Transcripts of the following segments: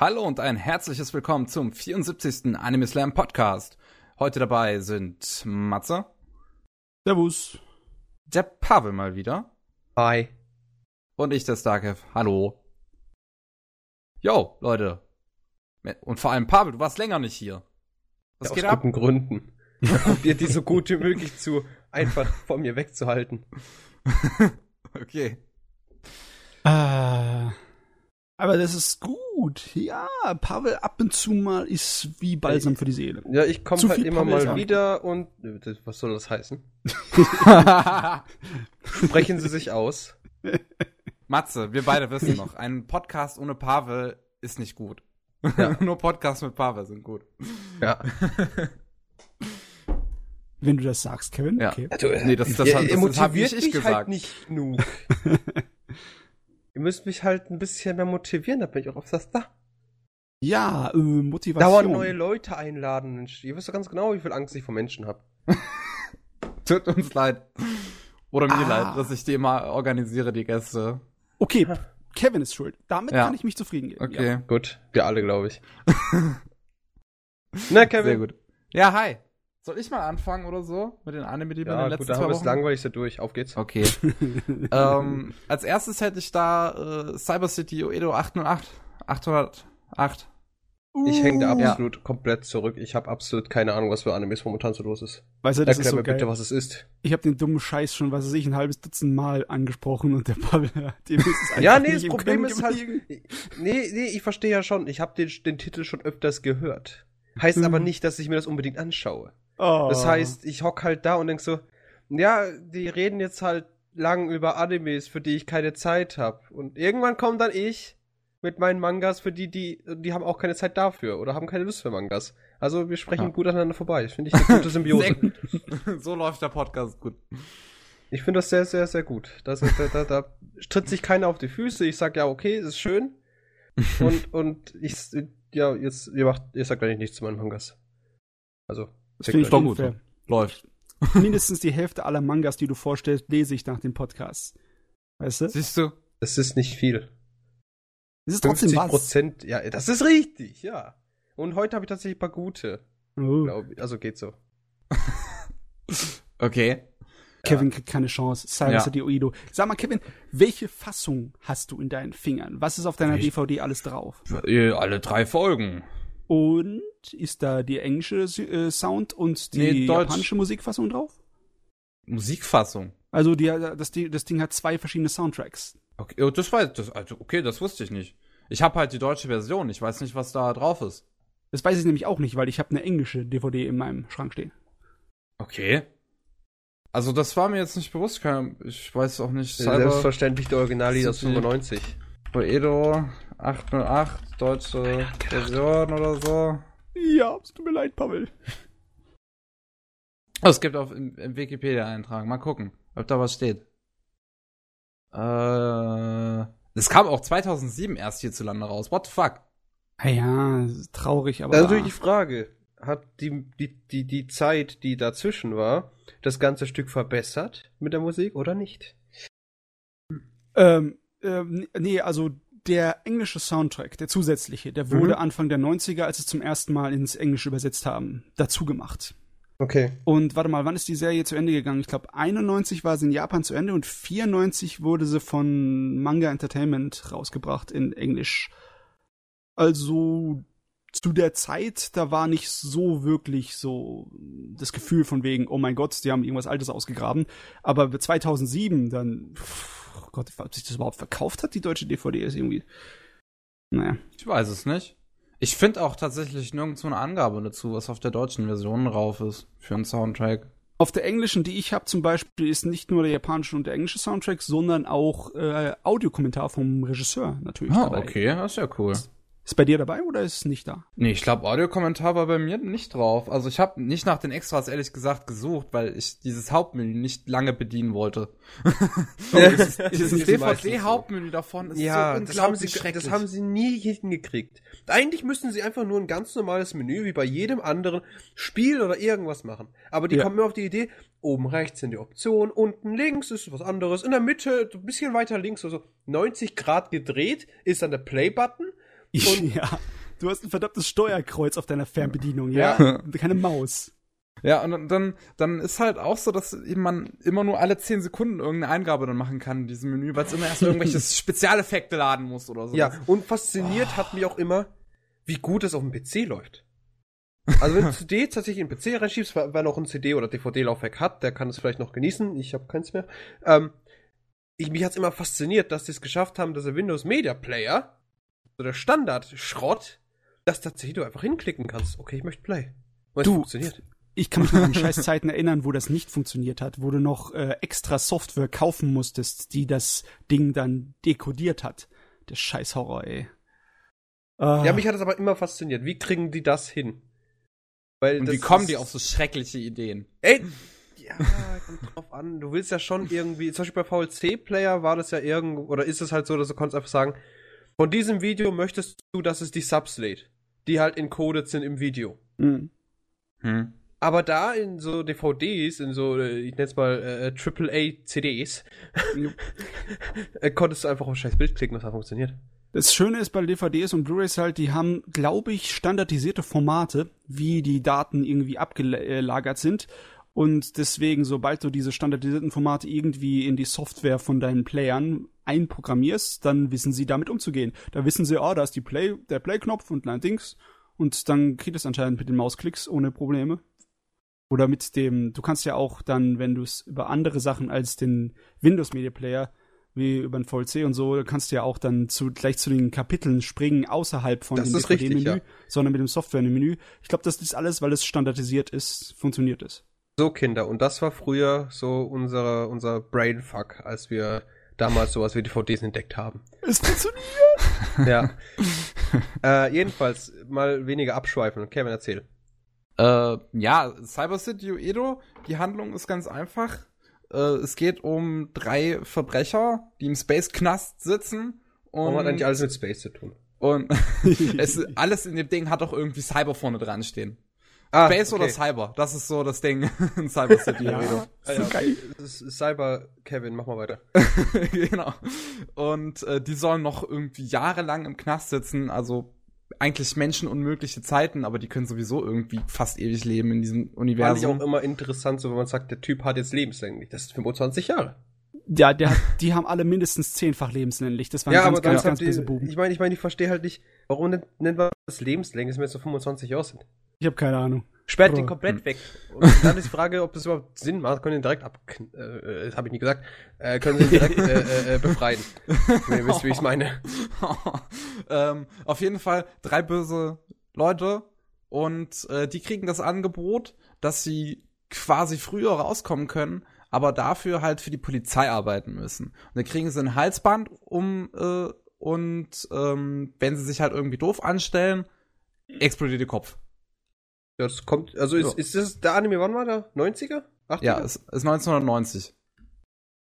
Hallo und ein herzliches Willkommen zum 74. Anime Slam Podcast. Heute dabei sind Matze. Servus. Der Pavel mal wieder. Hi. Und ich, der Starkev. Hallo. Yo, Leute. Und vor allem Pavel, du warst länger nicht hier. Was ja, geht aus ab? guten Gründen. Ich probiert die so gut wie möglich zu einfach von mir wegzuhalten. okay. Äh, aber das ist gut. Ja, Pavel ab und zu mal ist wie Balsam für die Seele. Ja, ich komme halt immer Pavel mal wieder und. Was soll das heißen? Sprechen Sie sich aus. Matze, wir beide wissen noch, ein Podcast ohne Pavel ist nicht gut. Ja. Nur Podcasts mit Pavel sind gut. Ja. Wenn du das sagst, Kevin. Ja. Okay. Also, nee, das, das, das, das, das habe ich, ich halt gesagt. Halt nicht genug. Ihr müsst mich halt ein bisschen mehr motivieren, da bin ich auch auf das da. Ja, äh, Motivation. Dauernd neue Leute einladen, Mensch. Ihr wisst doch ganz genau, wie viel Angst ich vor Menschen habe. Tut uns leid. Oder mir ah. leid, dass ich die immer organisiere, die Gäste. Okay, Kevin ist schuld. Damit ja. kann ich mich zufrieden geben. Okay. Ja. Gut, wir alle, glaube ich. Na, Kevin. Sehr gut. Ja, hi. Soll ich mal anfangen oder so mit den Anime, die ja, wir in den letzten gut, zwei Wochen... Ja, langweilig so durch. Auf geht's. Okay. ähm, als erstes hätte ich da äh, Cyber City Oedo 808. 808. Ich hänge da absolut ja. komplett zurück. Ich habe absolut keine Ahnung, was für Animes momentan so los ist. Weißt du, das Erklär ist so mir geil. bitte, was es ist. Ich habe den dummen Scheiß schon, was weiß ich, ein halbes Dutzend Mal angesprochen und der Pavel, dem ist es Ja, nee, das Problem ist halt, nee, nee, ich verstehe ja schon. Ich habe den, den Titel schon öfters gehört. Heißt hm. aber nicht, dass ich mir das unbedingt anschaue. Oh. Das heißt, ich hock halt da und denk so, ja, die reden jetzt halt lang über Animes, für die ich keine Zeit habe. Und irgendwann kommt dann ich mit meinen Mangas, für die, die, die haben auch keine Zeit dafür oder haben keine Lust für Mangas. Also wir sprechen ja. gut aneinander vorbei. Finde ich eine gute Symbiose. so läuft der Podcast gut. Ich finde das sehr, sehr, sehr gut. Das, da, da, da tritt sich keiner auf die Füße. Ich sag ja, okay, ist schön. Und, und ich, ja, jetzt, ihr macht, ihr sagt eigentlich nichts zu meinen Mangas. Also, das finde ich doch gut. Fair. Läuft. Mindestens die Hälfte aller Mangas, die du vorstellst, lese ich nach dem Podcast. Weißt du? Siehst du? Das ist nicht viel. Das ist trotzdem 50 Prozent, ja, das ist richtig, ja. Und heute habe ich tatsächlich ein paar gute. Oh. Glaub, also geht so. okay. Kevin kriegt keine Chance. Silence ja. die Oido. Sag mal, Kevin, welche Fassung hast du in deinen Fingern? Was ist auf deiner ich, DVD alles drauf? Alle drei Folgen. Und ist da die englische äh, Sound und die nee, japanische Musikfassung drauf? Musikfassung? Also die, das, das Ding hat zwei verschiedene Soundtracks. Okay, oh, das weiß das, also okay, das wusste ich nicht. Ich habe halt die deutsche Version. Ich weiß nicht, was da drauf ist. Das weiß ich nämlich auch nicht, weil ich habe eine englische DVD in meinem Schrank stehen. Okay. Also das war mir jetzt nicht bewusst. Ich weiß auch nicht. Cyber Selbstverständlich der Original aus 95. Edo 808, deutsche Version oder so. Ja, es tut mir leid, Pavel. Oh, es gibt auf im, im Wikipedia-Eintrag. Mal gucken, ob da was steht. Äh, es kam auch 2007 erst hierzulande raus. What the fuck? Ah ja, traurig, aber. Das ist natürlich die Frage. Hat die, die, die, die Zeit, die dazwischen war, das ganze Stück verbessert mit der Musik oder nicht? Ähm, ähm, nee, also der englische Soundtrack, der zusätzliche, der wurde mhm. Anfang der 90er, als sie es zum ersten Mal ins Englische übersetzt haben, dazu gemacht. Okay. Und warte mal, wann ist die Serie zu Ende gegangen? Ich glaube, 91 war sie in Japan zu Ende und 94 wurde sie von Manga Entertainment rausgebracht in Englisch. Also zu der Zeit, da war nicht so wirklich so das Gefühl von wegen, oh mein Gott, die haben irgendwas Altes ausgegraben. Aber 2007 dann, oh Gott, ob sich das überhaupt verkauft hat, die deutsche DVD, ist irgendwie, naja. Ich weiß es nicht. Ich finde auch tatsächlich nirgendwo eine Angabe dazu, was auf der deutschen Version drauf ist für einen Soundtrack. Auf der englischen, die ich habe zum Beispiel, ist nicht nur der japanische und der englische Soundtrack, sondern auch äh, Audiokommentar vom Regisseur natürlich ah, dabei. okay, das ist ja cool. Ist bei dir dabei oder ist es nicht da? Nee, ich glaube, Audiokommentar war bei mir nicht drauf. Also ich habe nicht nach den Extras ehrlich gesagt gesucht, weil ich dieses Hauptmenü nicht lange bedienen wollte. dieses, dieses DVD-Hauptmenü davon ist ja, so unglaublich das haben, sie, das haben sie nie hingekriegt. Eigentlich müssten sie einfach nur ein ganz normales Menü wie bei jedem anderen Spiel oder irgendwas machen. Aber die ja. kommen mir auf die Idee, oben rechts sind die Optionen, unten links ist was anderes, in der Mitte, ein bisschen weiter links, also 90 Grad gedreht, ist dann der Play-Button ja. Du hast ein verdammtes Steuerkreuz auf deiner Fernbedienung, ja? ja. Keine Maus. Ja, und dann, dann ist halt auch so, dass man immer nur alle 10 Sekunden irgendeine Eingabe dann machen kann in diesem Menü, weil es immer erst irgendwelche Spezialeffekte laden muss oder so. Ja, und fasziniert oh. hat mich auch immer, wie gut es auf dem PC läuft. Also wenn du CD tatsächlich in den PC reinschiebst, wer noch ein CD- oder DVD-Laufwerk hat, der kann es vielleicht noch genießen. Ich habe keins mehr. Ähm, ich, mich hat's immer fasziniert, dass sie es geschafft haben, dass der Windows Media Player, so der Standard-Schrott, dass tatsächlich du einfach hinklicken kannst. Okay, ich möchte Play. Und du, funktioniert. Ich kann mich noch an Scheißzeiten erinnern, wo das nicht funktioniert hat, wo du noch äh, extra Software kaufen musstest, die das Ding dann dekodiert hat. Der Scheißhorror, ey. Ah. Ja, mich hat das aber immer fasziniert. Wie kriegen die das hin? Weil Und wie kommen die auf so schreckliche Ideen? Ey, ja, kommt drauf an. Du willst ja schon irgendwie, zum Beispiel bei VLC-Player war das ja irgendwo, oder ist es halt so, dass du kannst einfach sagen, von diesem Video möchtest du, dass es die Subs lädt, die halt encoded sind im Video. Mhm. Hm. Aber da in so DVDs, in so, äh, ich nenn's mal äh, AAA-CDs, äh, konntest du einfach auf ein scheiß Bild klicken, das hat funktioniert. Das Schöne ist bei DVDs und Blu-rays halt, die haben, glaube ich, standardisierte Formate, wie die Daten irgendwie abgelagert sind. Und deswegen, sobald du diese standardisierten Formate irgendwie in die Software von deinen Playern einprogrammierst, dann wissen sie damit umzugehen. Da wissen sie, oh, da ist die Play, der Play-Knopf und ein Dings. Und dann geht es anscheinend mit den Mausklicks ohne Probleme. Oder mit dem, du kannst ja auch dann, wenn du es über andere Sachen als den Windows Media Player wie über ein VLC und so, kannst du ja auch dann zu, gleich zu den Kapiteln springen, außerhalb von das dem DVD-Menü, ja. sondern mit dem Software-Menü. Ich glaube, das ist alles, weil es standardisiert ist, funktioniert es. So, Kinder, und das war früher so unser, unser Brainfuck, als wir damals sowas wie DVDs entdeckt haben. Es funktioniert! ja. äh, jedenfalls, mal weniger abschweifen. Kevin, erzähl. Äh, ja, Cyber City Uedo, die Handlung ist ganz einfach. Äh, es geht um drei Verbrecher, die im Space-Knast sitzen. Und Warum hat eigentlich alles mit Space zu tun? Und es, alles in dem Ding hat auch irgendwie Cyber vorne dran stehen. Ah, Space okay. oder Cyber? Das ist so das Ding in Cyber City. ja. ja. Okay. Cyber Kevin, mach mal weiter. genau. Und äh, die sollen noch irgendwie jahrelang im Knast sitzen, also eigentlich menschenunmögliche Zeiten, aber die können sowieso irgendwie fast ewig leben in diesem Universum. Fand ich auch immer interessant, so wenn man sagt, der Typ hat jetzt lebenslänglich. Das ist 25 Jahre. Ja, der, die haben alle mindestens zehnfach lebenslänglich. Das waren ja, ganz, aber ganz, ganz, ganz böse Buben. Ich meine, ich meine, ich verstehe halt nicht, warum nennt man das lebenslänglich, wenn wir jetzt so 25 Jahre sind? Ich habe keine Ahnung. Sperrt den komplett weg. Und dann ist die Frage, ob das überhaupt Sinn macht. Können den direkt ab, äh, das habe ich nie gesagt, äh, können sie direkt äh, äh, befreien. Ihr wisst, wie ich meine. ähm, auf jeden Fall drei böse Leute und äh, die kriegen das Angebot, dass sie quasi früher rauskommen können, aber dafür halt für die Polizei arbeiten müssen. Und dann kriegen sie ein Halsband um äh, und ähm, wenn sie sich halt irgendwie doof anstellen, explodiert ihr Kopf. Ja, das kommt, also ist, ja. ist das der Anime, wann war der? 90er? 80er? Ja, es ist 1990.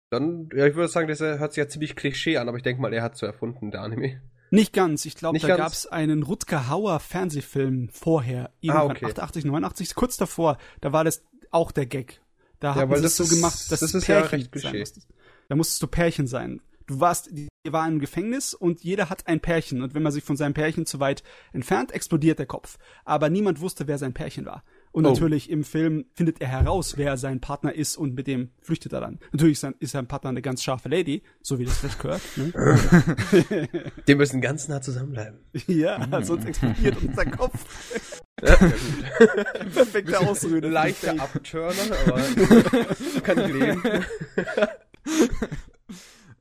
Dann, ja, ich würde sagen, das hört sich ja ziemlich Klischee an, aber ich denke mal, er hat so erfunden, der Anime. Nicht ganz. Ich glaube, da gab es einen Rutger Hauer Fernsehfilm vorher. Ah, irgendwann ah, okay. 88, 89, kurz davor. Da war das auch der Gag. Da ja, haben sie es so gemacht, dass das ist Pärchen ja recht sein musstest. Da musstest du Pärchen sein du warst, die war im Gefängnis und jeder hat ein Pärchen und wenn man sich von seinem Pärchen zu weit entfernt, explodiert der Kopf. Aber niemand wusste, wer sein Pärchen war. Und oh. natürlich im Film findet er heraus, wer sein Partner ist und mit dem flüchtet er dann. Natürlich ist sein Partner eine ganz scharfe Lady, so wie das vielleicht gehört. Ne? Die müssen ganz nah zusammenbleiben. Ja, sonst explodiert unser Kopf. Ja, Perfekte Ausrede. Leichter Abturner, aber kann ich leben.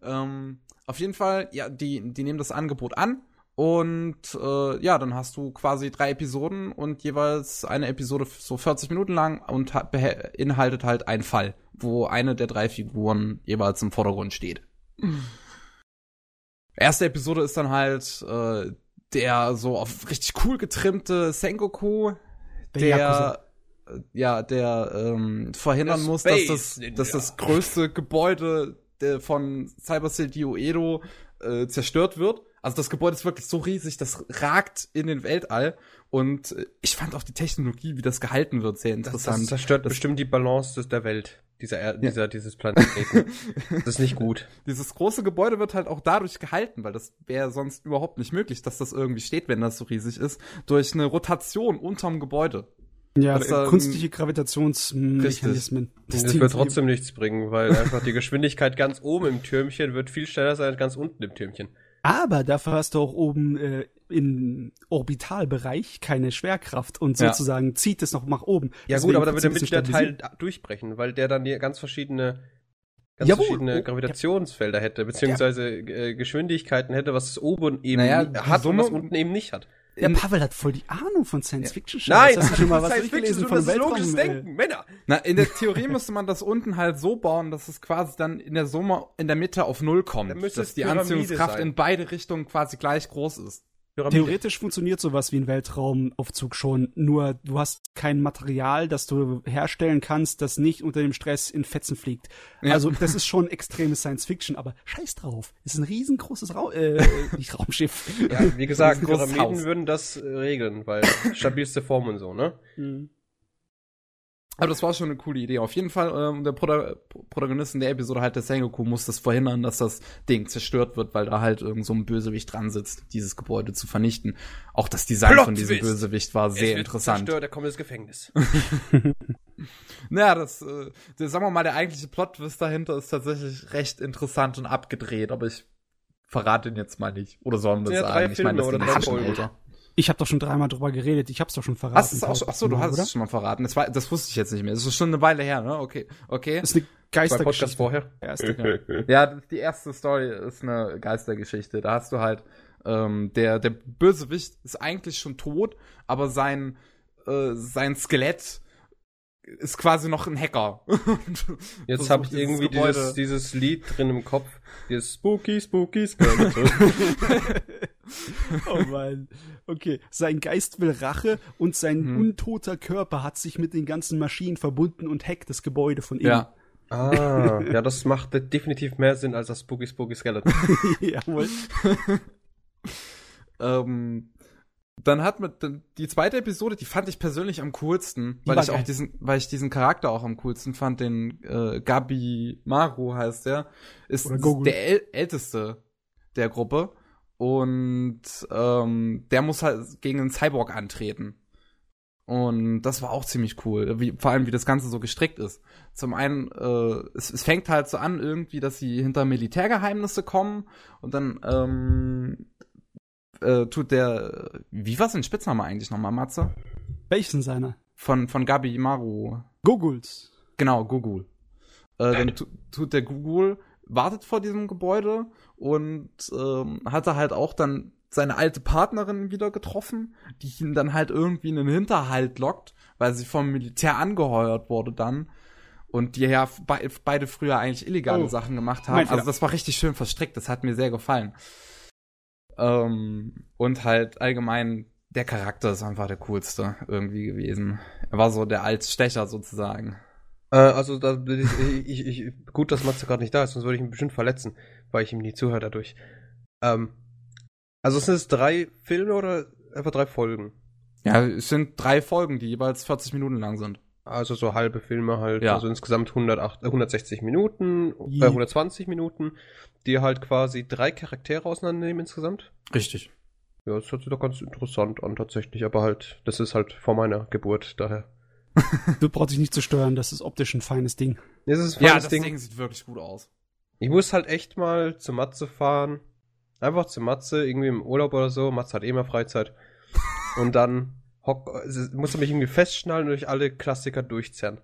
Ähm, auf jeden Fall, ja, die, die nehmen das Angebot an und äh, ja, dann hast du quasi drei Episoden und jeweils eine Episode so 40 Minuten lang und beinhaltet halt einen Fall, wo eine der drei Figuren jeweils im Vordergrund steht. Erste Episode ist dann halt äh, der so auf richtig cool getrimmte Sengoku, der, der ja, der ähm, verhindern muss, dass das, dass das größte Gebäude der von Cyber City Uedo äh, zerstört wird. Also das Gebäude ist wirklich so riesig, das ragt in den Weltall. Und äh, ich fand auch die Technologie, wie das gehalten wird, sehr interessant. Das, das zerstört das bestimmt die Balance der Welt. dieser, ja. dieser, dieses Planeten. das ist nicht gut. Dieses große Gebäude wird halt auch dadurch gehalten, weil das wäre sonst überhaupt nicht möglich, dass das irgendwie steht, wenn das so riesig ist, durch eine Rotation unterm Gebäude. Ja, das, ähm, künstliche Gravitationsmechanismen. Das, das wird trotzdem nichts bringen, weil einfach die Geschwindigkeit ganz oben im Türmchen wird viel schneller sein als ganz unten im Türmchen. Aber dafür hast du auch oben äh, im Orbitalbereich keine Schwerkraft und sozusagen ja. zieht es noch nach oben. Ja Deswegen gut, aber da wird der Mittelteil durchbrechen, weil der dann hier ganz verschiedene ganz Jawohl. verschiedene oh, Gravitationsfelder hätte, beziehungsweise äh, Geschwindigkeiten hätte, was es oben eben naja, hat und was unten eben nicht hat. Der Pavel hat voll die Ahnung von Science Fiction. Ja. Nein, hast du schon mal was Science durchgelesen von Weltraum? Logisches Denken, Männer. Na, in der Theorie müsste man das unten halt so bauen, dass es quasi dann in der Summe in der Mitte auf Null kommt, dann dass die Anziehungskraft sein. in beide Richtungen quasi gleich groß ist. Pyramide. Theoretisch funktioniert sowas wie ein Weltraumaufzug schon, nur du hast kein Material, das du herstellen kannst, das nicht unter dem Stress in Fetzen fliegt. Ja. Also das ist schon extreme Science Fiction, aber scheiß drauf. ist ein riesengroßes Ra äh, nicht Raumschiff. Ja, wie gesagt, Pyramiden Haus. würden das äh, regeln, weil stabilste Form und so, ne? Mhm. Aber das war schon eine coole Idee. Auf jeden Fall, ähm, der Prota Protagonist in der Episode halt der Sengoku muss das verhindern, dass das Ding zerstört wird, weil da halt irgend so ein Bösewicht dran sitzt, dieses Gebäude zu vernichten. Auch das Design Plot von diesem Bösewicht war sehr interessant. Zerstört, er kommt ins Gefängnis. naja, das, äh, der, sagen wir mal, der eigentliche Plot-Twist dahinter ist tatsächlich recht interessant und abgedreht, aber ich verrate ihn jetzt mal nicht. Oder sollen wir ja, sagen? ich meine, das ist schon älter. Ich habe doch schon dreimal drüber geredet. Ich hab's doch schon verraten. Ach, das auch, ach so, du hast es schon mal verraten. Das, war, das wusste ich jetzt nicht mehr. Das ist schon eine Weile her, ne? Okay, okay. Das ist eine Geistergeschichte. vorher. Erste, ja. ja, die erste Story ist eine Geistergeschichte. Da hast du halt ähm, der der Bösewicht ist eigentlich schon tot, aber sein äh, sein Skelett ist quasi noch ein Hacker. Jetzt habe ich irgendwie dieses, dieses Lied drin im Kopf. Dieses Spooky, Spooky Skeleton. oh Mann. Okay. Sein Geist will Rache und sein hm. untoter Körper hat sich mit den ganzen Maschinen verbunden und hackt das Gebäude von ihm. Ja. Ah, ja, das macht definitiv mehr Sinn als das Spooky Spooky Skeleton. Jawohl. ähm, dann hat man die zweite Episode, die fand ich persönlich am coolsten, die weil ich geil. auch diesen, weil ich diesen Charakter auch am coolsten fand, den äh, Gabi Maru heißt der, ist, ist der äl älteste der Gruppe und ähm, der muss halt gegen einen Cyborg antreten. Und das war auch ziemlich cool, wie, vor allem wie das Ganze so gestrickt ist. Zum einen, äh, es, es fängt halt so an irgendwie, dass sie hinter Militärgeheimnisse kommen und dann ähm, äh, tut der, wie war sein Spitzname eigentlich nochmal, Matze? Welchen seiner? Von, von Gabi Maru. Guguls. Genau, Gugul. Äh, dann tut der Gugul, wartet vor diesem Gebäude und ähm, hatte halt auch dann seine alte Partnerin wieder getroffen, die ihn dann halt irgendwie in den Hinterhalt lockt, weil sie vom Militär angeheuert wurde dann. Und die ja be beide früher eigentlich illegale oh, Sachen gemacht haben. Also das war richtig schön verstrickt, das hat mir sehr gefallen. Ähm, und halt allgemein, der Charakter ist einfach der coolste irgendwie gewesen. Er war so der Altstecher sozusagen. Äh, also, da, ich, ich, ich, gut, dass Matze gerade nicht da ist, sonst würde ich ihn bestimmt verletzen, weil ich ihm nie zuhöre dadurch. Ähm, also sind es drei Filme oder einfach drei Folgen? Ja, es sind drei Folgen, die jeweils 40 Minuten lang sind. Also so halbe Filme halt, ja. also insgesamt 108, 160 äh, Minuten, äh, 120 Minuten, die halt quasi drei Charaktere auseinandernehmen insgesamt. Richtig. Ja, das hört sich doch ganz interessant an tatsächlich, aber halt, das ist halt vor meiner Geburt, daher. du brauchst dich nicht zu steuern, das ist optisch ein feines Ding. Das ist ein ja, das Ding. Ding sieht wirklich gut aus. Ich muss halt echt mal zu Matze fahren. Einfach zu Matze, irgendwie im Urlaub oder so. Matze hat eh mehr Freizeit. Und dann hock, musst du mich irgendwie festschnallen und durch alle Klassiker durchzerren.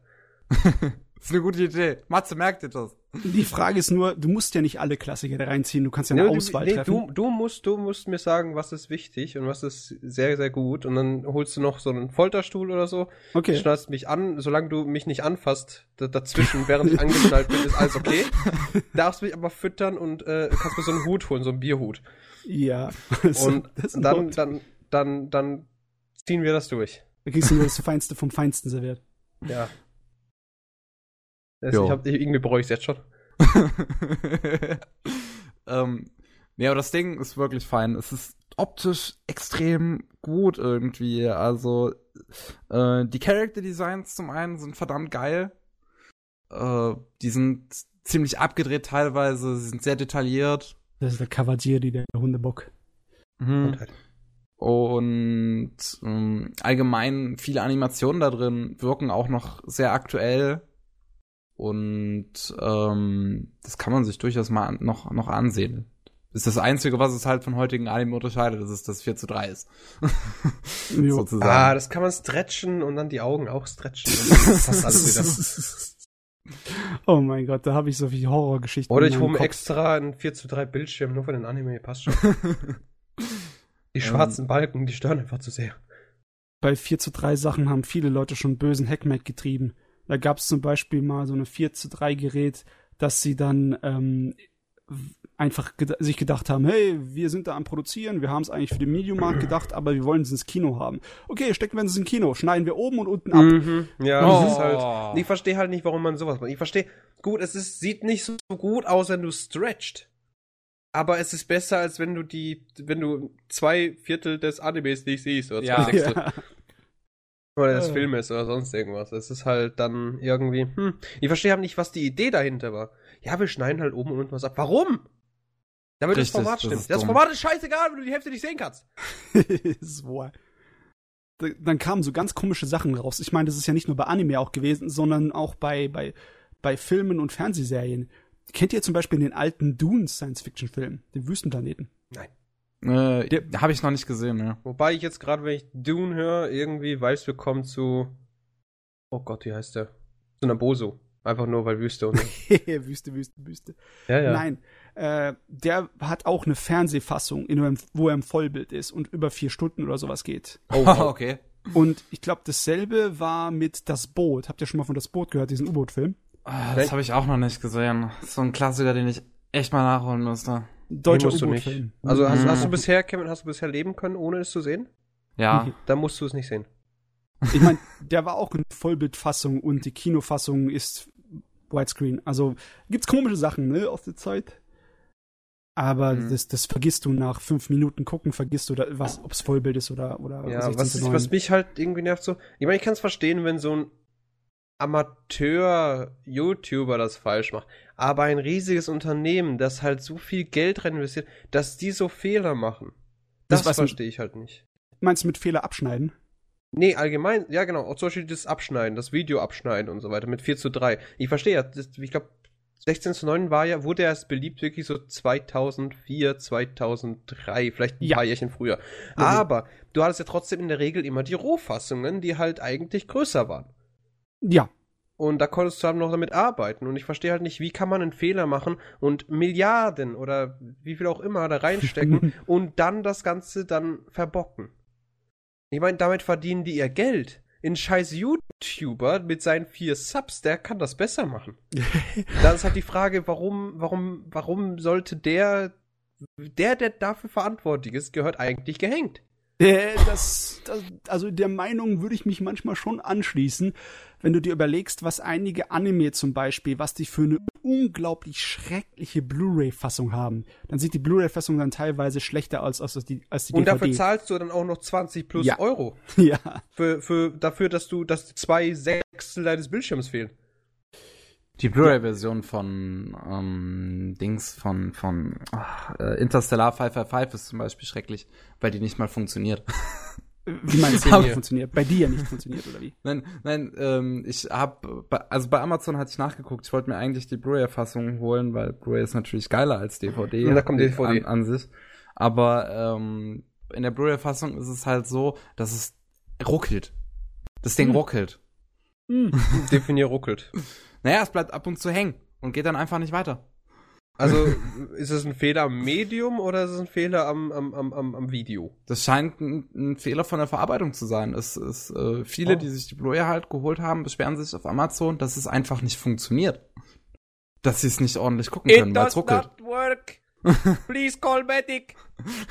das ist eine gute Idee. Matze, merkt dir das. Die Frage ist nur, du musst ja nicht alle Klassiker da reinziehen, du kannst ja eine nee, Auswahl nee, treffen. Du, du, musst, du musst mir sagen, was ist wichtig und was ist sehr, sehr gut und dann holst du noch so einen Folterstuhl oder so, okay. schnallst mich an, solange du mich nicht anfasst, dazwischen, während ich angeschnallt bin, ist alles okay. Darfst mich aber füttern und äh, kannst mir so einen Hut holen, so einen Bierhut. Ja. und dann, dann, dann, dann ziehen wir das durch. Da kriegst du nur das Feinste vom Feinsten serviert. Ja. Ich hab, irgendwie bereue ich es jetzt schon. ähm, nee, aber das Ding ist wirklich fein. Es ist optisch extrem gut irgendwie. Also äh, die Character Designs zum einen sind verdammt geil. Äh, die sind ziemlich abgedreht teilweise, sie sind sehr detailliert. Das ist der Cavalieri, der Hundebock. Mhm. Und ähm, allgemein viele Animationen da drin wirken auch noch sehr aktuell. Und ähm, das kann man sich durchaus mal noch, noch ansehen. Das ist das Einzige, was es halt von heutigen Anime unterscheidet, dass es das 4 zu 3 ist. Sozusagen. Ah, das kann man stretchen und dann die Augen auch stretchen. Dann passt alles wieder. Oh mein Gott, da habe ich so viele Horrorgeschichten. Oder ich hole extra einen 4 zu 3 Bildschirm nur für den Anime, passt schon. die schwarzen ähm, Balken, die stören einfach zu sehr. Bei 4 zu 3 Sachen haben viele Leute schon bösen Hackmack getrieben. Da gab es zum Beispiel mal so eine 4 zu 3 Gerät, dass sie dann ähm, einfach ged sich gedacht haben, hey, wir sind da am Produzieren, wir haben es eigentlich für den Mediumarkt gedacht, aber wir wollen es ins Kino haben. Okay, stecken wir es ins Kino, schneiden wir oben und unten ab. Mhm. Ja, oh. das ist halt, ich verstehe halt nicht, warum man sowas macht. Ich verstehe, gut, es ist, sieht nicht so gut aus, wenn du stretcht. Aber es ist besser, als wenn du die, wenn du zwei Viertel des Animes nicht siehst, oder zwei ja. Sechstel. Ja. Oder des Filmes oder sonst irgendwas. Es ist halt dann irgendwie, hm, ich verstehe halt nicht, was die Idee dahinter war. Ja, wir schneiden halt oben und unten was ab. Warum? Damit Richtig, das Format stimmt. Das, das Format ist scheißegal, wenn du die Hälfte nicht sehen kannst. so. Dann kamen so ganz komische Sachen raus. Ich meine, das ist ja nicht nur bei Anime auch gewesen, sondern auch bei, bei, bei Filmen und Fernsehserien. Kennt ihr zum Beispiel den alten Dune Science-Fiction-Film, den Wüstenplaneten? Nein. Äh, habe ich noch nicht gesehen, ja. Wobei ich jetzt gerade, wenn ich Dune höre, irgendwie weiß, wir kommen zu. Oh Gott, wie heißt der? Zu Naboso. Einfach nur, weil Wüste und. Wüste, Wüste, Wüste. Ja, ja. Nein, äh, der hat auch eine Fernsehfassung, in, wo er im Vollbild ist und über vier Stunden oder sowas geht. Oh, okay. Und ich glaube, dasselbe war mit Das Boot. Habt ihr schon mal von Das Boot gehört, diesen U-Boot-Film? Ah, das habe ich auch noch nicht gesehen. So ein Klassiker, den ich echt mal nachholen müsste. Deutscher U-Boot-Film. Also hast, hast, du mhm. bisher, Kevin, hast du bisher leben können, ohne es zu sehen? Ja. Dann musst du es nicht sehen. Ich meine, der war auch in Vollbildfassung und die Kinofassung ist Widescreen. Also gibt's komische Sachen, ne, aus der Zeit. Aber mhm. das, das vergisst du nach fünf Minuten gucken, vergisst du, da, was, ob es Vollbild ist oder oder. Ja, was, ist, was mich halt irgendwie nervt so. Ich meine, ich kann es verstehen, wenn so ein Amateur-YouTuber das falsch macht. Aber ein riesiges Unternehmen, das halt so viel Geld rein investiert, dass die so Fehler machen. Das, das verstehe ich halt nicht. Meinst du mit Fehler abschneiden? Nee, allgemein, ja genau, auch zum Beispiel das Abschneiden, das Video abschneiden und so weiter mit 4 zu 3. Ich verstehe ja, das, ich glaube, 16 zu 9 war ja, wurde erst beliebt wirklich so 2004, 2003, vielleicht ein ja. paar Jährchen früher. Mhm. Aber du hattest ja trotzdem in der Regel immer die Rohfassungen, die halt eigentlich größer waren. Ja. Und da konntest du dann noch damit arbeiten. Und ich verstehe halt nicht, wie kann man einen Fehler machen und Milliarden oder wie viel auch immer da reinstecken und dann das Ganze dann verbocken. Ich meine, damit verdienen die ihr Geld. Ein scheiß YouTuber mit seinen vier Subs, der kann das besser machen. da ist halt die Frage, warum, warum, warum sollte der, der, der dafür verantwortlich ist, gehört eigentlich gehängt. Äh, das, das, also der Meinung würde ich mich manchmal schon anschließen, wenn du dir überlegst, was einige Anime zum Beispiel, was die für eine unglaublich schreckliche Blu-ray-Fassung haben, dann sieht die Blu-ray-Fassung dann teilweise schlechter aus als die, als die Und DVD. dafür zahlst du dann auch noch 20 plus ja. Euro. Ja. Für, für, dafür, dass du, dass zwei Sechstel deines Bildschirms fehlen. Die Blu-ray-Version von ähm, Dings von von ach, äh, Interstellar 555 ist zum Beispiel schrecklich, weil die nicht mal funktioniert. Wie meinst du, nicht funktioniert? Bei dir nicht funktioniert oder wie? Nein, nein, ähm, ich habe also bei Amazon hatte ich nachgeguckt. Ich wollte mir eigentlich die Blu-ray-Fassung holen, weil Blu-ray ist natürlich geiler als DVD. Und da kommt DVD an, an sich. Aber ähm, in der Blu-ray-Fassung ist es halt so, dass es ruckelt. Das Ding hm. ruckelt. Hm. Definier ruckelt. Naja, es bleibt ab und zu hängen und geht dann einfach nicht weiter. Also ist es ein Fehler am Medium oder ist es ein Fehler am, am, am, am Video? Das scheint ein, ein Fehler von der Verarbeitung zu sein. Es ist äh, viele, oh. die sich die Blu-ray halt geholt haben, beschweren sich auf Amazon, dass es einfach nicht funktioniert. Dass sie es nicht ordentlich gucken können, weil es ruckelt. Not work. Please call medic.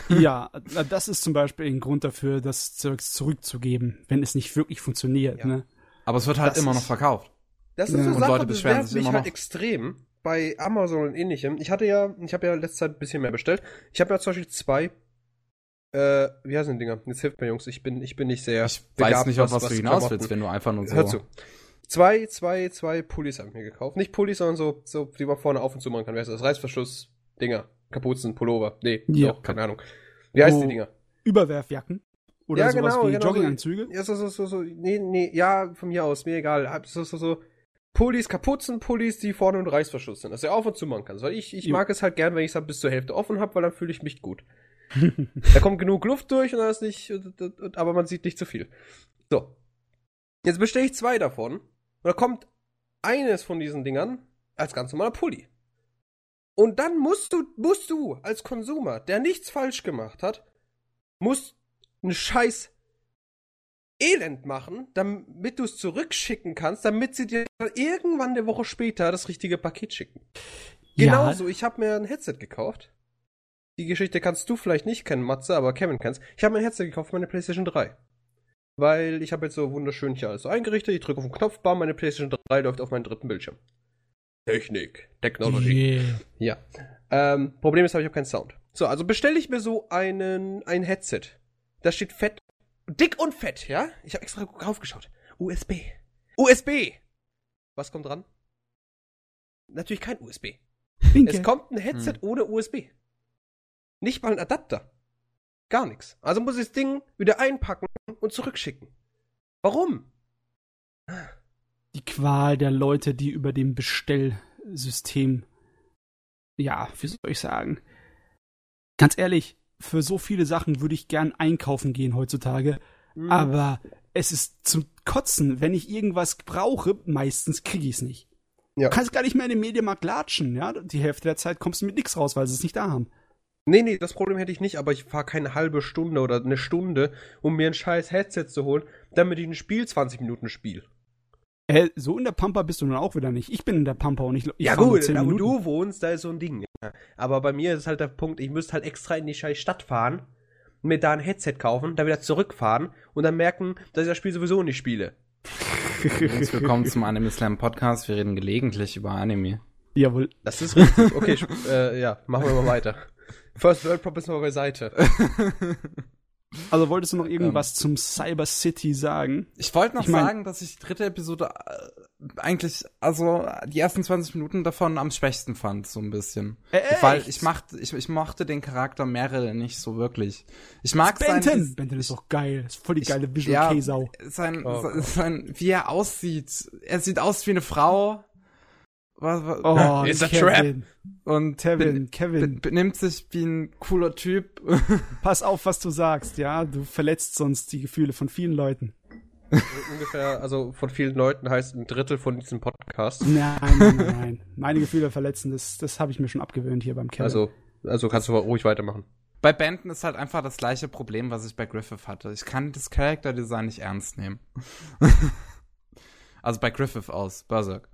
ja, das ist zum Beispiel ein Grund dafür, das Zeugs zurückzugeben, wenn es nicht wirklich funktioniert. Ja. Ne? Aber es wird halt das immer noch verkauft. Das ist ja. so Sache, das nervt mich halt extrem bei Amazon und ähnlichem. Ich hatte ja, ich habe ja letzte Zeit ein bisschen mehr bestellt. Ich habe ja zum Beispiel zwei äh, wie heißen die Dinger? Jetzt hilft mir, Jungs. Ich bin, ich bin nicht sehr. Ich weiß nicht, auf was, was du hinaus willst, wenn du einfach nur so. Hör zu. zwei, zwei, zwei Pullis habe ich mir gekauft. Nicht Pullis, sondern so, so, die man vorne auf und zu machen kann. Wer ist das? Reißverschluss-Dinger. Kapuzen, Pullover. Nee, ja. Doch, keine Ahnung. Wie heißt oh, die Dinger? Überwerfjacken? Oder ja, sowas genau, wie genau, Jogginganzüge? Ja, so, so, so, so, nee, nee, ja, von mir aus, mir egal. So, so, so, Pullis, Kapuzenpullis, die vorne und Reißverschluss sind, dass er auf und zu machen kann. Weil ich, ich mag es halt gern, wenn ich es halt bis zur Hälfte offen habe, weil dann fühle ich mich gut. da kommt genug Luft durch und dann ist nicht, aber man sieht nicht zu viel. So. Jetzt bestelle ich zwei davon und da kommt eines von diesen Dingern als ganz normaler Pulli. Und dann musst du, musst du als Konsumer, der nichts falsch gemacht hat, musst einen scheiß Elend machen, damit du es zurückschicken kannst, damit sie dir irgendwann eine Woche später das richtige Paket schicken. Genauso, ja. ich habe mir ein Headset gekauft. Die Geschichte kannst du vielleicht nicht kennen, Matze, aber Kevin kannst. Ich habe mir ein Headset gekauft für meine PlayStation 3. Weil ich habe jetzt so wunderschön hier alles so eingerichtet. Ich drücke auf den Knopf, bam, meine PlayStation 3 läuft auf meinen dritten Bildschirm. Technik, Technology. Yeah. Ja. Ähm, Problem ist, habe ich auch keinen Sound. So, also bestelle ich mir so einen ein Headset. Da steht fett Dick und fett, ja? Ich habe extra draufgeschaut. USB. USB! Was kommt dran? Natürlich kein USB. Winke. Es kommt ein Headset hm. ohne USB. Nicht mal ein Adapter. Gar nichts. Also muss ich das Ding wieder einpacken und zurückschicken. Warum? Die Qual der Leute, die über dem Bestellsystem, ja, wie soll ich sagen? Ganz ehrlich, für so viele Sachen würde ich gern einkaufen gehen heutzutage. Mhm. Aber es ist zum Kotzen. Wenn ich irgendwas brauche, meistens kriege ich es nicht. Ja. Du kannst gar nicht mehr in den Medienmarkt latschen, ja. Die Hälfte der Zeit kommst du mit nichts raus, weil sie es nicht da haben. Nee, nee, das Problem hätte ich nicht, aber ich fahre keine halbe Stunde oder eine Stunde, um mir ein scheiß Headset zu holen, damit ich ein Spiel 20 Minuten spiele. Äh, so in der Pampa bist du nun auch wieder nicht. Ich bin in der Pampa und ich, ich Ja gut, da wo du wohnst, da ist so ein Ding. Aber bei mir ist halt der Punkt, ich müsste halt extra in die scheiß Stadt fahren, mir da ein Headset kaufen, da wieder zurückfahren und dann merken, dass ich das Spiel sowieso nicht spiele. Herzlich willkommen zum Anime Slam Podcast. Wir reden gelegentlich über Anime. Jawohl. Das ist richtig. Okay, äh, ja, machen wir mal weiter. First World Problems mal beiseite. Also wolltest du noch irgendwas ähm, zum Cyber City sagen? Ich wollte noch ich mein, sagen, dass ich die dritte Episode äh, eigentlich, also die ersten 20 Minuten davon am schwächsten fand, so ein bisschen. Äh, Weil ich machte, ich, ich mochte den Charakter Meryl nicht so wirklich. Ich mag Benton. sein. Benton ist doch geil. Ist voll die geile Visual ja, K-Sau. Sein, oh, sein, wie er aussieht. Er sieht aus wie eine Frau was, was, oh, ist ein Trap. Und Kevin, Kevin. benimmt sich wie ein cooler Typ. Pass auf, was du sagst, ja. Du verletzt sonst die Gefühle von vielen Leuten. Ungefähr, also von vielen Leuten heißt ein Drittel von diesem Podcast. Nein, nein, nein. nein. Meine Gefühle verletzen, das, das habe ich mir schon abgewöhnt hier beim Kevin. Also, also kannst du ruhig weitermachen. Bei Benton ist halt einfach das gleiche Problem, was ich bei Griffith hatte. Ich kann das Character Design nicht ernst nehmen. also bei Griffith aus Berserk.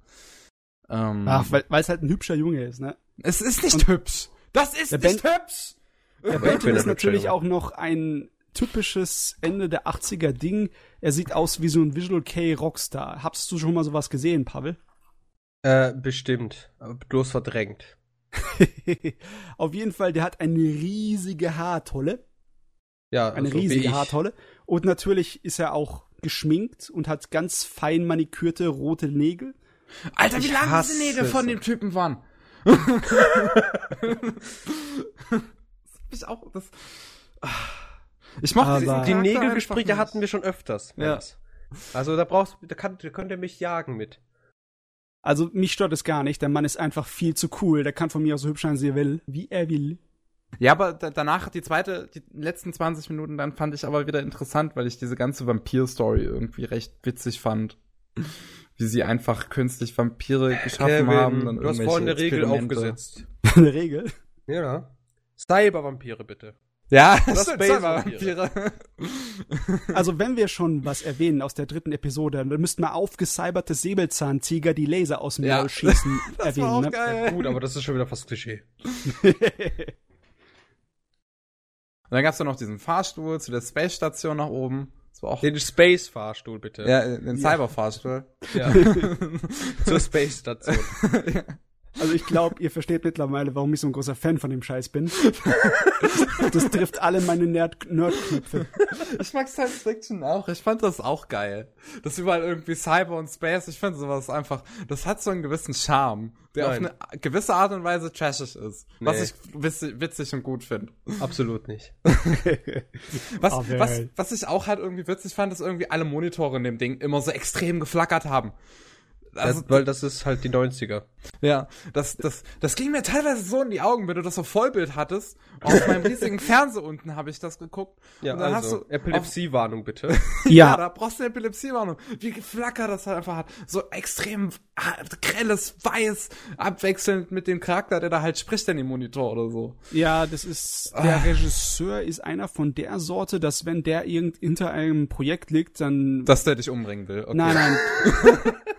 Ähm, Ach, weil es halt ein hübscher Junge ist, ne? Es ist nicht Und hübsch. Das ist nicht ben hübsch. Der Benton ist natürlich auch noch ein typisches Ende der 80er Ding. Er sieht aus wie so ein Visual K Rockstar. Hast du schon mal sowas gesehen, Pavel? Äh, bestimmt. Aber bloß verdrängt. Auf jeden Fall, der hat eine riesige Haartolle. Ja, eine also riesige Haartolle. Und natürlich ist er auch geschminkt und hat ganz fein manikürte rote Nägel. Alter, wie lang diese Nägel von dem Typen waren. ich auch, das. Ich mach die, die Nägelgespräche hatten wir schon öfters. Ja. Also da brauchst da, kann, da könnt ihr mich jagen mit. Also mich stört es gar nicht, der Mann ist einfach viel zu cool. Der kann von mir aus so hübsch sein, wie er will. Wie er will. Ja, aber danach, die zweite, die letzten 20 Minuten, dann fand ich aber wieder interessant, weil ich diese ganze Vampir-Story irgendwie recht witzig fand wie sie einfach künstlich Vampire geschaffen Kevin, haben. Dann du hast vorhin eine Regel aufgesetzt. eine Regel? Ja. Cyber-Vampire bitte. Ja, das Space-Vampire. also wenn wir schon was erwähnen aus der dritten Episode, dann müssten wir aufgecyberte Säbelzahntiger, die Laser aus dem ja. Maul schießen, das erwähnen. War auch ne? geil. Ja, gut, aber das ist schon wieder fast Klischee. Und dann gab's ja noch diesen Fahrstuhl zu der Space-Station nach oben. Auch den Space-Fahrstuhl, bitte. Ja, den Cyber-Fahrstuhl. Ja. Zur Space-Station. ja. Also ich glaube, ihr versteht mittlerweile, warum ich so ein großer Fan von dem Scheiß bin. das trifft alle meine Nerd-Knöpfe. Ich mag Science Fiction auch. Ich fand das auch geil. Das überall irgendwie Cyber und Space. Ich finde sowas einfach, das hat so einen gewissen Charme, der Nein. auf eine gewisse Art und Weise trashig ist. Nee. Was ich witzig, witzig und gut finde. Absolut nicht. was, was, was ich auch halt irgendwie witzig fand, ist irgendwie alle Monitore in dem Ding immer so extrem geflackert haben. Also, das, weil das ist halt die 90er. Ja, das, das, das ging mir teilweise so in die Augen, wenn du das so Vollbild hattest. Auf meinem riesigen Fernseher unten habe ich das geguckt. Ja, und dann also, hast du Epilepsiewarnung bitte. ja. ja, da brauchst du eine Epilepsiewarnung. Wie geflackert das halt einfach hat. So extrem ah, grelles Weiß, abwechselnd mit dem Charakter, der da halt spricht in dem Monitor oder so. Ja, das ist, der ah. Regisseur ist einer von der Sorte, dass wenn der irgend hinter einem Projekt liegt, dann... Dass der dich umbringen will. Okay. Nein, nein.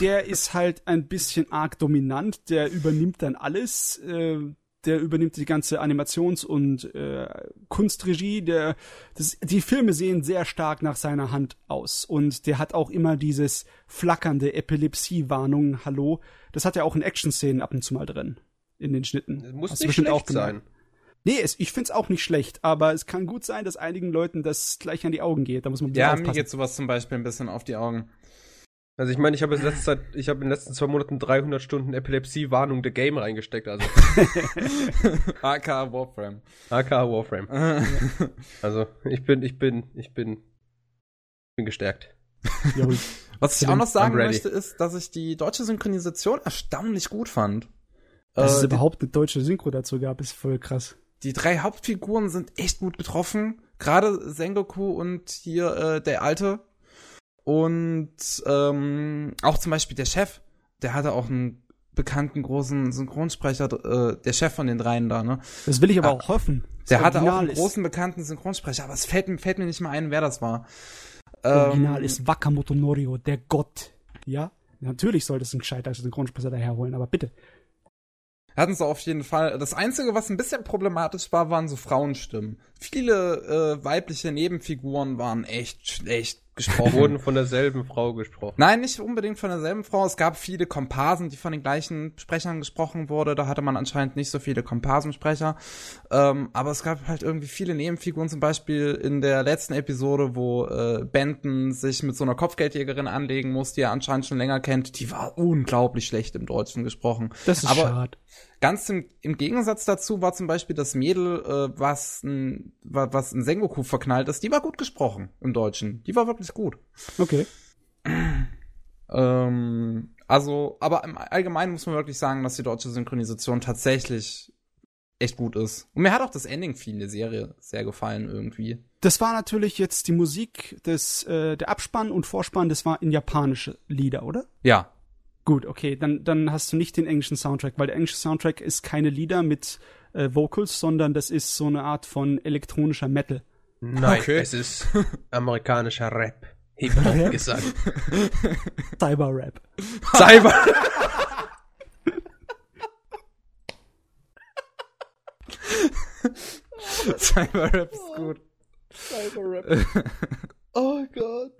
der ist halt ein bisschen arg dominant, der übernimmt dann alles, äh, der übernimmt die ganze Animations- und äh, Kunstregie, der das, die Filme sehen sehr stark nach seiner Hand aus und der hat auch immer dieses flackernde Epilepsie-Warnung, hallo, das hat er auch in Action-Szenen ab und zu mal drin in den Schnitten. Das muss Hast nicht schlecht auch sein. Nee, es, ich find's auch nicht schlecht, aber es kann gut sein, dass einigen Leuten das gleich an die Augen geht. Da muss man Ja, aufpassen. mir geht sowas zum Beispiel ein bisschen auf die Augen. Also ich meine, ich habe in letzter Zeit, ich habe in den letzten zwei Monaten 300 Stunden Epilepsie-Warnung der Game reingesteckt, also. AK Warframe. AK Warframe. also ich bin, ich bin, ich bin, bin gestärkt. Was ich auch noch sagen möchte, ist, dass ich die deutsche Synchronisation erstaunlich gut fand. Dass äh, es überhaupt eine deutsche Synchro dazu gab, ist voll krass. Die drei Hauptfiguren sind echt gut getroffen. Gerade Sengoku und hier äh, der alte und ähm, auch zum Beispiel der Chef, der hatte auch einen bekannten großen Synchronsprecher, äh, der Chef von den dreien da, ne? Das will ich aber ah, auch hoffen. Der hatte auch einen ist. großen bekannten Synchronsprecher, aber es fällt, fällt mir nicht mal ein, wer das war. Original ähm, ist Wakamoto Norio, der Gott. Ja? Natürlich sollte es ein gescheiter Synchronsprecher daherholen, aber bitte. Hatten sie auf jeden Fall. Das Einzige, was ein bisschen problematisch war, waren so Frauenstimmen. Viele äh, weibliche Nebenfiguren waren echt schlecht gesprochen. Wurden von derselben Frau gesprochen. Nein, nicht unbedingt von derselben Frau. Es gab viele Komparsen, die von den gleichen Sprechern gesprochen wurde. Da hatte man anscheinend nicht so viele Komparsensprecher. Ähm, aber es gab halt irgendwie viele Nebenfiguren, zum Beispiel in der letzten Episode, wo äh, Benton sich mit so einer Kopfgeldjägerin anlegen muss, die er anscheinend schon länger kennt. Die war unglaublich schlecht im Deutschen gesprochen. Das ist aber schade. Ganz im, im Gegensatz dazu war zum Beispiel das Mädel, äh, was ein, was ein Sengoku verknallt ist, die war gut gesprochen im Deutschen. Die war wirklich gut. Okay. Ähm, also, aber im Allgemeinen muss man wirklich sagen, dass die deutsche Synchronisation tatsächlich echt gut ist. Und mir hat auch das Ending viel der Serie sehr gefallen irgendwie. Das war natürlich jetzt die Musik des äh, der Abspann und Vorspann, das war in japanische Lieder, oder? Ja, Gut, okay, dann, dann hast du nicht den englischen Soundtrack, weil der englische Soundtrack ist keine Lieder mit äh, Vocals, sondern das ist so eine Art von elektronischer Metal. Nein, okay. es ist amerikanischer Rap. Hip-Hop gesagt. Cyber-Rap. Cyber. Cyber-Rap ist gut. Cyber-Rap. oh Gott.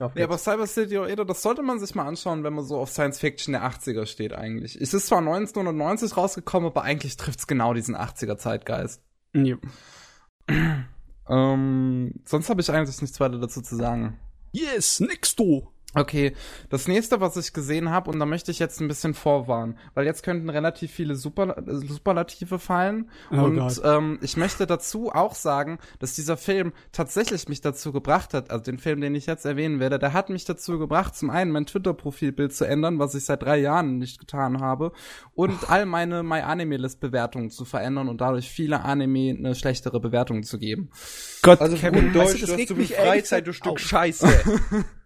Ja, aber Cyber City Oedo, das sollte man sich mal anschauen, wenn man so auf Science Fiction der 80er steht eigentlich. Es ist zwar 1990 rausgekommen, aber eigentlich trifft's genau diesen 80er Zeitgeist. Ja. ähm, sonst habe ich eigentlich nichts weiter dazu zu sagen. Yes, nix du. Okay, das nächste, was ich gesehen habe, und da möchte ich jetzt ein bisschen vorwarnen, weil jetzt könnten relativ viele Super, Superlative fallen. Oh und ähm, ich möchte dazu auch sagen, dass dieser Film tatsächlich mich dazu gebracht hat, also den Film, den ich jetzt erwähnen werde, der hat mich dazu gebracht, zum einen mein Twitter-Profilbild zu ändern, was ich seit drei Jahren nicht getan habe, und oh. all meine MyAnime-List-Bewertungen zu verändern und dadurch viele Anime eine schlechtere Bewertung zu geben. Gott, also Kevin, Deutsch, weißt du, das du hast du Freizeit, du Stück Scheiße.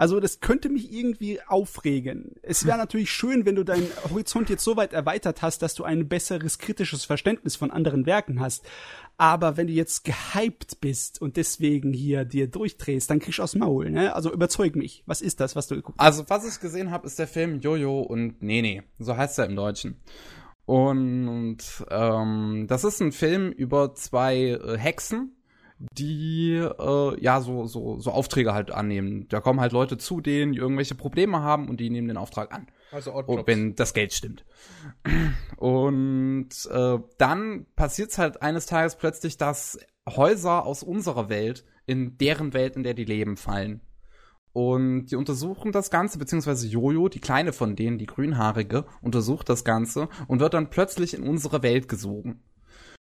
Also das könnte mich irgendwie aufregen. Es wäre natürlich schön, wenn du deinen Horizont jetzt so weit erweitert hast, dass du ein besseres kritisches Verständnis von anderen Werken hast. Aber wenn du jetzt gehypt bist und deswegen hier dir durchdrehst, dann kriegst du aus Maul, ne? Also überzeug mich. Was ist das, was du geguckt hast? Also was ich gesehen habe, ist der Film Jojo und Nene. So heißt er im Deutschen. Und ähm, das ist ein Film über zwei äh, Hexen, die äh, ja so, so, so Aufträge halt annehmen. Da kommen halt Leute zu denen, die irgendwelche Probleme haben und die nehmen den Auftrag an. Also und wenn das Geld stimmt. Und äh, dann passiert es halt eines Tages plötzlich, dass Häuser aus unserer Welt in deren Welt, in der die leben, fallen. Und die untersuchen das Ganze, beziehungsweise Jojo, die kleine von denen, die grünhaarige, untersucht das Ganze und wird dann plötzlich in unsere Welt gesogen.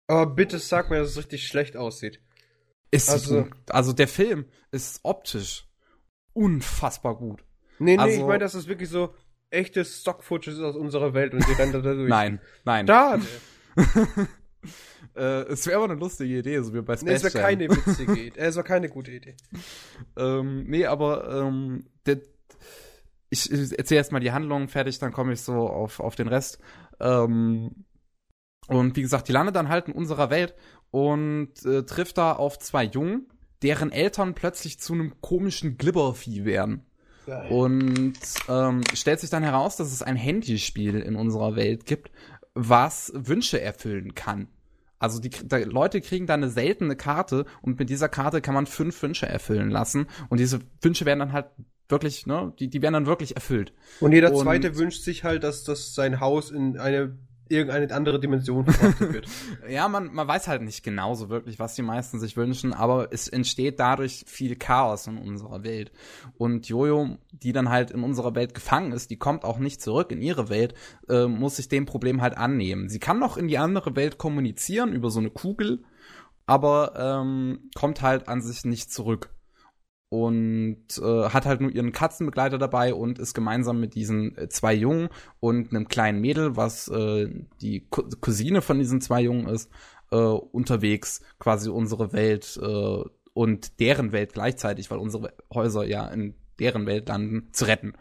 Aber bitte sag mir, dass es richtig schlecht aussieht. Ist also, also der Film ist optisch unfassbar gut. Nee, nee, also, ich meine, das ist wirklich so echtes Stock-Footage aus unserer Welt und sie rennen da durch. nein, nein. Da! äh, es wäre aber eine lustige Idee, so wie bei Space nee, es wäre keine witzige Idee. Es war keine gute Idee. ähm, nee, aber ähm, der, ich, ich erzähle erst mal die Handlung fertig, dann komme ich so auf, auf den Rest. Ähm, und wie gesagt, die landet dann halt in unserer Welt und äh, trifft da auf zwei Jungen, deren Eltern plötzlich zu einem komischen Glibbervieh werden. Geil. Und ähm, stellt sich dann heraus, dass es ein Handyspiel in unserer Welt gibt, was Wünsche erfüllen kann. Also die da, Leute kriegen da eine seltene Karte und mit dieser Karte kann man fünf Wünsche erfüllen lassen. Und diese Wünsche werden dann halt wirklich, ne, die, die werden dann wirklich erfüllt. Und jeder zweite und, wünscht sich halt, dass, dass sein Haus in eine irgendeine andere Dimension wird. ja, man, man weiß halt nicht genau so wirklich, was die meisten sich wünschen, aber es entsteht dadurch viel Chaos in unserer Welt. Und Jojo, die dann halt in unserer Welt gefangen ist, die kommt auch nicht zurück in ihre Welt, äh, muss sich dem Problem halt annehmen. Sie kann noch in die andere Welt kommunizieren über so eine Kugel, aber ähm, kommt halt an sich nicht zurück und äh, hat halt nur ihren Katzenbegleiter dabei und ist gemeinsam mit diesen äh, zwei Jungen und einem kleinen Mädel, was äh, die Cousine von diesen zwei Jungen ist, äh, unterwegs quasi unsere Welt äh, und deren Welt gleichzeitig, weil unsere Häuser ja in deren Welt landen, zu retten.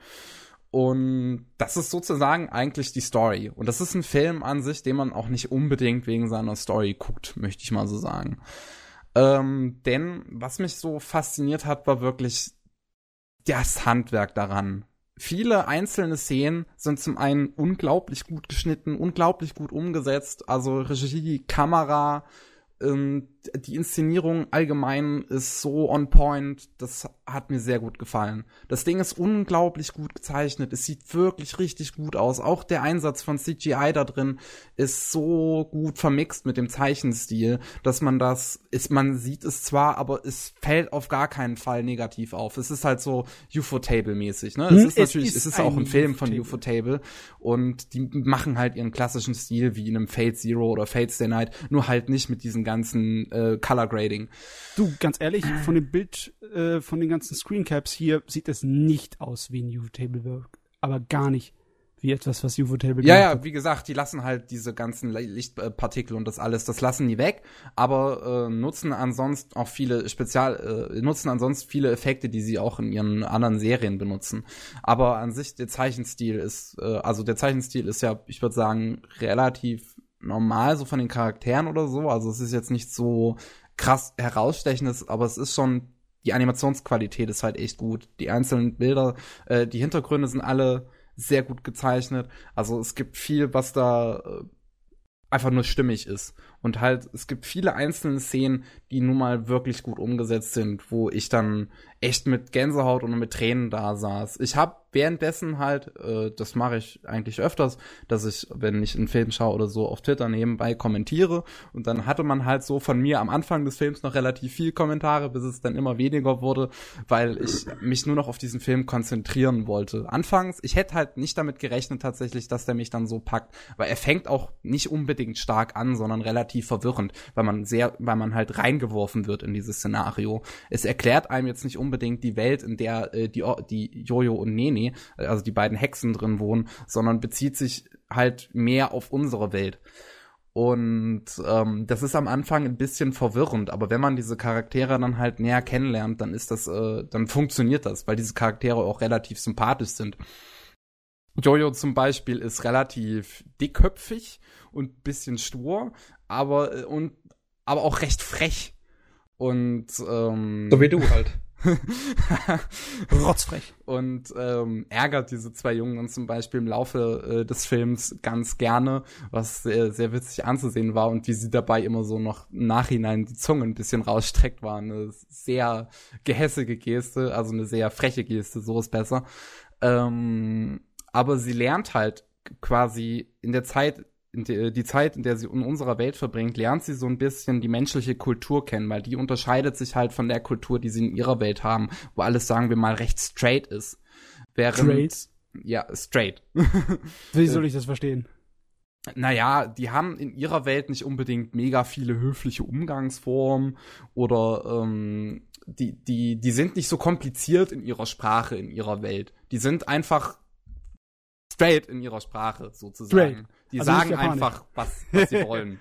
Und das ist sozusagen eigentlich die Story. Und das ist ein Film an sich, den man auch nicht unbedingt wegen seiner Story guckt, möchte ich mal so sagen. Ähm, denn was mich so fasziniert hat, war wirklich das Handwerk daran. Viele einzelne Szenen sind zum einen unglaublich gut geschnitten, unglaublich gut umgesetzt. Also Regie, Kamera, ähm, die Inszenierung allgemein ist so on point, das hat mir sehr gut gefallen. Das Ding ist unglaublich gut gezeichnet, es sieht wirklich richtig gut aus. Auch der Einsatz von CGI da drin ist so gut vermixt mit dem Zeichenstil, dass man das ist, man sieht es zwar, aber es fällt auf gar keinen Fall negativ auf. Es ist halt so UFO-Table-mäßig, ne? Es hm, ist es natürlich, ist es ist auch ein Film von UFO-Table und die machen halt ihren klassischen Stil wie in einem Fate Zero oder Fate Stay Night, nur halt nicht mit diesen ganzen äh, Color Grading. Du, ganz ehrlich, von dem Bild, äh, von den ganzen Screencaps hier sieht es nicht aus wie ein UV-Table-Work. Aber gar nicht wie etwas, was UFO-Table Ja, ja, wie gesagt, die lassen halt diese ganzen Lichtpartikel und das alles, das lassen die weg, aber äh, nutzen ansonsten auch viele Spezial, äh, nutzen ansonsten viele Effekte, die sie auch in ihren anderen Serien benutzen. Aber an sich der Zeichenstil ist, äh, also der Zeichenstil ist ja, ich würde sagen, relativ normal, so von den Charakteren oder so. Also es ist jetzt nicht so krass herausstechendes, aber es ist schon, die Animationsqualität ist halt echt gut. Die einzelnen Bilder, äh, die Hintergründe sind alle sehr gut gezeichnet. Also es gibt viel, was da äh, einfach nur stimmig ist. Und halt, es gibt viele einzelne Szenen, die nun mal wirklich gut umgesetzt sind, wo ich dann echt mit Gänsehaut und mit Tränen da saß. Ich habe währenddessen halt, äh, das mache ich eigentlich öfters, dass ich, wenn ich einen Film schaue oder so, auf Twitter nebenbei kommentiere. Und dann hatte man halt so von mir am Anfang des Films noch relativ viel Kommentare, bis es dann immer weniger wurde, weil ich mich nur noch auf diesen Film konzentrieren wollte. Anfangs, ich hätte halt nicht damit gerechnet tatsächlich, dass der mich dann so packt, weil er fängt auch nicht unbedingt stark an, sondern relativ verwirrend, weil man sehr, weil man halt reingeworfen wird in dieses Szenario. Es erklärt einem jetzt nicht unbedingt die Welt, in der äh, die, die Jojo und Nene Also die beiden Hexen drin wohnen, sondern bezieht sich halt mehr auf unsere Welt. Und ähm, das ist am Anfang ein bisschen verwirrend, aber wenn man diese Charaktere dann halt näher kennenlernt, dann ist das, äh, dann funktioniert das, weil diese Charaktere auch relativ sympathisch sind. Jojo zum Beispiel ist relativ dickköpfig und bisschen stur, aber äh, und aber auch recht frech. Und ähm, so wie du halt. Rotzfrech. Und ähm, ärgert diese zwei Jungen zum Beispiel im Laufe äh, des Films ganz gerne, was sehr, sehr witzig anzusehen war und wie sie dabei immer so noch im Nachhinein die Zunge ein bisschen rausstreckt, war eine sehr gehässige Geste, also eine sehr freche Geste, so ist besser. Ähm, aber sie lernt halt quasi in der Zeit, in die, die Zeit, in der sie in unserer Welt verbringt, lernt sie so ein bisschen die menschliche Kultur kennen, weil die unterscheidet sich halt von der Kultur, die sie in ihrer Welt haben, wo alles, sagen wir mal, recht straight ist. Während, straight? Ja, straight. Wie soll ich das verstehen? Naja, die haben in ihrer Welt nicht unbedingt mega viele höfliche Umgangsformen oder ähm, die, die, die sind nicht so kompliziert in ihrer Sprache, in ihrer Welt. Die sind einfach straight in ihrer Sprache, sozusagen. Straight. Die also sagen einfach, was, was sie wollen.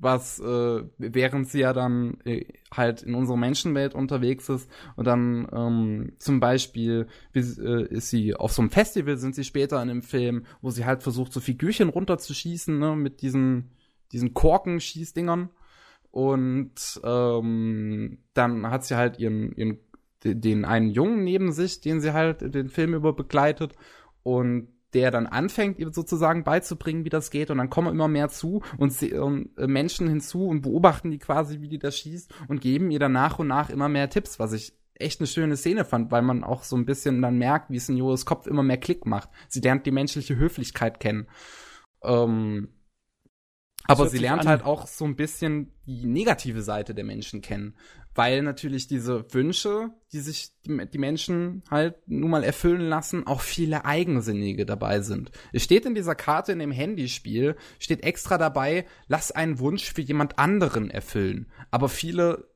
was, äh, während sie ja dann äh, halt in unserer Menschenwelt unterwegs ist und dann ähm, zum Beispiel wie, äh, ist sie auf so einem Festival, sind sie später in dem Film, wo sie halt versucht, so Figürchen runterzuschießen, ne, mit diesen, diesen Korkenschießdingern. Und ähm, dann hat sie halt ihren, ihren den einen Jungen neben sich, den sie halt den Film über begleitet und der dann anfängt, ihr sozusagen beizubringen, wie das geht. Und dann kommen immer mehr zu und sie, ähm, Menschen hinzu und beobachten die quasi, wie die das schießt und geben ihr dann nach und nach immer mehr Tipps, was ich echt eine schöne Szene fand, weil man auch so ein bisschen dann merkt, wie es in Joris Kopf immer mehr Klick macht. Sie lernt die menschliche Höflichkeit kennen. Ähm, aber sie lernt halt auch so ein bisschen die negative Seite der Menschen kennen weil natürlich diese Wünsche, die sich die, Menschen halt nun mal erfüllen lassen, auch viele eigensinnige dabei sind. Es steht in dieser Karte in dem Handyspiel, steht extra dabei, lass einen Wunsch für jemand anderen erfüllen. Aber viele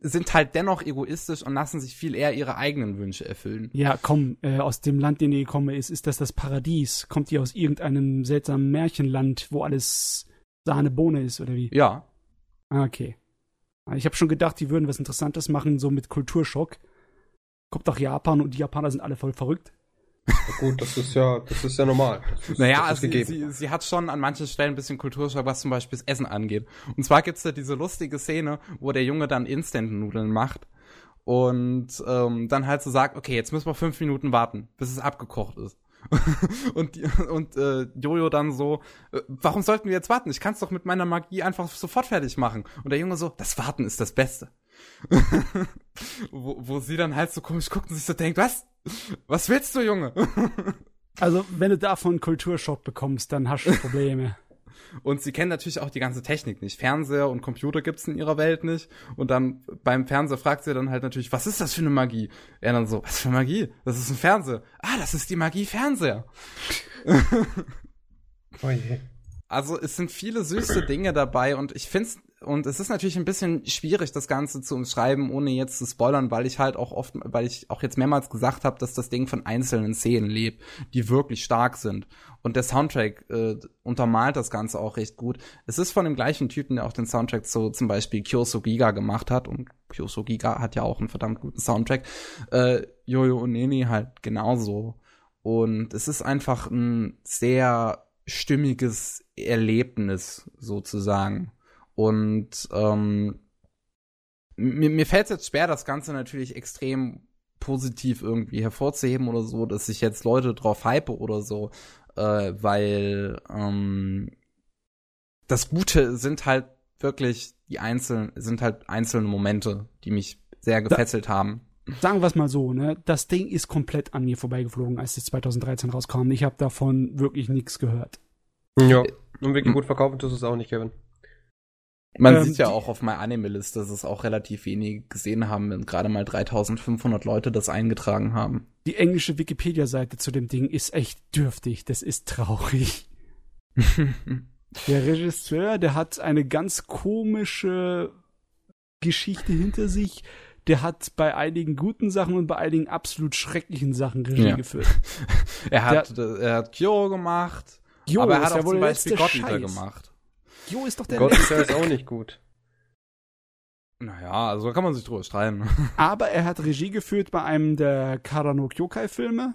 sind halt dennoch egoistisch und lassen sich viel eher ihre eigenen Wünsche erfüllen. Ja, komm, äh, aus dem Land, den ihr gekommen ist, ist das das Paradies? Kommt ihr aus irgendeinem seltsamen Märchenland, wo alles Sahne-Bohne ist, oder wie? Ja. Ah, okay. Ich habe schon gedacht, die würden was Interessantes machen, so mit Kulturschock. Kommt doch Japan und die Japaner sind alle voll verrückt. Ja, gut, das ist ja, das ist ja normal. Ist, naja, also sie, sie, sie, hat schon an manchen Stellen ein bisschen Kulturschock, was zum Beispiel das Essen angeht. Und zwar gibt's da diese lustige Szene, wo der Junge dann Instant-Nudeln macht und ähm, dann halt so sagt, okay, jetzt müssen wir fünf Minuten warten, bis es abgekocht ist. und und äh, Jojo dann so, äh, warum sollten wir jetzt warten? Ich kann es doch mit meiner Magie einfach sofort fertig machen. Und der Junge so, das Warten ist das Beste. wo, wo sie dann halt so komisch guckt und sich so denkt, was? Was willst du, Junge? also, wenn du davon Kulturschock bekommst, dann hast du Probleme. Und sie kennen natürlich auch die ganze Technik nicht. Fernseher und Computer gibt's in ihrer Welt nicht. Und dann beim Fernseher fragt sie dann halt natürlich, was ist das für eine Magie? Er dann so, was für Magie? Das ist ein Fernseher. Ah, das ist die Magie Fernseher. oh je. Also es sind viele süße Dinge dabei und ich find's und es ist natürlich ein bisschen schwierig, das Ganze zu umschreiben, ohne jetzt zu spoilern, weil ich halt auch oft, weil ich auch jetzt mehrmals gesagt habe, dass das Ding von einzelnen Szenen lebt, die wirklich stark sind. Und der Soundtrack äh, untermalt das Ganze auch recht gut. Es ist von dem gleichen Typen, der auch den Soundtrack zu zum Beispiel Kyoso Giga gemacht hat. Und Kyoso Giga hat ja auch einen verdammt guten Soundtrack. Äh, Yoyo und Neni halt genauso. Und es ist einfach ein sehr stimmiges Erlebnis sozusagen. Und ähm, mir, mir fällt es jetzt schwer, das Ganze natürlich extrem positiv irgendwie hervorzuheben oder so, dass sich jetzt Leute drauf hype oder so äh, weil ähm, das Gute sind halt wirklich die einzelnen, sind halt einzelne Momente, die mich sehr gefesselt da, haben. Sagen wir es mal so, ne? Das Ding ist komplett an mir vorbeigeflogen, als es 2013 rauskam. Ich habe davon wirklich nichts gehört. Ja, und wirklich gut verkaufen tust du es auch nicht, Kevin. Man ähm, sieht ja auch auf meiner Anime-List, dass es auch relativ wenige gesehen haben, wenn gerade mal 3500 Leute das eingetragen haben. Die englische Wikipedia-Seite zu dem Ding ist echt dürftig. Das ist traurig. der Regisseur, der hat eine ganz komische Geschichte hinter sich. Der hat bei einigen guten Sachen und bei einigen absolut schrecklichen Sachen Regie ja. geführt. er hat, der, er hat Kyo gemacht. Jo, aber er hat auch zum Beispiel God gemacht. Jo ist doch der Gott letzte. ist auch nicht gut. Naja, also da kann man sich drüber streiten. Aber er hat Regie geführt bei einem der Karano Kyokai-Filme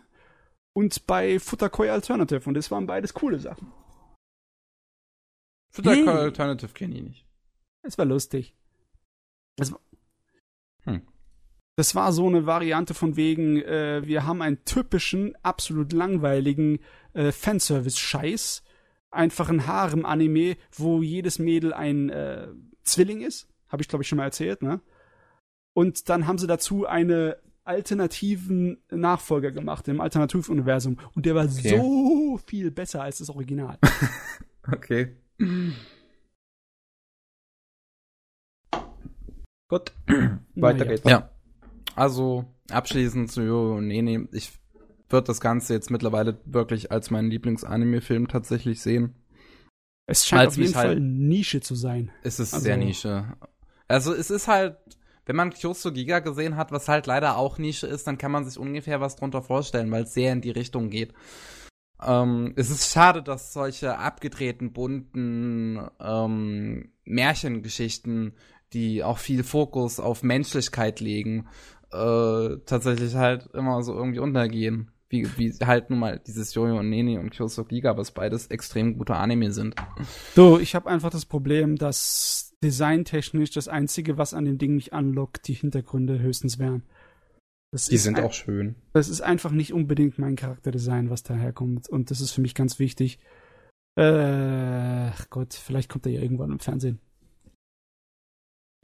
und bei Futakoi Alternative und das waren beides coole Sachen. Futakoi hey. Alternative kenne ich nicht. Es war lustig. Es war hm. Das war so eine Variante von wegen, äh, wir haben einen typischen, absolut langweiligen äh, Fanservice-Scheiß. Einfach ein Harem-Anime, wo jedes Mädel ein äh, Zwilling ist. Habe ich, glaube ich, schon mal erzählt, ne? Und dann haben sie dazu eine alternativen Nachfolger gemacht im Alternativuniversum. Und der war okay. so viel besser als das Original. okay. Gut. Weiter geht's. Ja. Also, abschließend zu Yo Nene. Ich würde das Ganze jetzt mittlerweile wirklich als meinen Lieblingsanime-Film tatsächlich sehen. Es scheint als auf jeden Fall halt, Nische zu sein. Es ist also, sehr Nische. Also, es ist halt, wenn man Kyoso Giga gesehen hat, was halt leider auch Nische ist, dann kann man sich ungefähr was drunter vorstellen, weil es sehr in die Richtung geht. Ähm, es ist schade, dass solche abgedrehten, bunten ähm, Märchengeschichten, die auch viel Fokus auf Menschlichkeit legen, äh, tatsächlich halt immer so irgendwie untergehen. Wie, wie halt nun mal dieses Jojo und Neni und Kyoso Giga, was beides extrem gute Anime sind. So, ich habe einfach das Problem, dass designtechnisch das Einzige, was an dem Ding mich anlockt, die Hintergründe höchstens wären. Das die sind ein, auch schön. Das ist einfach nicht unbedingt mein Charakterdesign, was daherkommt. Und das ist für mich ganz wichtig. Äh, Gott, vielleicht kommt er ja irgendwann im Fernsehen.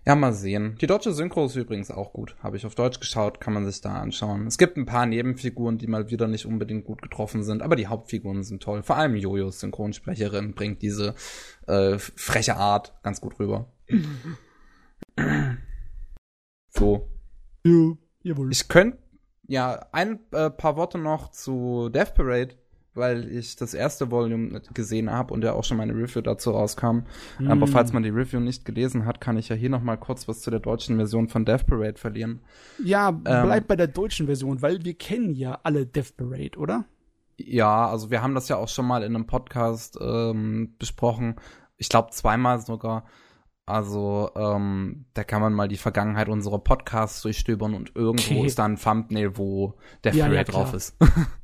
Ja, mal sehen. Die deutsche Synchro ist übrigens auch gut. Habe ich auf Deutsch geschaut, kann man sich da anschauen. Es gibt ein paar Nebenfiguren, die mal wieder nicht unbedingt gut getroffen sind, aber die Hauptfiguren sind toll. Vor allem Jojos Synchronsprecherin bringt diese äh, freche Art ganz gut rüber. so. Ja, jawohl. Ich könnte ja ein äh, paar Worte noch zu Death Parade weil ich das erste Volume gesehen habe und ja auch schon meine Review dazu rauskam. Mm. Aber falls man die Review nicht gelesen hat, kann ich ja hier noch mal kurz was zu der deutschen Version von Death Parade verlieren. Ja, bleib ähm, bei der deutschen Version, weil wir kennen ja alle Death Parade, oder? Ja, also wir haben das ja auch schon mal in einem Podcast ähm, besprochen. Ich glaube zweimal sogar. Also, ähm, da kann man mal die Vergangenheit unserer Podcasts durchstöbern und irgendwo okay. ist da ein Thumbnail, wo Death ja, Parade ja, drauf ist.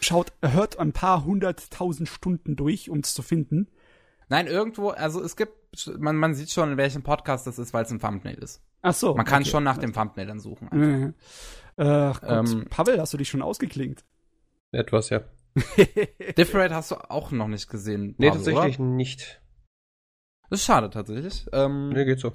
schaut, hört ein paar hunderttausend Stunden durch, um es zu finden. Nein, irgendwo, also es gibt, man, man sieht schon, in welchem Podcast das ist, weil es ein Thumbnail ist. Ach so. Man kann okay. schon nach dem Thumbnail dann suchen. Mhm. Ach Gott. Ähm, Pavel, hast du dich schon ausgeklingt? Etwas, ja. Differate hast du auch noch nicht gesehen. Nee, Pavel, tatsächlich oder? nicht. Das ist schade tatsächlich. Ähm, nee, geht so.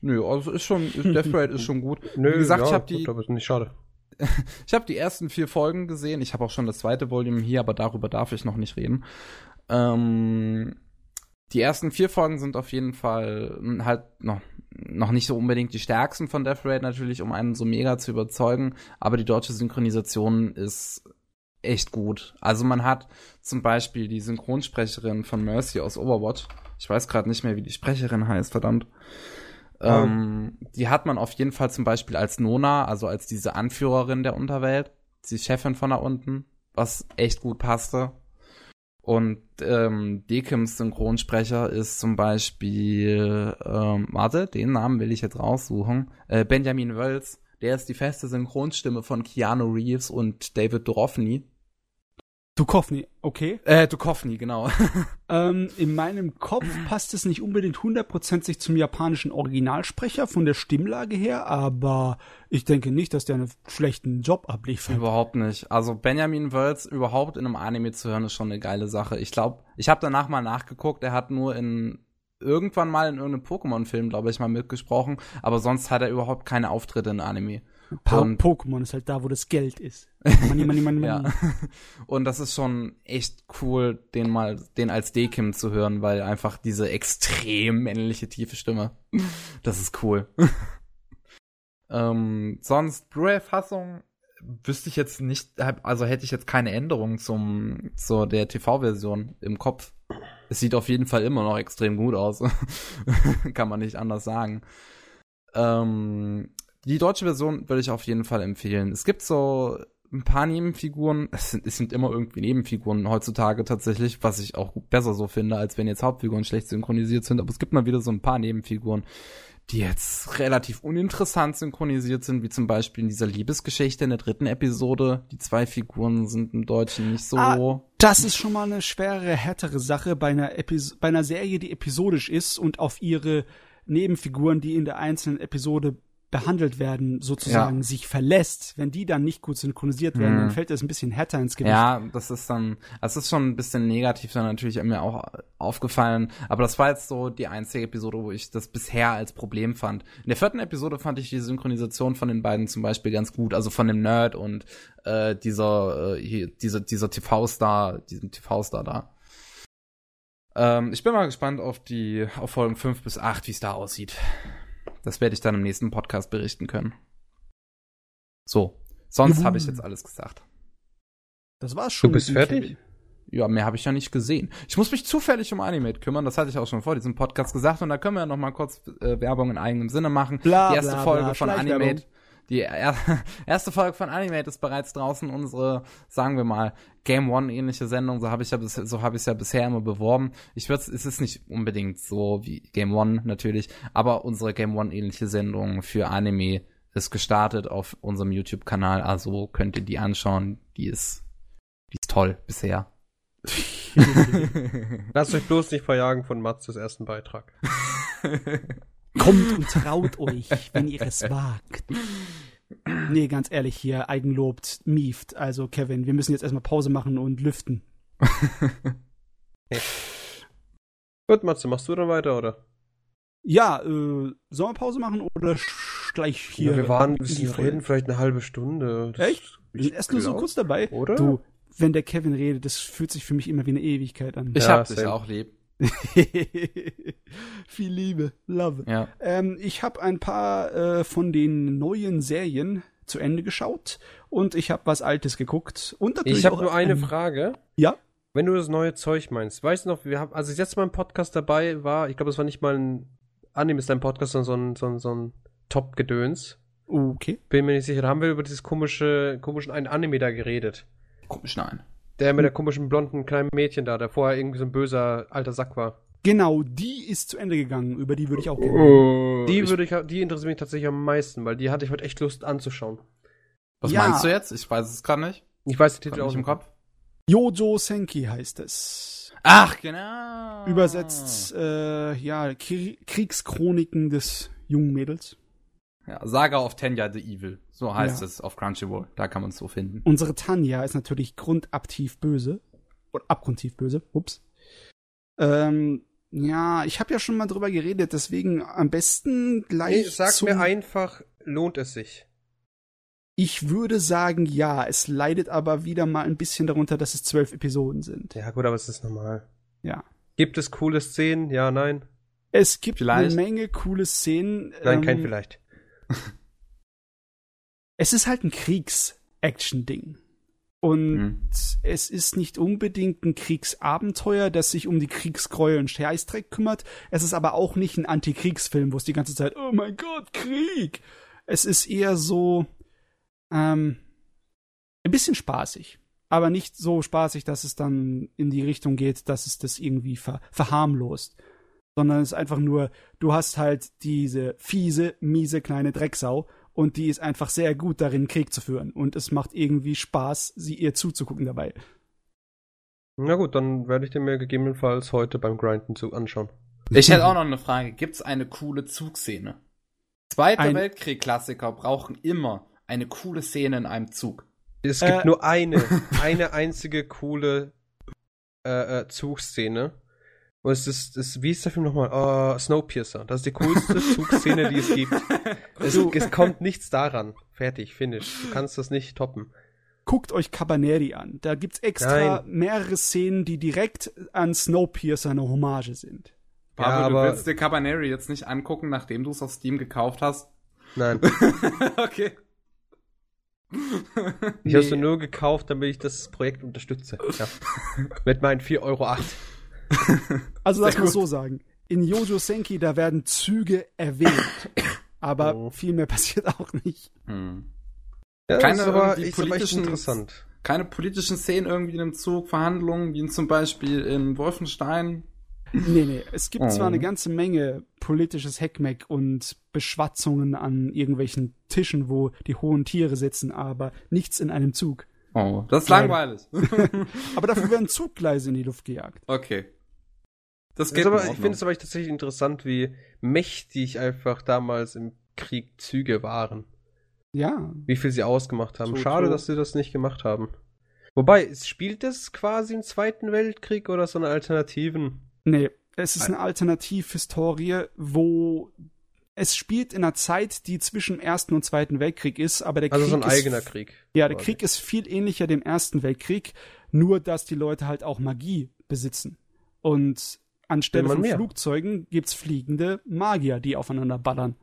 Nö, also ist schon, Death Rate ist schon gut. Nö, Wie gesagt, ja, ich habe die. Aber ist nicht schade. ich habe die ersten vier Folgen gesehen. Ich habe auch schon das zweite Volume hier, aber darüber darf ich noch nicht reden. Ähm, die ersten vier Folgen sind auf jeden Fall halt noch, noch nicht so unbedingt die stärksten von Death Raid natürlich, um einen so mega zu überzeugen. Aber die deutsche Synchronisation ist echt gut. Also man hat zum Beispiel die Synchronsprecherin von Mercy aus Overwatch. Ich weiß gerade nicht mehr, wie die Sprecherin heißt, verdammt. Ähm, die hat man auf jeden Fall zum Beispiel als Nona, also als diese Anführerin der Unterwelt, die Chefin von da unten, was echt gut passte. Und ähm, Dekims Synchronsprecher ist zum Beispiel, ähm, warte, den Namen will ich jetzt raussuchen, äh, Benjamin Wölz. Der ist die feste Synchronstimme von Keanu Reeves und David Duchovny. Duchovny, okay. Äh, Duchovny, genau. ähm, in meinem Kopf passt es nicht unbedingt hundertprozentig zum japanischen Originalsprecher von der Stimmlage her, aber ich denke nicht, dass der einen schlechten Job abliefert. Überhaupt nicht. Also Benjamin Wölz überhaupt in einem Anime zu hören, ist schon eine geile Sache. Ich glaube, ich habe danach mal nachgeguckt, er hat nur in irgendwann mal in irgendeinem Pokémon-Film, glaube ich, mal mitgesprochen, aber sonst hat er überhaupt keine Auftritte in Anime. Und Pokémon ist halt da, wo das Geld ist. Money, money, money, money. ja. Und das ist schon echt cool, den mal, den als Dekim zu hören, weil einfach diese extrem männliche tiefe Stimme, das ist cool. ähm, sonst Blu-ray-Fassung wüsste ich jetzt nicht, also hätte ich jetzt keine Änderung zum, zur der TV-Version im Kopf. Es sieht auf jeden Fall immer noch extrem gut aus. Kann man nicht anders sagen. Ähm, die deutsche Version würde ich auf jeden Fall empfehlen. Es gibt so ein paar Nebenfiguren, es sind, es sind immer irgendwie Nebenfiguren heutzutage tatsächlich, was ich auch besser so finde, als wenn jetzt Hauptfiguren schlecht synchronisiert sind, aber es gibt mal wieder so ein paar Nebenfiguren, die jetzt relativ uninteressant synchronisiert sind, wie zum Beispiel in dieser Liebesgeschichte in der dritten Episode. Die zwei Figuren sind im Deutschen nicht so. Ah, das ist schon mal eine schwere, härtere Sache bei einer, bei einer Serie, die episodisch ist und auf ihre Nebenfiguren, die in der einzelnen Episode behandelt werden, sozusagen ja. sich verlässt, wenn die dann nicht gut synchronisiert werden, mhm. dann fällt das ein bisschen härter ins Gewicht. Ja, das ist dann, das ist schon ein bisschen negativ dann natürlich mir auch aufgefallen, aber das war jetzt so die einzige Episode, wo ich das bisher als Problem fand. In der vierten Episode fand ich die Synchronisation von den beiden zum Beispiel ganz gut, also von dem Nerd und äh, dieser, äh, hier, dieser, dieser TV-Star, diesem TV-Star da. Ähm, ich bin mal gespannt auf die auf Folgen 5 bis 8, wie es da aussieht. Das werde ich dann im nächsten Podcast berichten können. So, sonst habe ich jetzt alles gesagt. Das war's schon. Du bist fertig? Kevin. Ja, mehr habe ich ja nicht gesehen. Ich muss mich zufällig um Animate kümmern, das hatte ich auch schon vor diesem Podcast gesagt und da können wir ja noch mal kurz äh, Werbung in eigenem Sinne machen. Bla, Die erste bla, Folge bla, von Animate die er erste Folge von Animate ist bereits draußen. Unsere, sagen wir mal, Game One ähnliche Sendung. So habe ich ja so habe ich ja bisher immer beworben. Ich würde, es ist nicht unbedingt so wie Game One natürlich, aber unsere Game One ähnliche Sendung für Anime ist gestartet auf unserem YouTube-Kanal. Also könnt ihr die anschauen. Die ist, die ist toll bisher. Lasst euch bloß nicht verjagen von Matzes ersten Beitrag. Kommt und traut euch, wenn ihr es wagt. Nee, ganz ehrlich, hier eigenlobt, mieft. Also, Kevin, wir müssen jetzt erstmal Pause machen und lüften. Gut, Matze, machst du dann weiter, oder? Ja, äh, sollen wir Pause machen oder gleich hier? Ja, wir waren, wir reden vielleicht eine halbe Stunde. Das Echt? Wir sind erst nur so kurz dabei. Oder? Du, wenn der Kevin redet, das fühlt sich für mich immer wie eine Ewigkeit an. Ich ja, hab dich auch lieb. Viel Liebe, Love. Ja. Ähm, ich habe ein paar äh, von den neuen Serien zu Ende geschaut und ich habe was Altes geguckt. Und natürlich ich habe nur eine ähm, Frage. Ja. Wenn du das neue Zeug meinst, weißt du noch, wir haben, als ich jetzt mal im Podcast dabei war, ich glaube, es war nicht mal ein Anime ist dein Podcast, sondern so ein, so ein, so ein Top-Gedöns. Okay. Bin mir nicht sicher, da haben wir über dieses komische, komischen einen Anime da geredet. Komisch, nein. Der mit der komischen blonden kleinen Mädchen da, der vorher irgendwie so ein böser alter Sack war. Genau, die ist zu Ende gegangen. Über die würde ich auch gerne. Oh, die würde ich, die interessiert mich tatsächlich am meisten, weil die hatte ich heute echt Lust anzuschauen. Was ja. meinst du jetzt? Ich weiß es gerade nicht. Ich weiß den Titel auch nicht im Kopf. Jojo Senki heißt es. Ach, genau. Übersetzt, äh, ja, Kriegschroniken des jungen Mädels. Ja, Saga of Tanya the Evil. So heißt ja. es auf Crunchyroll. Da kann man es so finden. Unsere Tanya ist natürlich grundabtiv böse. Oder abgrundtief böse. Ups. Ähm, ja, ich habe ja schon mal drüber geredet, deswegen am besten gleich. Nee, sag mir einfach, lohnt es sich? Ich würde sagen, ja. Es leidet aber wieder mal ein bisschen darunter, dass es zwölf Episoden sind. Ja, gut, aber es ist normal. Ja. Gibt es coole Szenen? Ja, nein. Es gibt vielleicht. eine Menge coole Szenen. Nein, ähm, kein vielleicht. es ist halt ein Kriegs-Action-Ding. Und mhm. es ist nicht unbedingt ein Kriegsabenteuer, das sich um die Kriegsgräuel und Scheißdreck kümmert. Es ist aber auch nicht ein Antikriegsfilm, wo es die ganze Zeit, oh mein Gott, Krieg. Es ist eher so, ähm, ein bisschen spaßig. Aber nicht so spaßig, dass es dann in die Richtung geht, dass es das irgendwie ver verharmlost sondern es ist einfach nur, du hast halt diese fiese, miese kleine Drecksau und die ist einfach sehr gut darin, Krieg zu führen und es macht irgendwie Spaß, sie ihr zuzugucken dabei. Na gut, dann werde ich den mir gegebenenfalls heute beim Grinden zu anschauen. Ich hätte auch noch eine Frage. Gibt es eine coole Zugszene? Zweiter ein Weltkrieg-Klassiker brauchen immer eine coole Szene in einem Zug. Es gibt äh, nur eine, eine einzige coole äh, äh, Zugszene. Und es ist, es, wie ist der Film nochmal? Uh, Snowpiercer. Das ist die coolste Zugszene, die es gibt. Es, es, kommt nichts daran. Fertig, finish. Du kannst das nicht toppen. Guckt euch Cabaneri an. Da gibt's extra Nein. mehrere Szenen, die direkt an Snowpiercer eine Hommage sind. Pablo, ja, aber du willst dir Cabaneri jetzt nicht angucken, nachdem du es auf Steam gekauft hast? Nein. okay. Ich nee. habe es nur gekauft, damit ich das Projekt unterstütze. Ja. Mit meinen 4,08 Euro. Also lass mal so sagen. In Jojo Senki, da werden Züge erwähnt. Aber oh. viel mehr passiert auch nicht. Hm. Ja, keine aber, politischen, interessant. Keine politischen Szenen irgendwie in einem Zug, Verhandlungen, wie zum Beispiel in Wolfenstein. Nee, nee. Es gibt oh. zwar eine ganze Menge politisches Heckmeck und Beschwatzungen an irgendwelchen Tischen, wo die hohen Tiere sitzen, aber nichts in einem Zug. Oh, das ist langweilig. aber dafür werden Zuggleise in die Luft gejagt. Okay. Das geht aber, ich finde es aber tatsächlich interessant, wie mächtig einfach damals im Weltkriegzüge waren. Ja. Wie viel sie ausgemacht haben. So, Schade, so. dass sie das nicht gemacht haben. Wobei, spielt das quasi im Zweiten Weltkrieg oder so eine Alternativen? Nee, es ist eine Alternativhistorie, wo es spielt in einer Zeit, die zwischen Ersten und Zweiten Weltkrieg ist, aber der also Krieg. Also so ein eigener Krieg. Ja, der Krieg ist viel ähnlicher dem Ersten Weltkrieg, nur dass die Leute halt auch Magie besitzen. Und anstelle von mehr. Flugzeugen gibt's fliegende Magier, die aufeinander ballern.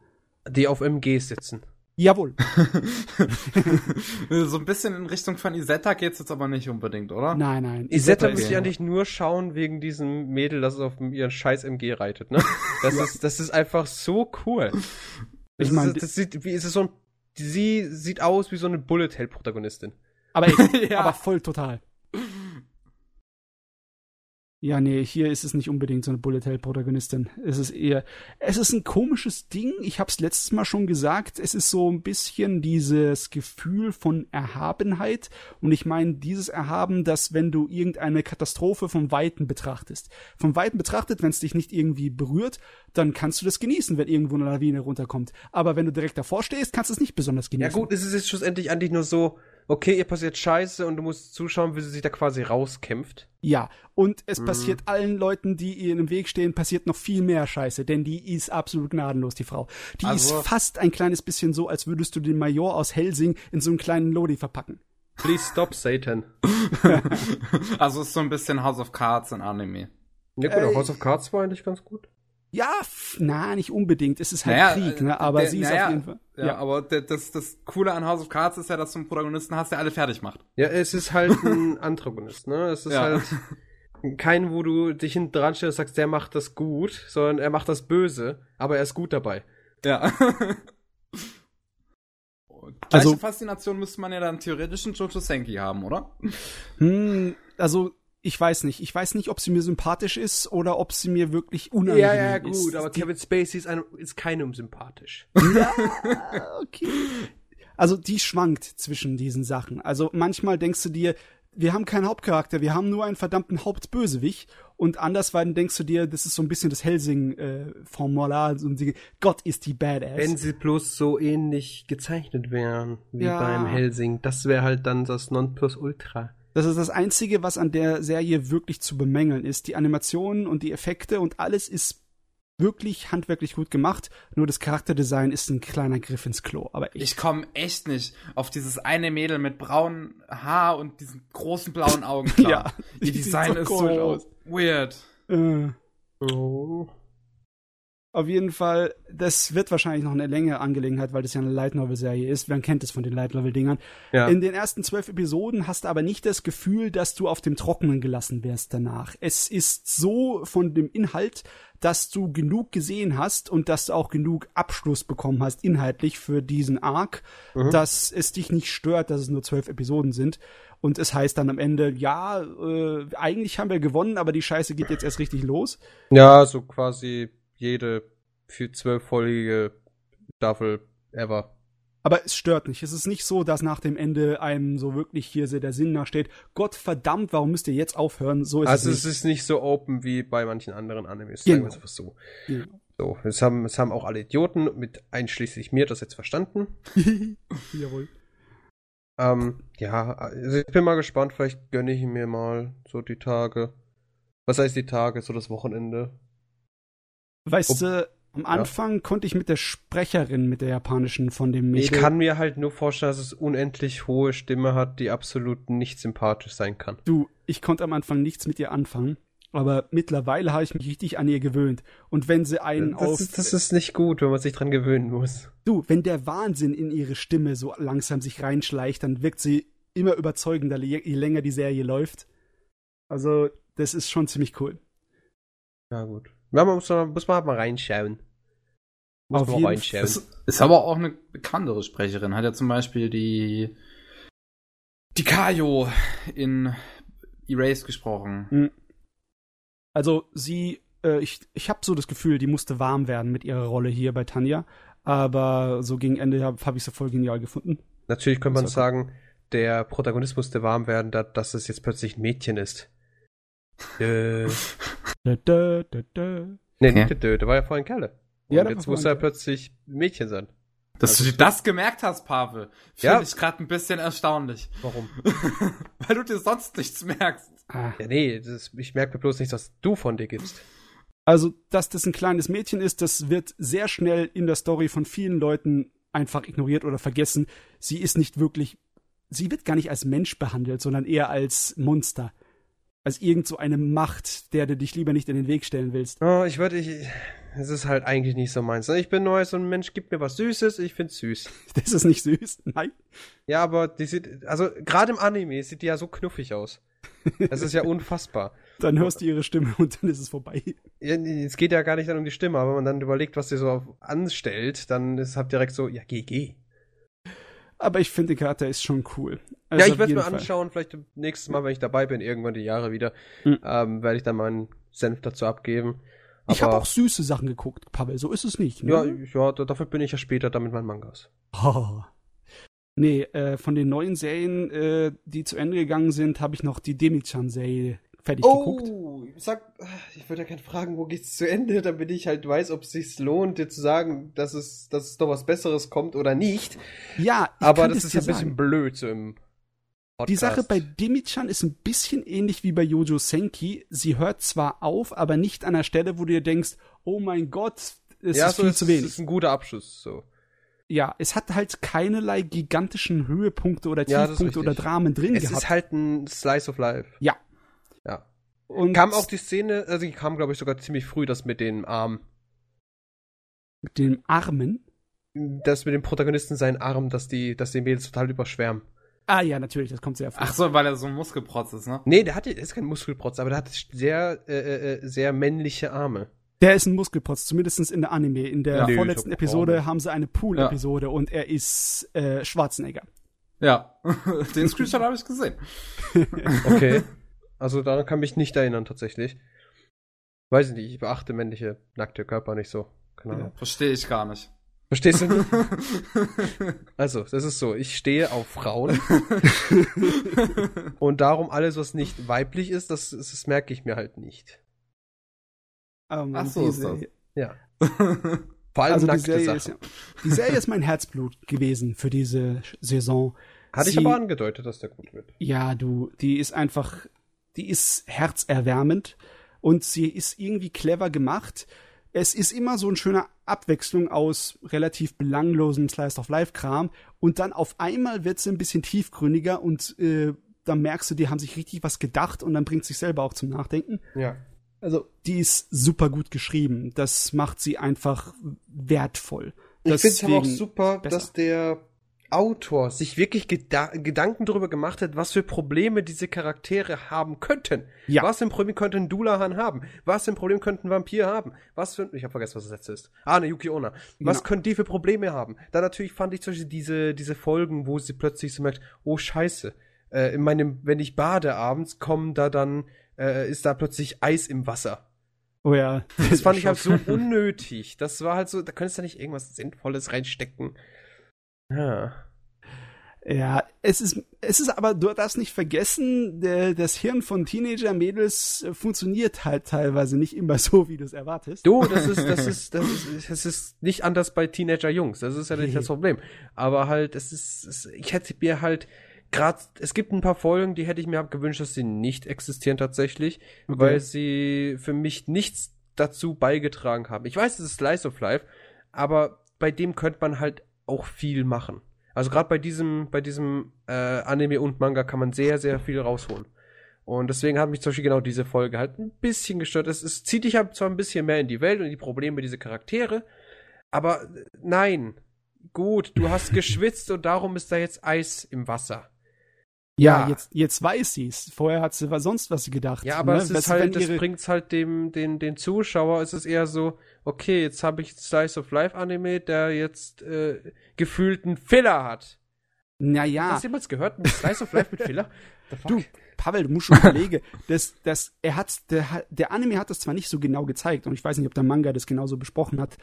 Die auf MGs sitzen. Jawohl. so ein bisschen in Richtung von Isetta geht's jetzt aber nicht unbedingt, oder? Nein, nein. Isetta, Isetta muss ich eigentlich nur schauen wegen diesem Mädel, das auf ihren scheiß MG reitet, ne? Das ist, das ist einfach so cool. Ich meine, das sieht, wie ist es so ein, sie sieht aus wie so eine Bullet Hell Protagonistin. Aber, ja. aber voll total. Ja, nee, hier ist es nicht unbedingt so eine Bullet Hell Protagonistin. Es ist eher, es ist ein komisches Ding. Ich hab's letztes Mal schon gesagt. Es ist so ein bisschen dieses Gefühl von Erhabenheit. Und ich meine, dieses Erhaben, dass wenn du irgendeine Katastrophe vom Weiten betrachtest. Vom Weiten betrachtet, wenn es dich nicht irgendwie berührt, dann kannst du das genießen, wenn irgendwo eine Lawine runterkommt. Aber wenn du direkt davor stehst, kannst du es nicht besonders genießen. Ja gut, es ist jetzt schlussendlich eigentlich nur so, okay, ihr passiert Scheiße und du musst zuschauen, wie sie sich da quasi rauskämpft. Ja, und es mhm. passiert allen Leuten, die ihr im Weg stehen, passiert noch viel mehr Scheiße, denn die ist absolut gnadenlos, die Frau. Die also, ist fast ein kleines bisschen so, als würdest du den Major aus Helsing in so einen kleinen Lodi verpacken. Please stop Satan. also ist so ein bisschen House of Cards in Anime. Ja gut, äh, House of Cards war eigentlich ganz gut. Ja, na, nicht unbedingt. Es ist halt naja, Krieg, ne? Aber der, sie ist naja, auf jeden Fall. Ja, ja. aber das, das Coole an House of Cards ist ja, dass du einen Protagonisten hast, der alle fertig macht. Ja, es ist halt ein Antagonist, ne? Es ist ja. halt kein, wo du dich hinten dran stellst und sagst, der macht das gut, sondern er macht das böse, aber er ist gut dabei. Ja. also Faszination müsste man ja dann theoretisch in Jojo Senki haben, oder? Hm, also ich weiß nicht. Ich weiß nicht, ob sie mir sympathisch ist oder ob sie mir wirklich unangenehm ist. Ja, ja, gut, ist. aber Kevin Spacey ist, einem, ist keinem sympathisch. Ja, okay. Also die schwankt zwischen diesen Sachen. Also manchmal denkst du dir, wir haben keinen Hauptcharakter, wir haben nur einen verdammten Hauptbösewicht. Und andersweise denkst du dir, das ist so ein bisschen das Helsing-Formular. Äh, und Gott ist die Badass. Wenn sie bloß so ähnlich gezeichnet wären wie ja. beim Helsing, das wäre halt dann das Nonplusultra. Das ist das Einzige, was an der Serie wirklich zu bemängeln ist. Die Animationen und die Effekte und alles ist wirklich handwerklich gut gemacht. Nur das Charakterdesign ist ein kleiner Griff ins Klo. Aber ich, ich komme echt nicht auf dieses eine Mädel mit braunem Haar und diesen großen blauen Augen klar. ja, die Design so ist so aus. weird. Äh. Oh. Auf jeden Fall, das wird wahrscheinlich noch eine längere Angelegenheit, weil das ja eine Light Novel Serie ist. Man kennt es von den Light Novel Dingern. Ja. In den ersten zwölf Episoden hast du aber nicht das Gefühl, dass du auf dem Trockenen gelassen wirst danach. Es ist so von dem Inhalt, dass du genug gesehen hast und dass du auch genug Abschluss bekommen hast inhaltlich für diesen Arc, mhm. dass es dich nicht stört, dass es nur zwölf Episoden sind. Und es heißt dann am Ende, ja, äh, eigentlich haben wir gewonnen, aber die Scheiße geht jetzt erst richtig los. Ja, so quasi jede für zwölffolgige Staffel ever. Aber es stört nicht. Es ist nicht so, dass nach dem Ende einem so wirklich hier der Sinn nachsteht. Gott verdammt, warum müsst ihr jetzt aufhören? So ist also es, nicht. es ist nicht so open wie bei manchen anderen Animes. Genau. Sagen wir es so. Genau. So, es haben, es haben auch alle Idioten, mit einschließlich mir, das jetzt verstanden. Jawohl. Ähm, ja, also ich bin mal gespannt, vielleicht gönne ich mir mal so die Tage. Was heißt die Tage? So das Wochenende. Weißt du, am Anfang ja. konnte ich mit der Sprecherin, mit der japanischen von dem Mädel. Ich kann mir halt nur vorstellen, dass es unendlich hohe Stimme hat, die absolut nicht sympathisch sein kann. Du, ich konnte am Anfang nichts mit ihr anfangen. Aber mittlerweile habe ich mich richtig an ihr gewöhnt. Und wenn sie einen das auf. Ist, das ist nicht gut, wenn man sich dran gewöhnen muss. Du, wenn der Wahnsinn in ihre Stimme so langsam sich reinschleicht, dann wirkt sie immer überzeugender, je, je länger die Serie läuft. Also, das ist schon ziemlich cool. Ja, gut. Ja, man muss, muss man halt mal reinschauen. Muss Auf man reinschauen. Ist, ist aber auch eine bekanntere Sprecherin. Hat ja zum Beispiel die die Kayo in Erased gesprochen. Hm. Also sie, äh, ich, ich habe so das Gefühl, die musste warm werden mit ihrer Rolle hier bei Tanja. Aber so gegen Ende habe hab ich sie voll genial gefunden. Natürlich könnte man sagen, der Protagonist musste warm werden, da, dass es jetzt plötzlich ein Mädchen ist. Äh. Da, da, da, da. Nee, nicht ja. der war ja vorhin Kerle. Und ja, jetzt muss er plötzlich Mädchen sein. Dass also, du dir das gemerkt hast, Pavel, finde ja. ich gerade ein bisschen erstaunlich. Warum? Weil du dir sonst nichts merkst. Ah. Ja, nee, das, ich merke mir bloß nichts, was du von dir gibst. Also, dass das ein kleines Mädchen ist, das wird sehr schnell in der Story von vielen Leuten einfach ignoriert oder vergessen. Sie ist nicht wirklich, sie wird gar nicht als Mensch behandelt, sondern eher als Monster als irgend so eine Macht, der du dich lieber nicht in den Weg stellen willst. Oh, ich würde, ich, es ist halt eigentlich nicht so meins. Ich bin neu, so ein Mensch gibt mir was Süßes, ich find's süß. Das ist nicht süß, nein. Ja, aber die sieht, also gerade im Anime sieht die ja so knuffig aus. Das ist ja unfassbar. dann hörst du ihre Stimme und dann ist es vorbei. Ja, es geht ja gar nicht dann um die Stimme, aber wenn man dann überlegt, was sie so anstellt, dann ist halt direkt so, ja, geh, geh. Aber ich finde, der Charakter ist schon cool. Also ja, ich werde es mir Fall. anschauen, vielleicht nächstes Mal, wenn ich dabei bin, irgendwann die Jahre wieder, mhm. ähm, werde ich dann meinen Senf dazu abgeben. Aber ich habe auch süße Sachen geguckt, Pavel, so ist es nicht. Ne? Ja, ja, dafür bin ich ja später dann mit meinen Mangas. Oh. Nee, äh, von den neuen Serien, äh, die zu Ende gegangen sind, habe ich noch die Demi-chan-Serie fertig oh, geguckt. Sag, ich würde ja gerne fragen, wo geht's zu Ende, damit ich halt weiß, ob es sich lohnt, dir zu sagen, dass es, dass es doch was Besseres kommt oder nicht. Ja, aber das ist ja ein bisschen blöd so im Podcast. Die Sache bei Demi-chan ist ein bisschen ähnlich wie bei Jojo Senki. Sie hört zwar auf, aber nicht an der Stelle, wo du dir denkst, oh mein Gott, es ja, ist so viel ist, zu wenig. Das ist ein guter Abschluss, so. Ja, es hat halt keinerlei gigantischen Höhepunkte oder Tiefpunkte ja, oder Dramen drin es gehabt. Es ist halt ein Slice of Life. Ja. Und kam auch die Szene, also die kam, glaube ich, sogar ziemlich früh, das mit den Armen. Mit den Armen? Das mit dem Protagonisten seinen Arm, dass die, dass die Mädels total überschwärmen. Ah ja, natürlich, das kommt sehr früh. Ach so, weil er so ein Muskelprotz ist, ne? Nee, der hat, der ist kein Muskelprotz, aber der hat sehr, äh, äh, äh sehr männliche Arme. Der ist ein Muskelprotz, zumindest in der Anime. In der ja, vorletzten Episode haben sie eine Pool-Episode ja. und er ist äh, Schwarzenegger. Ja, den Screenshot habe ich gesehen. okay. Also daran kann mich nicht erinnern tatsächlich. Weiß ich nicht, ich beachte männliche nackte Körper nicht so. Keine Ahnung. Ja, Verstehe ich gar nicht. Verstehst du nicht? also, das ist so, ich stehe auf Frauen. und darum alles, was nicht weiblich ist, das, das merke ich mir halt nicht. Um, Ach so, ist das. Ja. Vor allem also nackte die Serie, Sachen. Ist, die Serie ist mein Herzblut gewesen für diese Saison. Hatte Sie, ich aber angedeutet, dass der gut wird. Ja, du, die ist einfach die ist herzerwärmend und sie ist irgendwie clever gemacht. Es ist immer so eine schöne Abwechslung aus relativ belanglosem Slice of Life Kram und dann auf einmal wird sie ein bisschen tiefgründiger und äh, dann merkst du, die haben sich richtig was gedacht und dann bringt sich selber auch zum Nachdenken. Ja. Also, die ist super gut geschrieben. Das macht sie einfach wertvoll. Ich finde es aber auch super, besser. dass der Autor sich wirklich Geda Gedanken darüber gemacht hat, was für Probleme diese Charaktere haben könnten. Ja. Was für ein Problem könnten Dulahan haben? Was für ein Problem könnten Vampir haben? Was für ich habe vergessen, was das letzte ist. Ah, ne Yuki Onna. Was ja. können die für Probleme haben? Dann natürlich fand ich zum Beispiel diese diese Folgen, wo sie plötzlich so merkt, oh Scheiße, äh, in meinem, wenn ich bade abends, kommen da dann äh, ist da plötzlich Eis im Wasser. Oh ja. Das fand ich halt so unnötig. Das war halt so, da könntest du nicht irgendwas Sinnvolles reinstecken. Ja. Ja, es ist, es ist aber, du darfst nicht vergessen, der, das Hirn von Teenager-Mädels funktioniert halt teilweise nicht immer so, wie du es erwartest. Du, das ist, das ist, das ist, das ist nicht anders bei Teenager-Jungs. Das ist ja nicht das Problem. Aber halt, es ist, es, ich hätte mir halt, gerade, es gibt ein paar Folgen, die hätte ich mir gewünscht, dass sie nicht existieren tatsächlich, okay. weil sie für mich nichts dazu beigetragen haben. Ich weiß, es ist Slice of Life, aber bei dem könnte man halt auch viel machen. Also gerade bei diesem, bei diesem äh, Anime und Manga kann man sehr, sehr viel rausholen. Und deswegen hat mich zum Beispiel genau diese Folge halt ein bisschen gestört. Es, es zieht dich halt zwar ein bisschen mehr in die Welt und in die Probleme dieser Charaktere, aber äh, nein. Gut, du hast geschwitzt und darum ist da jetzt Eis im Wasser. Ja, ja, jetzt, jetzt weiß sie es. Vorher hat sie sonst was gedacht. Ja, aber ne? es ist halt, das bringt's halt dem, den, den Zuschauer, es ist eher so, okay, jetzt habe ich Slice of Life Anime, der jetzt äh, gefühlt einen Filler hat. Naja. Hast du jemals gehört, ein Slice of Life mit Filler? Du, Pavel, du musst schon überlegen, das, das, er hat, der, der Anime hat das zwar nicht so genau gezeigt, und ich weiß nicht, ob der Manga das genauso besprochen hat.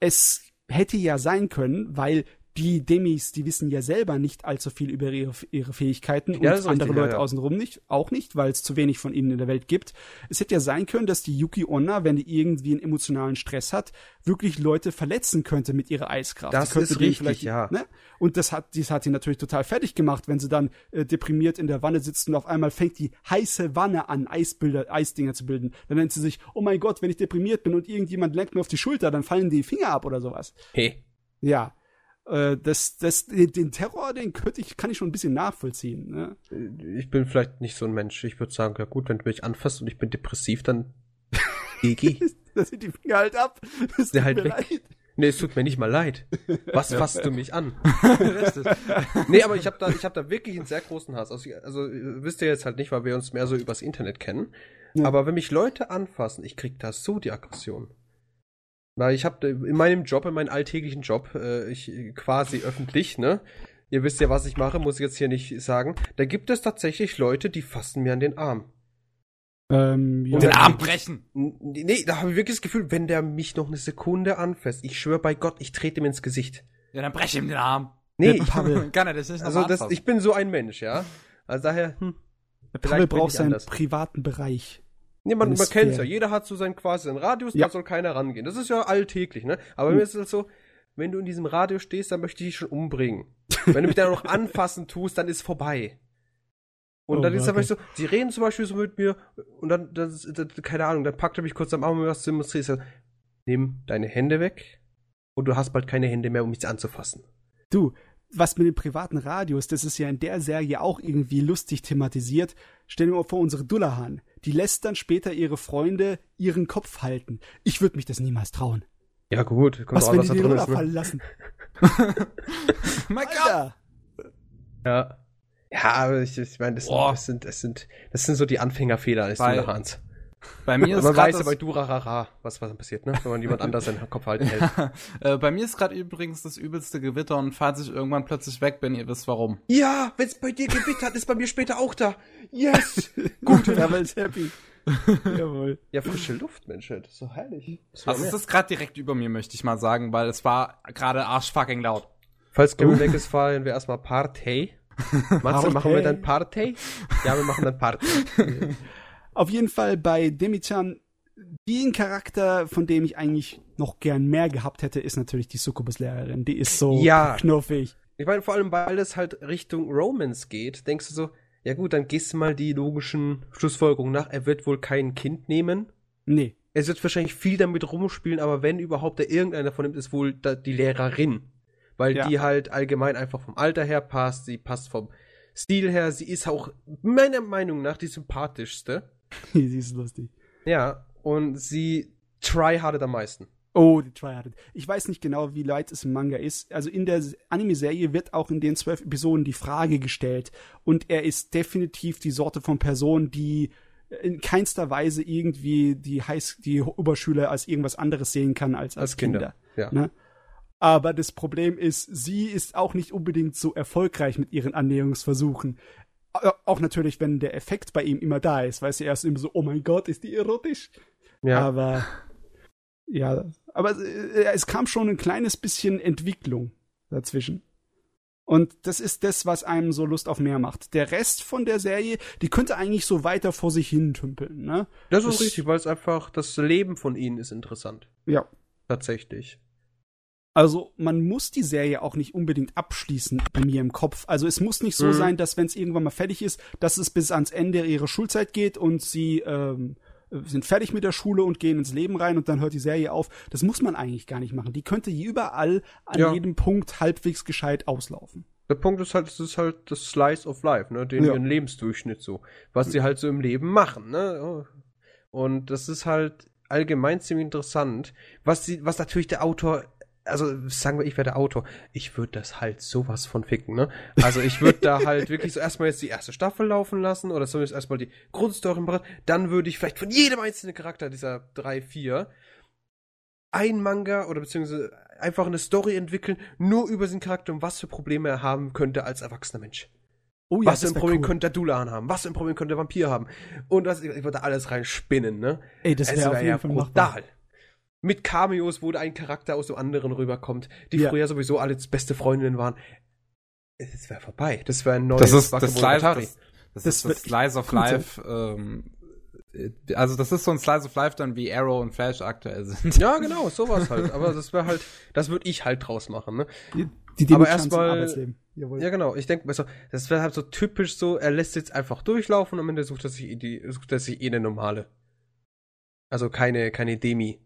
Es hätte ja sein können, weil die Demis, die wissen ja selber nicht allzu viel über ihre, ihre Fähigkeiten ja, und andere Leute ja, ja. außenrum nicht, auch nicht, weil es zu wenig von ihnen in der Welt gibt. Es hätte ja sein können, dass die Yuki Onna, wenn die irgendwie einen emotionalen Stress hat, wirklich Leute verletzen könnte mit ihrer Eiskraft. Das ist richtig, ja. Ne? Und das hat, das hat sie natürlich total fertig gemacht, wenn sie dann äh, deprimiert in der Wanne sitzt und auf einmal fängt die heiße Wanne an, Eisbilder, Eisdinger zu bilden. Dann nennt sie sich, oh mein Gott, wenn ich deprimiert bin und irgendjemand lenkt mir auf die Schulter, dann fallen die Finger ab oder sowas. Hey. Ja. Äh, das, das, den Terror, den könnte ich, kann ich schon ein bisschen nachvollziehen. Ne? Ich bin vielleicht nicht so ein Mensch. Ich würde sagen, ja gut, wenn du mich anfasst und ich bin depressiv, dann GG. da sind die Finger halt ab. Das tut halt mir weg. leid. Nee, es tut mir nicht mal leid. Was fasst du mich an? nee, aber ich habe da, ich hab da wirklich einen sehr großen Hass. Also, also wisst ihr jetzt halt nicht, weil wir uns mehr so übers Internet kennen. Ja. Aber wenn mich Leute anfassen, ich krieg da so die Aggression. Weil ich habe in meinem Job, in meinem alltäglichen Job, äh, ich quasi öffentlich, ne? Ihr wisst ja, was ich mache, muss ich jetzt hier nicht sagen. Da gibt es tatsächlich Leute, die fassen mir an den Arm. Ähm, ja. Und den Arm brechen. Nee, da habe ich wirklich das Gefühl, wenn der mich noch eine Sekunde anfasst, ich schwöre bei Gott, ich trete ihm ins Gesicht. Ja, dann breche ihm den Arm. Nee, ich, kann er das nicht Also das, ich bin so ein Mensch, ja. Also daher, hm. Der Pavel braucht seinen anders. privaten Bereich. Nee, man, man kennt's ja. Jeder hat so seinen quasi seinen Radius, ja. da soll keiner rangehen. Das ist ja alltäglich, ne? Aber hm. mir ist es so, wenn du in diesem Radius stehst, dann möchte ich dich schon umbringen. wenn du mich dann noch anfassen tust, dann ist vorbei. Und oh, dann ist okay. aber so, sie reden zum Beispiel so mit mir und dann, das, das, keine Ahnung, dann packt er mich kurz am Arm und was zu demonstrieren. So, nimm deine Hände weg und du hast bald keine Hände mehr, um mich anzufassen. Du, was mit dem privaten Radius, das ist ja in der Serie auch irgendwie lustig thematisiert. Stell dir mal vor, unsere Dullahan, die lässt dann später ihre Freunde ihren Kopf halten. Ich würde mich das niemals trauen. Ja gut, was, auch, wenn was die den Dulla ne? fallen lassen? mein Gott! Ja. Ja, aber ich, ich meine, das, das, sind, das, sind, das sind so die Anfängerfehler eines Durahans. Bei mir ist man weiß ja bei Durarara, was, was passiert, ne? wenn man jemand anders seinen Kopf halten hält. Ja, äh, bei mir ist gerade übrigens das übelste Gewitter und falls ich irgendwann plötzlich weg bin, ihr wisst warum. Ja, wenn es bei dir gewittert, ist bei mir später auch da. Yes! Gut, Travel happy. Jawohl. Ja, frische Luft, Mensch, das ist so herrlich. Also es ist gerade direkt über mir, möchte ich mal sagen, weil es war gerade arschfucking laut. Falls Kevin weg ist, fahren wir erstmal Partey. Matze, machen wir dann Party? Ja, wir machen dann Party. Auf jeden Fall bei Demichan, den Charakter, von dem ich eigentlich noch gern mehr gehabt hätte, ist natürlich die Succubus-Lehrerin. Die ist so ja. knuffig. Ich meine, vor allem, weil es halt Richtung Romance geht, denkst du so, ja gut, dann gehst du mal die logischen Schlussfolgerungen nach. Er wird wohl kein Kind nehmen. Nee. Er wird wahrscheinlich viel damit rumspielen, aber wenn überhaupt der irgendeiner von ihm ist wohl die Lehrerin weil ja. die halt allgemein einfach vom Alter her passt, sie passt vom Stil her, sie ist auch meiner Meinung nach die sympathischste. sie ist lustig. Ja, und sie tryhardet am meisten. Oh, die tryhardet. Ich weiß nicht genau, wie leid es im Manga ist. Also in der Anime-Serie wird auch in den zwölf Episoden die Frage gestellt. Und er ist definitiv die Sorte von Person, die in keinster Weise irgendwie die Heiß die Oberschüler als irgendwas anderes sehen kann als als, als Kinder. Kinder. Ja. Ne? Aber das Problem ist, sie ist auch nicht unbedingt so erfolgreich mit ihren Annäherungsversuchen. Auch natürlich, wenn der Effekt bei ihm immer da ist, weil sie erst immer so, oh mein Gott, ist die erotisch. Ja. Aber, ja, aber äh, es kam schon ein kleines bisschen Entwicklung dazwischen. Und das ist das, was einem so Lust auf mehr macht. Der Rest von der Serie, die könnte eigentlich so weiter vor sich hin tümpeln, ne? Das ist das, richtig, weil es einfach, das Leben von ihnen ist interessant. Ja. Tatsächlich. Also man muss die Serie auch nicht unbedingt abschließen bei mir im Kopf. Also es muss nicht so mhm. sein, dass wenn es irgendwann mal fertig ist, dass es bis ans Ende ihrer Schulzeit geht und sie ähm, sind fertig mit der Schule und gehen ins Leben rein und dann hört die Serie auf. Das muss man eigentlich gar nicht machen. Die könnte überall an ja. jedem Punkt halbwegs gescheit auslaufen. Der Punkt ist halt, es ist halt das Slice of Life, ne, den ja. ihren Lebensdurchschnitt so, was sie halt so im Leben machen, ne? Und das ist halt allgemein ziemlich interessant, was sie, was natürlich der Autor also sagen wir, ich wäre der Autor, ich würde das halt sowas von ficken, ne? Also ich würde da halt wirklich so erstmal jetzt die erste Staffel laufen lassen oder zumindest erstmal die Grundstory machen, dann würde ich vielleicht von jedem einzelnen Charakter dieser drei, vier ein Manga oder beziehungsweise einfach eine Story entwickeln, nur über seinen Charakter und was für Probleme er haben könnte als erwachsener Mensch. Oh ja, was für ein Problem cool. könnte der Dulan haben? Was für ein Problem könnte der Vampir haben? Und das, ich würde da alles reinspinnen, ne? Ey, das wäre wär auf jeden ja Fall brutal. Machbar. Mit Cameos, wo ein Charakter aus dem anderen rüberkommt, die ja. früher sowieso alle beste Freundinnen waren. Es wäre vorbei. Das wäre ein neues das ist, das, Slice, das, das, das, ist das Slice of Life. Ähm, also das ist so ein Slice of Life dann wie Arrow und Flash aktuell sind. Ja, genau, sowas halt. Aber das wäre halt, das würde ich halt draus machen. Ne? Die, die Aber erstmal. Ja, genau. Ich denke, also, das wäre halt so typisch so, er lässt jetzt einfach durchlaufen und am Ende sucht er sich, die, sucht er sich eh eine normale. Also keine, keine Demi.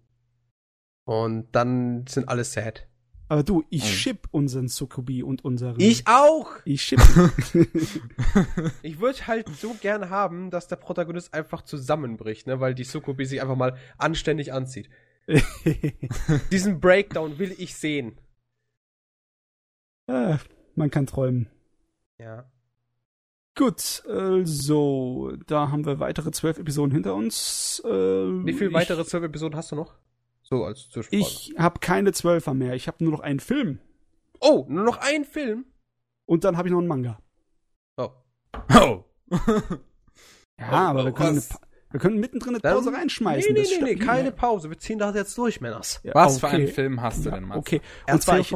Und dann sind alle sad. Aber du, ich ship unseren Sukubi und unseren. Ich auch! Ich ship. ich würde halt so gern haben, dass der Protagonist einfach zusammenbricht, ne, weil die Sukubi sich einfach mal anständig anzieht. Diesen Breakdown will ich sehen. Ah, man kann träumen. Ja. Gut, also, da haben wir weitere zwölf Episoden hinter uns. Äh, Wie viele weitere zwölf Episoden hast du noch? So als Zwischenfrage. Ich habe keine Zwölfer mehr. Ich habe nur noch einen Film. Oh, nur noch einen Film? Und dann habe ich noch einen Manga. Oh. Oh. ja, oh, aber oh, wir, können wir können mittendrin eine Pause dann, reinschmeißen. Nee, nee, nee, nee, keine Pause. Wir ziehen das jetzt durch, Männers. Ja, was okay. für einen Film hast du denn, Mann? Okay. Und zwar ich,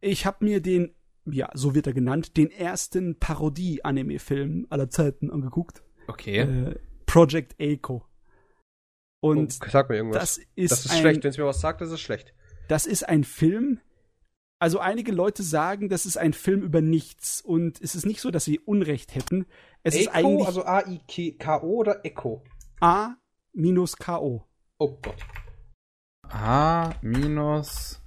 ich habe mir den, ja, so wird er genannt, den ersten Parodie-Anime-Film aller Zeiten angeguckt. Okay. Äh, Project Echo. Und oh, sag mir irgendwas. Das ist, das ist ein, schlecht. Wenn es mir was sagt, das ist schlecht. Das ist ein Film. Also einige Leute sagen, das ist ein Film über nichts und es ist nicht so, dass sie Unrecht hätten. Es Echo, ist eigentlich also A I K O oder Echo? A minus K O. Oh Gott. A minus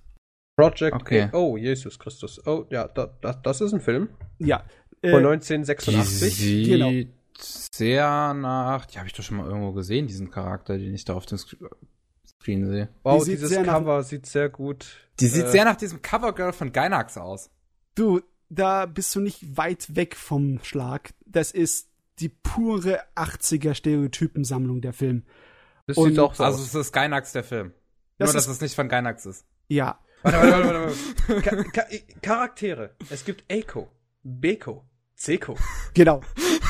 Project okay. A Oh, Jesus Christus. Oh, ja, da, da, das ist ein Film. Ja. Von äh, 1986. Sieht genau sehr nach. Die habe ich doch schon mal irgendwo gesehen, diesen Charakter, den ich da auf dem Screen sehe. Wow, die dieses Cover nach, sieht sehr gut. Die sieht äh, sehr nach diesem Covergirl von Gainax aus. Du, da bist du nicht weit weg vom Schlag. Das ist die pure 80er Stereotypensammlung der Film. Das Und, sieht auch so Also es ist Gainax der Film. Das Nur, dass es nicht von Gainax ist. Ja. Warte, warte, warte, warte. Ka Ka Charaktere. Es gibt Eiko, Beko, Seko. Genau.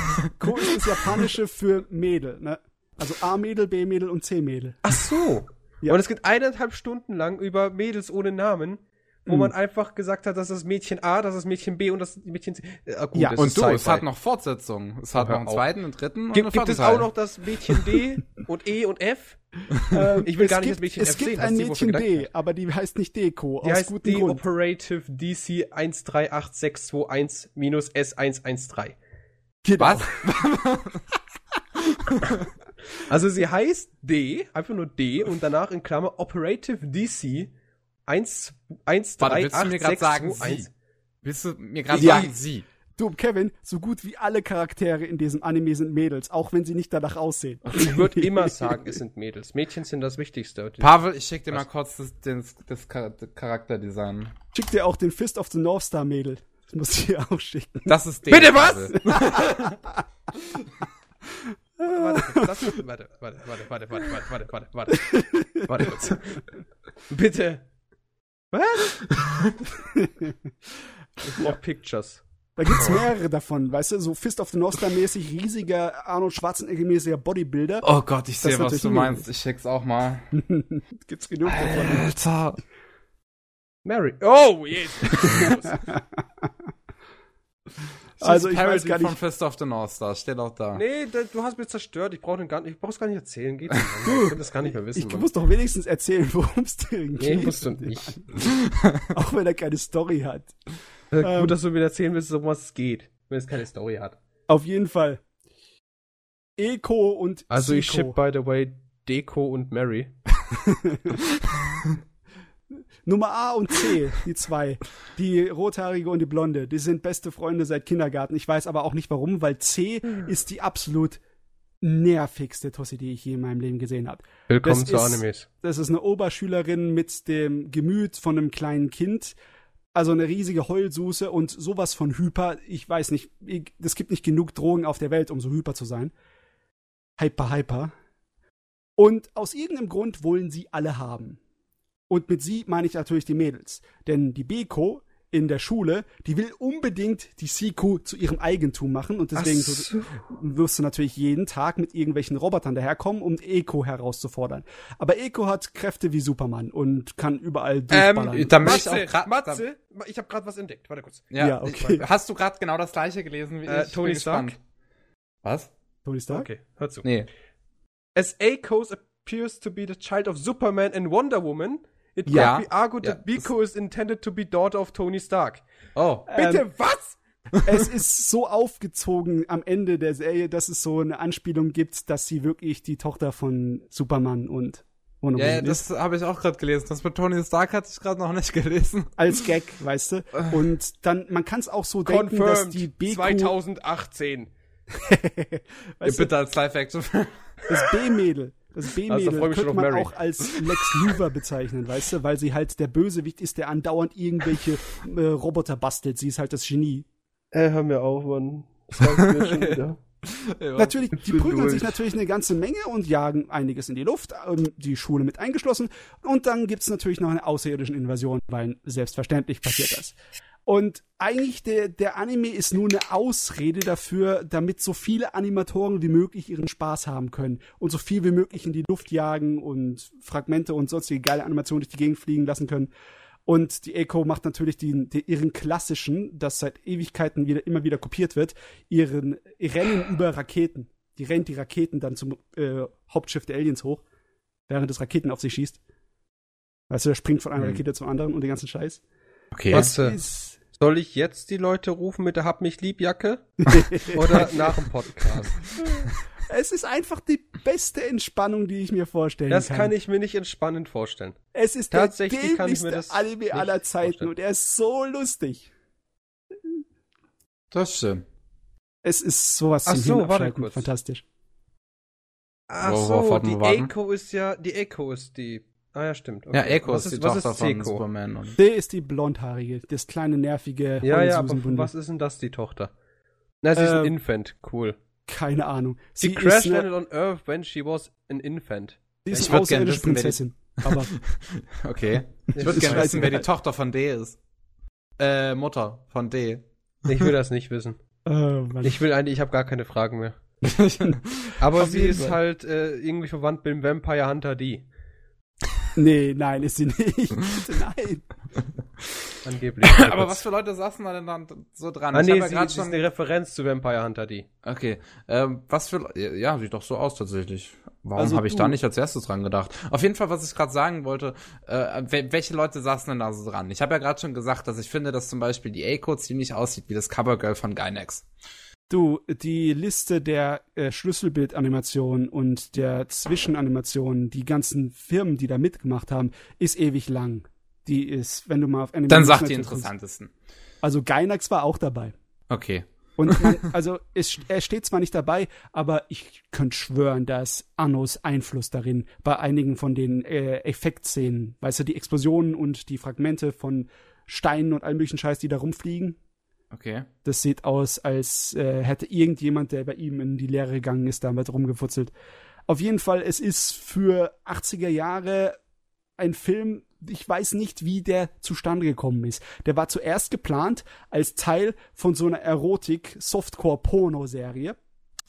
Ko ist das Japanische für Mädel, ne? Also A-Mädel, B-Mädel und C-Mädel. Ach so. Ja. Und es geht eineinhalb Stunden lang über Mädels ohne Namen, wo mhm. man einfach gesagt hat, dass das Mädchen A, das ist Mädchen B und das Mädchen C. Äh, gut, ja, und du, es hat noch Fortsetzungen. Es hat noch einen zweiten, einen dritten und Gibt, gibt es auch noch das Mädchen D und E und F? Ähm, ich will gar nicht das Mädchen es F sehen. Es gibt ein Mädchen D, aber die heißt nicht Deko. Die heißt D Grund. Operative DC 138621-S113. Genau. Was? also sie heißt D, einfach nur D und danach in Klammer Operative DC 1, 1 Warte, willst du mir gerade sagen, sie? Willst du mir gerade ja. sagen, sie? Du, Kevin, so gut wie alle Charaktere in diesem Anime sind Mädels, auch wenn sie nicht danach aussehen. Ich würde immer sagen, es sind Mädels. Mädchen sind das Wichtigste. Pavel, ich schick dir Was? mal kurz das, das, das Charakterdesign. Schick dir auch den Fist of the North Star Mädel. Das muss ich dir auch schicken. Das ist der. Bitte was? warte, das, warte, warte, warte, warte, warte, warte, warte, warte, warte, warte kurz. Bitte. Was? ich brauch Pictures. Da gibt's mehrere davon, weißt du, so Fist of the North Star mäßig riesiger Arnold Schwarzenegger mäßiger Bodybuilder. Oh Gott, ich sehe, was du meinst. Ich schick's auch mal. gibt's genug davon. Alter. Mary. Oh, yes. also ich weiß gar nicht. von Fist of the North Star, steht auch da. Nee, du hast mich zerstört. Ich brauche gar nicht, ich brauch's gar nicht erzählen. Geht nicht. Ich kann das gar nicht mehr wissen. Ich Mann. muss doch wenigstens erzählen, worum es dir geht. Nee, musst du nicht. auch wenn er keine Story hat. Äh, gut, ähm, dass du mir erzählen willst, um was es geht, wenn es keine Story hat. Auf jeden Fall. Eko und Also Zico. ich ship, by the way, Deko und Mary. Nummer A und C, die zwei. Die rothaarige und die blonde. Die sind beste Freunde seit Kindergarten. Ich weiß aber auch nicht warum, weil C hm. ist die absolut nervigste Tossi, die ich je in meinem Leben gesehen habe. Willkommen das zu ist, Animes. Das ist eine Oberschülerin mit dem Gemüt von einem kleinen Kind. Also eine riesige Heulsuse und sowas von hyper. Ich weiß nicht, es gibt nicht genug Drogen auf der Welt, um so hyper zu sein. Hyper, hyper. Und aus irgendeinem Grund wollen sie alle haben. Und mit sie meine ich natürlich die Mädels. Denn die Beko in der Schule, die will unbedingt die Siku zu ihrem Eigentum machen und deswegen so. wirst du natürlich jeden Tag mit irgendwelchen Robotern daherkommen, um Eko herauszufordern. Aber Eko hat Kräfte wie Superman und kann überall durchballern. Ähm, da Matze, ich auch Matze, ich habe gerade was entdeckt. Warte kurz. Ja, ja okay. Ich, hast du gerade genau das gleiche gelesen wie äh, ich? Tony Stark. Was? Tony Stark? Okay, hör zu. Nee. As Eko appears to be the child of Superman and Wonder Woman, It ja. could be argued ja. that Biko is intended to be daughter of Tony Stark. Oh. Bitte, ähm, was? es ist so aufgezogen am Ende der Serie, dass es so eine Anspielung gibt, dass sie wirklich die Tochter von Superman und Wonder ja, Woman ist. das habe ich auch gerade gelesen. Das mit Tony Stark hatte ich gerade noch nicht gelesen. Als Gag, weißt du? Und dann, man kann es auch so Confirmed denken, dass die Biko 2018. weißt du, Bitte als Live-Action. Das B-Mädel das B-Mädel also, könnte man Mary. auch als Lex Luthor bezeichnen, weißt du, weil sie halt der Bösewicht ist, der andauernd irgendwelche äh, Roboter bastelt. Sie ist halt das Genie. Äh, hör mir auf, Mann. ja, natürlich, die prügeln durch. sich natürlich eine ganze Menge und jagen einiges in die Luft, ähm, die Schule mit eingeschlossen. Und dann gibt's natürlich noch eine außerirdische Invasion, weil selbstverständlich passiert das. Und eigentlich der, der Anime ist nur eine Ausrede dafür, damit so viele Animatoren wie möglich ihren Spaß haben können und so viel wie möglich in die Luft jagen und Fragmente und sonstige geile Animationen durch die Gegend fliegen lassen können. Und die Echo macht natürlich die, die, ihren klassischen, das seit Ewigkeiten wieder, immer wieder kopiert wird, ihren Rennen über Raketen. Die rennt die Raketen dann zum äh, Hauptschiff der Aliens hoch, während das Raketen auf sie schießt. Weißt du, der springt von einer hm. Rakete zur anderen und den ganzen Scheiß. Okay. Was ist soll ich jetzt die Leute rufen mit der Hab mich lieb Jacke? Oder nach dem Podcast? Es ist einfach die beste Entspannung, die ich mir vorstellen das kann. Das kann ich mir nicht entspannend vorstellen. Es ist Tatsächlich der kann ich mir das Anime aller Zeiten vorstellen. und er ist so lustig. Das stimmt. Es ist sowas Ach zum so, warte kurz. Fantastisch. Ach so, die Echo ist ja, die Echo ist die Ah ja, stimmt. Okay. Ja, Echo was ist die was Tochter ist von Superman. Und D ist die blondhaarige, das kleine nervige Ja, ja, aber was ist denn das, die Tochter? Na, sie äh, ist ein ähm, Infant, cool. Keine Ahnung. Sie, sie crash landed on Earth when she was an infant. Sie ist eine außerirdische Prinzessin. aber okay. Ich würde gerne wissen, wer die Tochter von D ist. Äh, Mutter von D. Ich will das nicht wissen. Oh, ich will eigentlich, ich habe gar keine Fragen mehr. aber sie ist halt äh, irgendwie verwandt mit dem Vampire Hunter D. Nee, nein, ist sie nicht. nein. Angeblich. Aber was für Leute saßen da denn dann so dran? Ah, ich nee, ja sie, schon... ist eine Referenz zu Vampire Hunter, die. Okay. Ähm, was für, ja, sieht doch so aus tatsächlich. Warum also habe ich da nicht als erstes dran gedacht? Auf jeden Fall, was ich gerade sagen wollte, äh, welche Leute saßen denn da so dran? Ich habe ja gerade schon gesagt, dass ich finde, dass zum Beispiel die A-Code ziemlich aussieht wie das Covergirl von Gynex. Du, die Liste der äh, Schlüsselbildanimationen und der Zwischenanimationen, die ganzen Firmen, die da mitgemacht haben, ist ewig lang. Die ist, wenn du mal auf Animation Dann sag die interessantesten. Also Gainax war auch dabei. Okay. Und man, also es, er steht zwar nicht dabei, aber ich könnte schwören, dass Annos Einfluss darin bei einigen von den äh, Effektszenen, weißt du, die Explosionen und die Fragmente von Steinen und allem möglichen Scheiß, die da rumfliegen, Okay. Das sieht aus, als äh, hätte irgendjemand, der bei ihm in die Lehre gegangen ist, damit rumgefutzelt. Auf jeden Fall, es ist für 80er Jahre ein Film, ich weiß nicht, wie der zustande gekommen ist. Der war zuerst geplant als Teil von so einer Erotik-Softcore-Porno-Serie.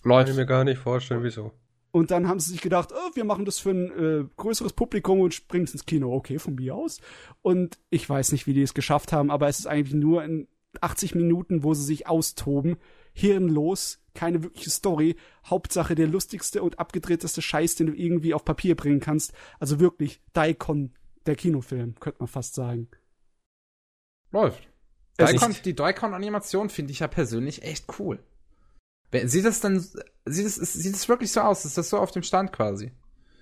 Läuft. Kann ich mir gar nicht vorstellen, wieso. Und dann haben sie sich gedacht, oh, wir machen das für ein äh, größeres Publikum und springen es ins Kino. Okay, von mir aus. Und ich weiß nicht, wie die es geschafft haben, aber es ist eigentlich nur ein 80 Minuten, wo sie sich austoben, hirnlos, keine wirkliche Story, Hauptsache der lustigste und abgedrehteste Scheiß, den du irgendwie auf Papier bringen kannst. Also wirklich Daikon, der Kinofilm, könnte man fast sagen. Läuft. Daikon, die Daikon-Animation finde ich ja persönlich echt cool. Sieht das dann, sieht es, sieht es wirklich so aus? Ist das so auf dem Stand quasi?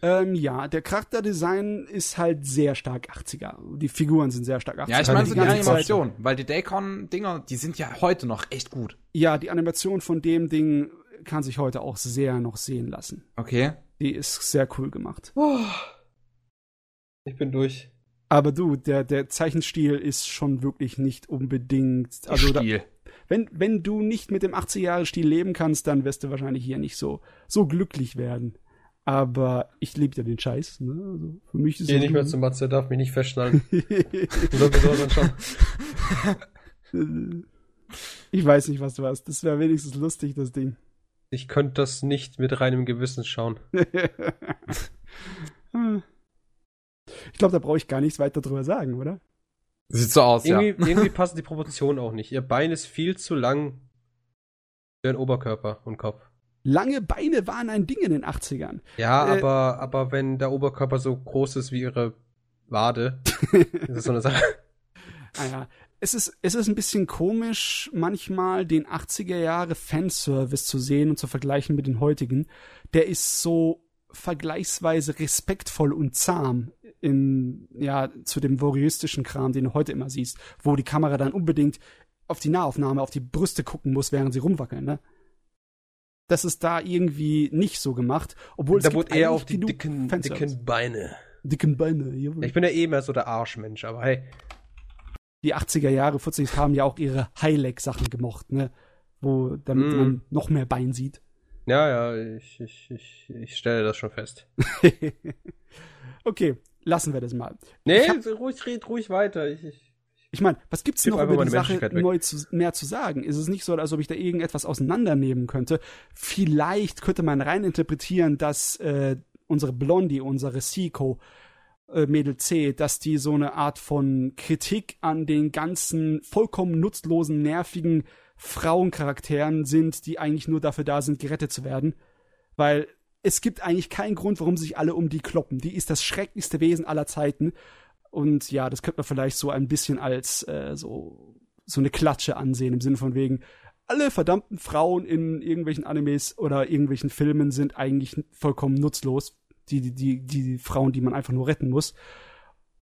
Ähm, ja, der Charakterdesign ist halt sehr stark 80er. Die Figuren sind sehr stark 80er. Ja, ich meine so die Animation, weil die Daycon-Dinger, die sind ja heute noch echt gut. Ja, die Animation von dem Ding kann sich heute auch sehr noch sehen lassen. Okay. Die ist sehr cool gemacht. Oh. Ich bin durch. Aber du, der, der Zeichenstil ist schon wirklich nicht unbedingt. Also Stil. Da, wenn, wenn du nicht mit dem 80er-Jahre-Stil leben kannst, dann wirst du wahrscheinlich hier nicht so, so glücklich werden. Aber ich liebe ja den Scheiß. Ne? Also für mich ist Geh nicht mehr zum Matze, darf mich nicht festschnallen. Ich weiß nicht, was du hast. Das wäre wenigstens lustig, das Ding. Ich könnte das nicht mit reinem Gewissen schauen. ich glaube, da brauche ich gar nichts weiter drüber sagen, oder? Sieht so aus, irgendwie, ja. irgendwie passen die Proportionen auch nicht. Ihr Bein ist viel zu lang für den Oberkörper und Kopf. Lange Beine waren ein Ding in den 80ern. Ja, äh, aber, aber wenn der Oberkörper so groß ist wie ihre Wade, ist das so eine Sache. Ah ja. Es ist, es ist ein bisschen komisch, manchmal den 80er Jahre Fanservice zu sehen und zu vergleichen mit den heutigen. Der ist so vergleichsweise respektvoll und zahm in, ja, zu dem voyeuristischen Kram, den du heute immer siehst, wo die Kamera dann unbedingt auf die Nahaufnahme, auf die Brüste gucken muss, während sie rumwackeln, ne? Das ist da irgendwie nicht so gemacht, obwohl da es wurde eher auf die dicken, dicken Beine. Dicken Beine, jawohl. Ich bin ja eh mehr so der Arschmensch, aber hey. Die 80er Jahre, 40 haben ja auch ihre Highleg-Sachen gemocht, ne? Wo, damit mm. man noch mehr Bein sieht. Ja, ja, ich, ich, ich, ich stelle das schon fest. okay, lassen wir das mal. Nee, hab, ruhig, red ruhig weiter. Ich, ich, ich meine, was gibt's noch über die Sache neu zu, mehr zu sagen? Ist es nicht so, als ob ich da irgendetwas auseinandernehmen könnte? Vielleicht könnte man rein interpretieren, dass äh, unsere Blondie, unsere Seiko, äh, Mädel C, dass die so eine Art von Kritik an den ganzen vollkommen nutzlosen, nervigen Frauencharakteren sind, die eigentlich nur dafür da sind, gerettet zu werden. Weil es gibt eigentlich keinen Grund, warum sich alle um die kloppen. Die ist das schrecklichste Wesen aller Zeiten. Und ja, das könnte man vielleicht so ein bisschen als äh, so, so eine Klatsche ansehen, im Sinne von wegen, alle verdammten Frauen in irgendwelchen Animes oder irgendwelchen Filmen sind eigentlich vollkommen nutzlos. Die, die, die, die Frauen, die man einfach nur retten muss.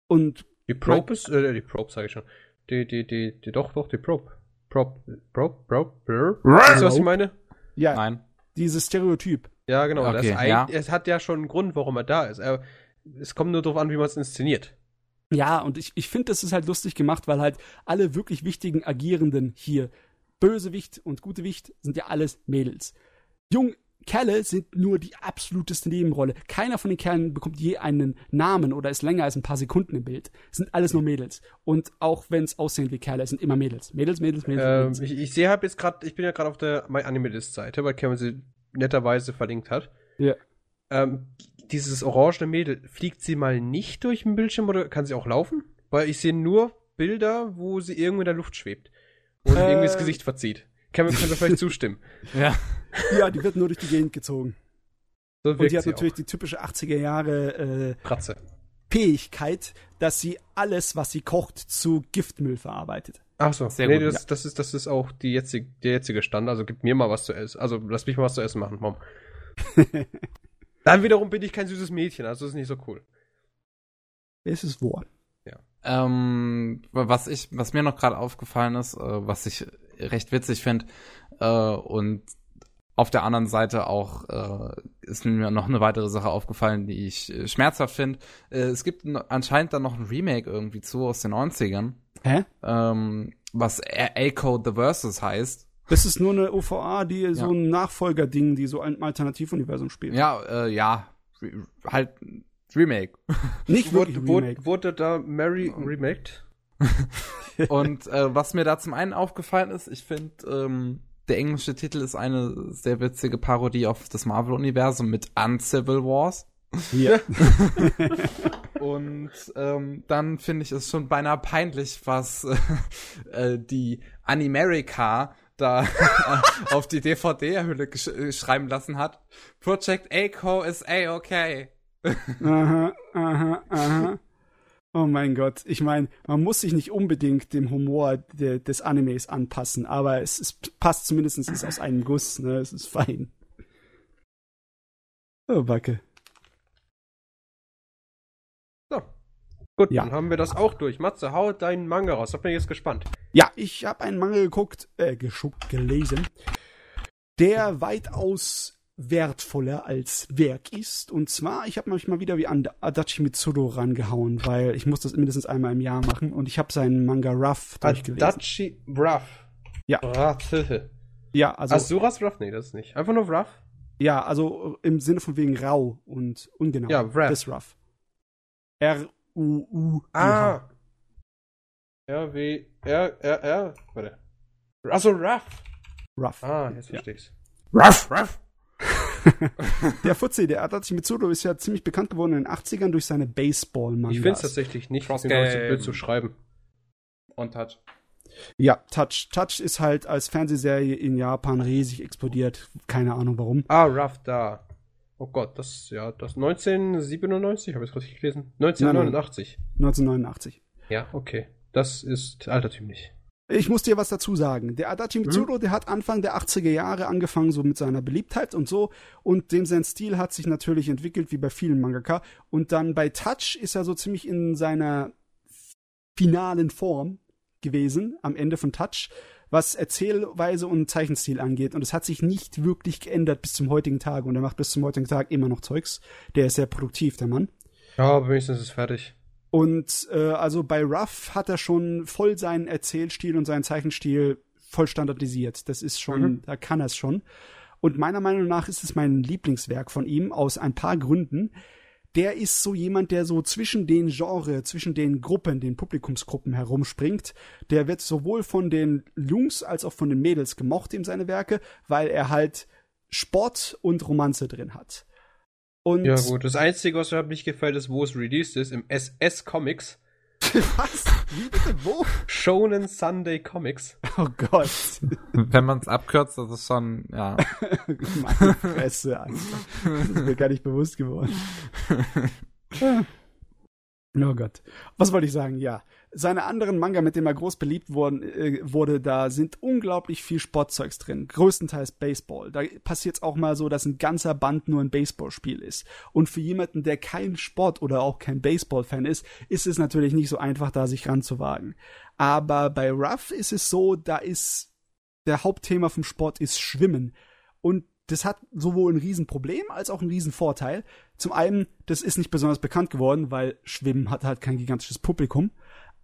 Und. Die Probe ist, äh, die Probe sage ich schon. Die, die, die, die, doch, doch, die Probe. Probe, Probe, Probe, Probe. Weißt du, was ich meine? Ja. Nein. Dieses Stereotyp. Ja, genau. Okay, das ja. Es hat ja schon einen Grund, warum er da ist. Er, es kommt nur darauf an, wie man es inszeniert. Ja, und ich, ich finde, das ist halt lustig gemacht, weil halt alle wirklich wichtigen Agierenden hier, Bösewicht und Gutewicht, sind ja alles Mädels. Jung, Kerle sind nur die absoluteste Nebenrolle. Keiner von den Kerlen bekommt je einen Namen oder ist länger als ein paar Sekunden im Bild. Es sind alles nur Mädels. Und auch wenn es aussehen wie Kerle, es sind immer Mädels. Mädels, Mädels, Mädels. Ähm, Mädels. Ich, ich sehe halt jetzt gerade, ich bin ja gerade auf der My Animalist Seite, weil Kevin sie netterweise verlinkt hat. Ja. Ähm, dieses orangene Mädel, fliegt sie mal nicht durch den Bildschirm oder kann sie auch laufen? Weil ich sehe nur Bilder, wo sie irgendwo in der Luft schwebt und äh, irgendwie das Gesicht verzieht. Kevin kann mir vielleicht zustimmen. Ja. Ja, die wird nur durch die Gegend gezogen. So und die hat sie natürlich auch. die typische 80er Jahre äh, Kratze. Fähigkeit, dass sie alles, was sie kocht, zu Giftmüll verarbeitet. Ach so, Sehr nee, gut, das, ja. das, ist, das ist auch die jetzige, der jetzige Stand. Also gib mir mal was zu essen. Also lass mich mal was zu essen machen, Mom. Dann wiederum bin ich kein süßes Mädchen, also das ist nicht so cool. Es ist wahr. Ähm, was ich, was mir noch gerade aufgefallen ist, äh, was ich recht witzig finde, äh, und auf der anderen Seite auch äh, ist mir noch eine weitere Sache aufgefallen, die ich äh, schmerzhaft finde. Äh, es gibt anscheinend dann noch ein Remake irgendwie zu aus den 90ern, Hä? ähm, was A- A-Code The Versus heißt. Das ist nur eine OVA, die so ein Nachfolgerding, die so ein Alternativuniversum spielt. Ja, äh, ja, halt Remake. Nicht wirklich Wurde, Remake. wurde da Mary remaked? Und äh, was mir da zum einen aufgefallen ist, ich finde, ähm, der englische Titel ist eine sehr witzige Parodie auf das Marvel-Universum mit Uncivil Wars. Ja. Und ähm, dann finde ich es schon beinahe peinlich, was äh, die Animerica da auf die DVD-Hülle äh, schreiben lassen hat. Project A-Co is A-okay. aha, aha, aha. Oh mein Gott. Ich meine, man muss sich nicht unbedingt dem Humor de, des Animes anpassen, aber es, es passt zumindest, es ist aus einem Guss, ne? Es ist fein. Oh, Backe. Gut, Ja. dann haben wir das auch durch. Matze, hau deinen Manga raus. Da bin ich jetzt gespannt. Ja, ich habe einen Mangel geguckt, äh, geschuckt, gelesen, der weitaus wertvoller als Werk ist. Und zwar, ich habe mich mal wieder wie an Adachi Mitsuru rangehauen, weil ich muss das mindestens einmal im Jahr machen. Und ich habe seinen Manga Rough durchgelesen. Adachi Ruff. Ja. Ruff. ja, also, Asuras Ruff? Nee, das ist nicht. Einfach nur Ruff? ja, also im Sinne von wegen rau und ungenau. Ja, Rough. Das Rough. R-U-U. Ah. R, W, R, R, R. Warte. Also Ruff. Ruff. Ah, jetzt verstehe ja. ich's. Ruff, Ruff. der Fuzzi, der Adachi Mitsudo, ist ja ziemlich bekannt geworden in den 80ern durch seine Baseball-Mangas. Ich finde es tatsächlich nicht. Cross bin zu blöd zu schreiben. Und Touch. Ja, Touch. Touch ist halt als Fernsehserie in Japan riesig explodiert. Keine Ahnung warum. Ah, Rough da. Oh Gott, das, ja, das 1997, habe ich es richtig gelesen? 1989. Nein, nein. 1989. Ja, okay. Das ist altertümlich. Ich muss dir was dazu sagen. Der Adachi Mitsuru, hm? der hat Anfang der 80er Jahre angefangen, so mit seiner Beliebtheit und so. Und dem sein Stil hat sich natürlich entwickelt, wie bei vielen Mangaka. Und dann bei Touch ist er so ziemlich in seiner finalen Form gewesen, am Ende von Touch, was Erzählweise und Zeichenstil angeht. Und es hat sich nicht wirklich geändert bis zum heutigen Tag. Und er macht bis zum heutigen Tag immer noch Zeugs. Der ist sehr produktiv, der Mann. Ja, aber wenigstens ist es fertig. Und äh, also bei Ruff hat er schon voll seinen Erzählstil und seinen Zeichenstil voll standardisiert. Das ist schon, mhm. da kann er es schon. Und meiner Meinung nach ist es mein Lieblingswerk von ihm aus ein paar Gründen. Der ist so jemand, der so zwischen den Genre, zwischen den Gruppen, den Publikumsgruppen herumspringt. Der wird sowohl von den Jungs als auch von den Mädels gemocht in seine Werke, weil er halt Sport und Romanze drin hat. Und ja, gut. Das Einzige, was mir nicht gefällt, ist, wo es released ist, im SS Comics. Was? Wie bitte? Wo? Shonen Sunday Comics. Oh Gott. Wenn man es abkürzt, das ist schon, ja. Meine Fresse, Alter. Das ist mir gar nicht bewusst geworden. oh Gott. Was wollte ich sagen? Ja seine anderen Manga, mit denen er groß beliebt worden, äh, wurde, da sind unglaublich viel Sportzeugs drin. Größtenteils Baseball. Da passiert es auch mal so, dass ein ganzer Band nur ein Baseballspiel ist. Und für jemanden, der kein Sport oder auch kein Baseball-Fan ist, ist es natürlich nicht so einfach, da sich ranzuwagen. Aber bei Ruff ist es so, da ist der Hauptthema vom Sport ist Schwimmen. Und das hat sowohl ein Riesenproblem als auch ein Riesenvorteil. Zum einen, das ist nicht besonders bekannt geworden, weil Schwimmen hat halt kein gigantisches Publikum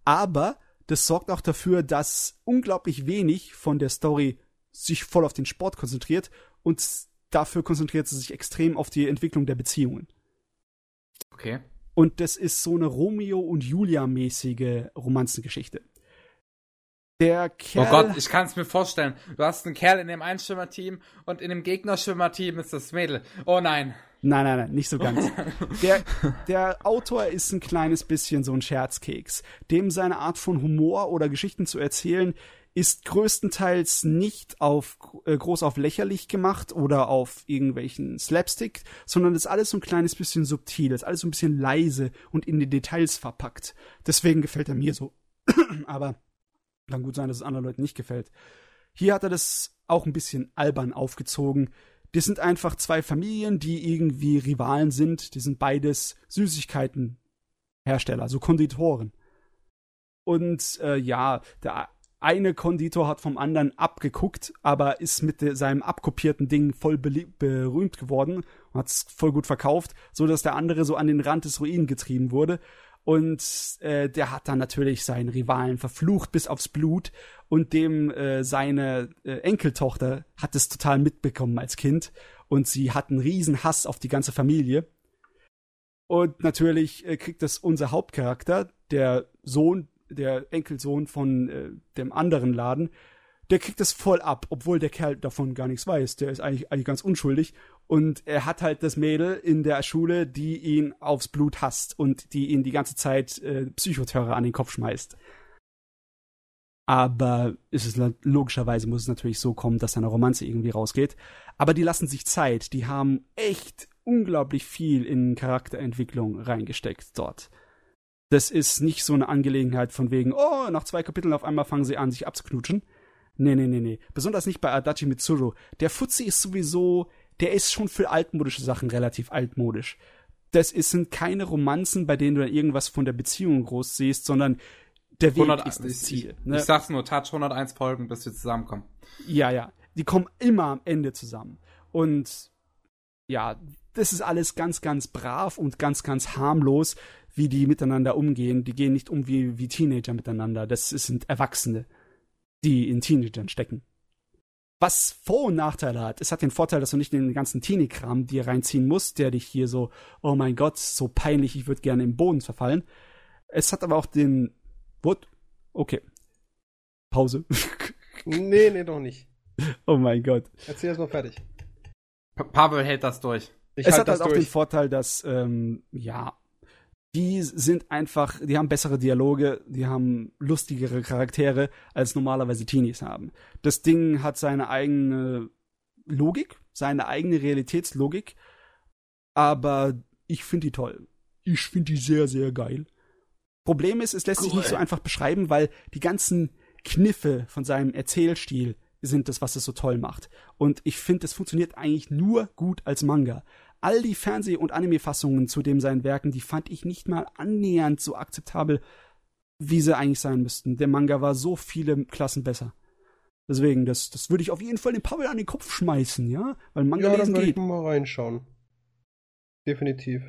aber das sorgt auch dafür, dass unglaublich wenig von der Story sich voll auf den Sport konzentriert und dafür konzentriert sie sich extrem auf die Entwicklung der Beziehungen. Okay. Und das ist so eine Romeo und Julia mäßige Romanzengeschichte. Der Kerl. Oh Gott, ich kann es mir vorstellen. Du hast einen Kerl in dem Einschwimmerteam und in dem Gegnerschwimmerteam ist das Mädel. Oh nein. Nein, nein, nein, nicht so ganz. Der, der Autor ist ein kleines bisschen so ein Scherzkeks. Dem seine Art von Humor oder Geschichten zu erzählen ist größtenteils nicht auf äh, groß auf lächerlich gemacht oder auf irgendwelchen Slapstick, sondern ist alles so ein kleines bisschen subtil, ist alles so ein bisschen leise und in die Details verpackt. Deswegen gefällt er mir so. Aber kann gut sein, dass es anderen Leuten nicht gefällt. Hier hat er das auch ein bisschen albern aufgezogen. Das sind einfach zwei Familien, die irgendwie Rivalen sind. Die sind beides Süßigkeitenhersteller, so Konditoren. Und äh, ja, der eine Konditor hat vom anderen abgeguckt, aber ist mit de, seinem abkopierten Ding voll berühmt geworden und hat es voll gut verkauft, so dass der andere so an den Rand des Ruinen getrieben wurde. Und äh, der hat dann natürlich seinen Rivalen verflucht bis aufs Blut und dem äh, seine äh, Enkeltochter hat es total mitbekommen als Kind und sie hat einen riesen Hass auf die ganze Familie. Und natürlich äh, kriegt das unser Hauptcharakter, der Sohn, der Enkelsohn von äh, dem anderen Laden, der kriegt das voll ab, obwohl der Kerl davon gar nichts weiß. Der ist eigentlich, eigentlich ganz unschuldig. Und er hat halt das Mädel in der Schule, die ihn aufs Blut hasst und die ihn die ganze Zeit äh, Psychoterror an den Kopf schmeißt. Aber ist es logischerweise muss es natürlich so kommen, dass seine Romanze irgendwie rausgeht. Aber die lassen sich Zeit. Die haben echt unglaublich viel in Charakterentwicklung reingesteckt dort. Das ist nicht so eine Angelegenheit von wegen, oh, nach zwei Kapiteln auf einmal fangen sie an, sich abzuknutschen. Nee, nee, nee, nee. Besonders nicht bei Adachi Mitsuru. Der Fuzzi ist sowieso, der ist schon für altmodische Sachen relativ altmodisch. Das ist, sind keine Romanzen, bei denen du irgendwas von der Beziehung groß siehst, sondern der Weg 100, ist das Ziel. Ich, ne? ich sag's nur, Touch 101 Folgen, bis wir zusammenkommen. Ja, ja. Die kommen immer am Ende zusammen. Und ja, das ist alles ganz, ganz brav und ganz, ganz harmlos, wie die miteinander umgehen. Die gehen nicht um wie, wie Teenager miteinander. Das sind Erwachsene die in Teenagern stecken. Was Vor- und Nachteile hat. Es hat den Vorteil, dass du nicht in den ganzen Teenie-Kram dir reinziehen musst, der dich hier so, oh mein Gott, so peinlich, ich würde gerne im Boden verfallen. Es hat aber auch den, what? Okay. Pause. nee, nee, doch nicht. Oh mein Gott. Erzähl erst mal fertig. Pa Pavel hält das durch. Ich es hat halt auch durch. den Vorteil, dass, ähm, ja, die sind einfach, die haben bessere Dialoge, die haben lustigere Charaktere, als normalerweise Teenies haben. Das Ding hat seine eigene Logik, seine eigene Realitätslogik, aber ich finde die toll. Ich finde die sehr, sehr geil. Problem ist, es lässt cool. sich nicht so einfach beschreiben, weil die ganzen Kniffe von seinem Erzählstil sind das, was es so toll macht. Und ich finde, es funktioniert eigentlich nur gut als Manga. All die Fernseh- und Anime-Fassungen zu dem seinen Werken, die fand ich nicht mal annähernd so akzeptabel, wie sie eigentlich sein müssten. Der Manga war so viele Klassen besser. Deswegen, das, das würde ich auf jeden Fall den Pavel an den Kopf schmeißen, ja? Weil Manga ja, lesen dann geht. Ich mal reinschauen. Definitiv.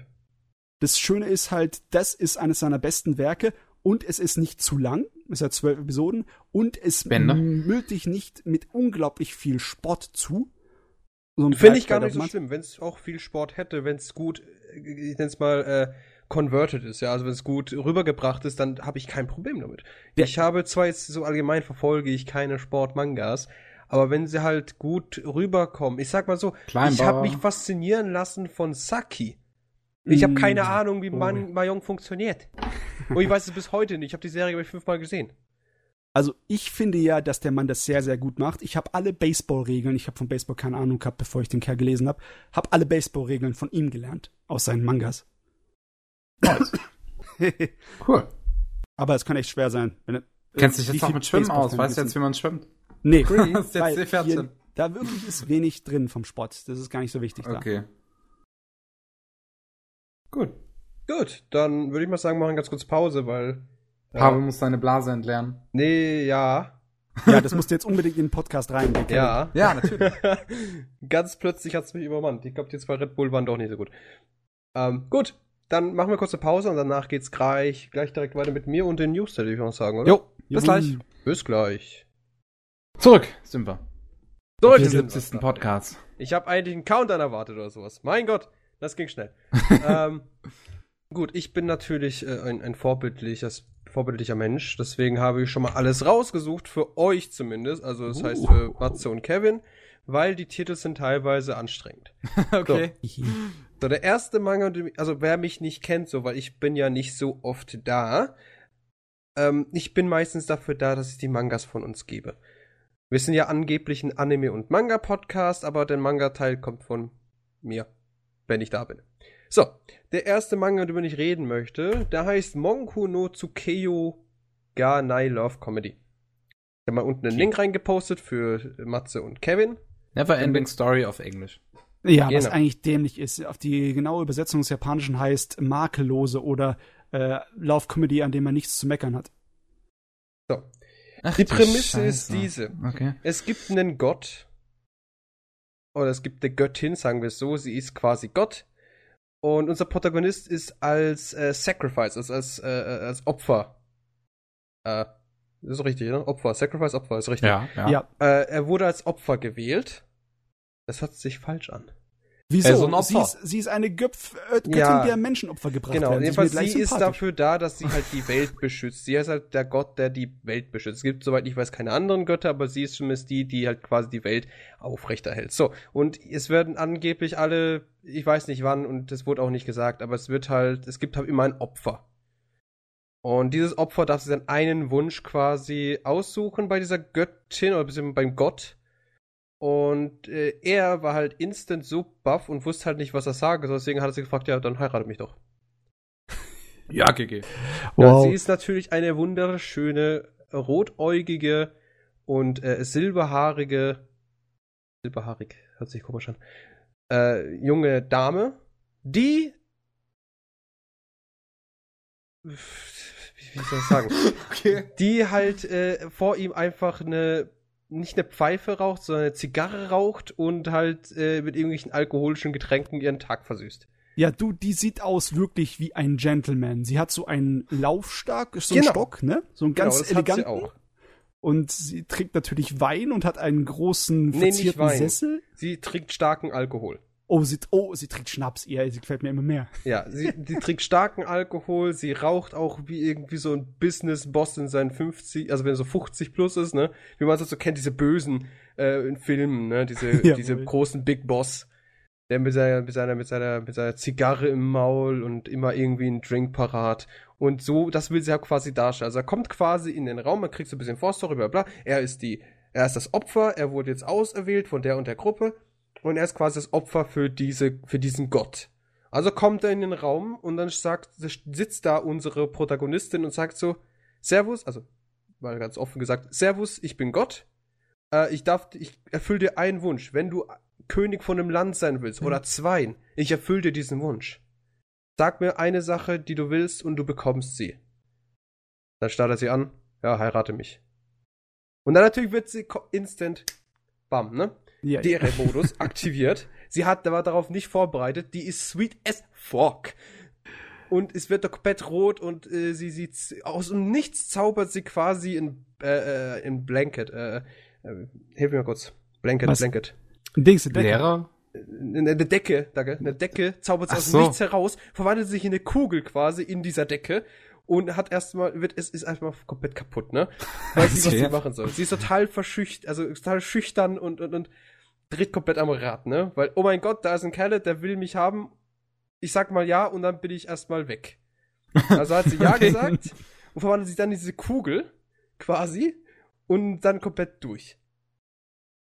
Das Schöne ist halt, das ist eines seiner besten Werke und es ist nicht zu lang, es hat zwölf Episoden und es müllt dich nicht mit unglaublich viel Sport zu. So Finde ich gar nicht so schlimm, wenn es auch viel Sport hätte, wenn es gut, ich nenne es mal, äh, converted ist, ja, also wenn es gut rübergebracht ist, dann habe ich kein Problem damit. Ja. Ich habe zwar jetzt so allgemein verfolge ich keine Sportmangas, aber wenn sie halt gut rüberkommen, ich sag mal so, Kleinbauer. ich habe mich faszinieren lassen von Saki. Ich habe keine mm. Ahnung, wie Man Mayong funktioniert. Und ich weiß es bis heute nicht. Ich habe die Serie fünfmal gesehen. Also ich finde ja, dass der Mann das sehr, sehr gut macht. Ich habe alle Baseball-Regeln, ich habe von Baseball keine Ahnung gehabt, bevor ich den Kerl gelesen habe, habe alle Baseball-Regeln von ihm gelernt, aus seinen Mangas. cool. Aber es kann echt schwer sein. Wenn, Kennst du dich jetzt auch mit Schwimmen aus? Weißt du jetzt, wie man schwimmt? Nee, weil hier, da wirklich ist wenig drin vom Sport. Das ist gar nicht so wichtig okay. da. Gut. Gut, dann würde ich mal sagen, machen ganz kurz Pause, weil. Äh, Pavel muss seine Blase entleeren. Nee, ja. Ja, das musst du jetzt unbedingt in den Podcast rein. Ja. Ja, natürlich. ganz plötzlich hat es mich übermannt. Ich glaube, die zwei Red Bull waren doch nicht so gut. Ähm, gut, dann machen wir kurz eine Pause und danach geht's gleich, gleich direkt weiter mit mir und den News, würde ich mal sagen, oder? Jo, bis gleich. Bis gleich. Zurück sind wir. Zurück im 70. Podcast. Ich habe eigentlich einen Countdown erwartet oder sowas. Mein Gott. Das ging schnell. ähm, gut, ich bin natürlich äh, ein, ein vorbildliches, vorbildlicher Mensch, deswegen habe ich schon mal alles rausgesucht, für euch zumindest, also das uh. heißt für Matze und Kevin, weil die Titel sind teilweise anstrengend. okay. So. so, der erste Manga, also wer mich nicht kennt, so, weil ich bin ja nicht so oft da, ähm, ich bin meistens dafür da, dass ich die Mangas von uns gebe. Wir sind ja angeblich ein Anime- und Manga-Podcast, aber der Manga-Teil kommt von mir wenn ich da bin. So, der erste Manga, über den ich reden möchte, der heißt Monku no Tsukeyo ga Nai Love Comedy. Ich habe mal unten einen Link reingepostet für Matze und Kevin. Never Ending Story auf Englisch. Ja, genau. was eigentlich dämlich ist. Auf die genaue Übersetzung des Japanischen heißt makellose oder äh, Love Comedy, an dem man nichts zu meckern hat. So. Ach, die Prämisse Scheiße. ist diese. Okay. Es gibt einen Gott, oder es gibt eine Göttin, sagen wir es so, sie ist quasi Gott. Und unser Protagonist ist als äh, Sacrifice, also als, äh, äh, als Opfer. Äh, das ist richtig, ne? Opfer, Sacrifice, Opfer, ist richtig. Ja, ja. ja. Äh, er wurde als Opfer gewählt. Das hört sich falsch an. Wieso? Äh, so sie, ist, sie ist eine Göpf äh, Göttin, ja. der Menschenopfer gebracht genau. werden. Genau, jedenfalls sie ist dafür da, dass sie halt die Welt beschützt. Sie ist halt der Gott, der die Welt beschützt. Es gibt, soweit ich weiß, keine anderen Götter, aber sie ist zumindest die, die halt quasi die Welt aufrechterhält. So, und es werden angeblich alle, ich weiß nicht wann, und das wurde auch nicht gesagt, aber es wird halt, es gibt halt immer ein Opfer. Und dieses Opfer darf sie dann einen Wunsch quasi aussuchen bei dieser Göttin oder beim Gott. Und äh, er war halt instant so buff und wusste halt nicht, was er sagen soll. Deswegen hat er sich gefragt, ja, dann heirate mich doch. ja, GG. Wow. Ja, sie ist natürlich eine wunderschöne, rotäugige und äh, silberhaarige, silberhaarig, hört sich komisch an, äh, junge Dame, die wie soll ich sagen? okay. Die halt äh, vor ihm einfach eine nicht eine Pfeife raucht, sondern eine Zigarre raucht und halt äh, mit irgendwelchen alkoholischen Getränken ihren Tag versüßt. Ja, du, die sieht aus wirklich wie ein Gentleman. Sie hat so einen Laufstark, so einen genau. Stock, ne? So einen ganz genau, eleganten. Hat sie auch. Und sie trinkt natürlich Wein und hat einen großen verzierten nee, nicht Wein. Sessel. Sie trinkt starken Alkohol. Oh, sie, oh, sie trinkt Schnaps, ihr, sie gefällt mir immer mehr. Ja, sie, sie trinkt starken Alkohol, sie raucht auch wie irgendwie so ein Business-Boss in seinen 50, also wenn er so 50 plus ist, ne? Wie man das so kennt, diese Bösen äh, in Filmen, ne? Diese, ja, diese großen Big Boss, der mit seiner, mit seiner, mit seiner, mit seiner Zigarre im Maul und immer irgendwie einen Drink parat. Und so, das will sie ja quasi darstellen. Also er kommt quasi in den Raum, man kriegt so ein bisschen Vorstory, bla bla. Er ist die, er ist das Opfer, er wurde jetzt auserwählt von der und der Gruppe und er ist quasi das Opfer für diese, für diesen Gott. Also kommt er in den Raum und dann sagt, sitzt da unsere Protagonistin und sagt so, Servus, also, mal ganz offen gesagt, Servus, ich bin Gott. Äh, ich darf, ich erfülle dir einen Wunsch. Wenn du König von einem Land sein willst, mhm. oder zwei, ich erfülle dir diesen Wunsch. Sag mir eine Sache, die du willst und du bekommst sie. Dann starrt er sie an, ja, heirate mich. Und dann natürlich wird sie instant, bam, ne? Ja, DRM-Modus aktiviert. Sie hat, war darauf nicht vorbereitet. Die ist sweet as fuck. Und es wird doch komplett rot und äh, sie sieht aus dem Nichts zaubert sie quasi in, äh, äh in Blanket. Äh, äh, hilf mir mal kurz. Blanket, Was? Blanket. Dings, Decke. Lehrer? Eine Decke, danke. Eine Decke zaubert sie aus dem Nichts heraus, verwandelt sich in eine Kugel quasi in dieser Decke und hat erstmal, wird, es ist erstmal komplett kaputt, ne? Weiß nicht, was sie machen soll. Sie ist total verschüchtert, also total schüchtern und, und, und dreht komplett am Rad, ne? Weil, oh mein Gott, da ist ein Kerl, der will mich haben. Ich sag mal ja und dann bin ich erstmal weg. Also hat sie ja okay. gesagt und verwandelt sich dann in diese Kugel quasi und dann komplett durch.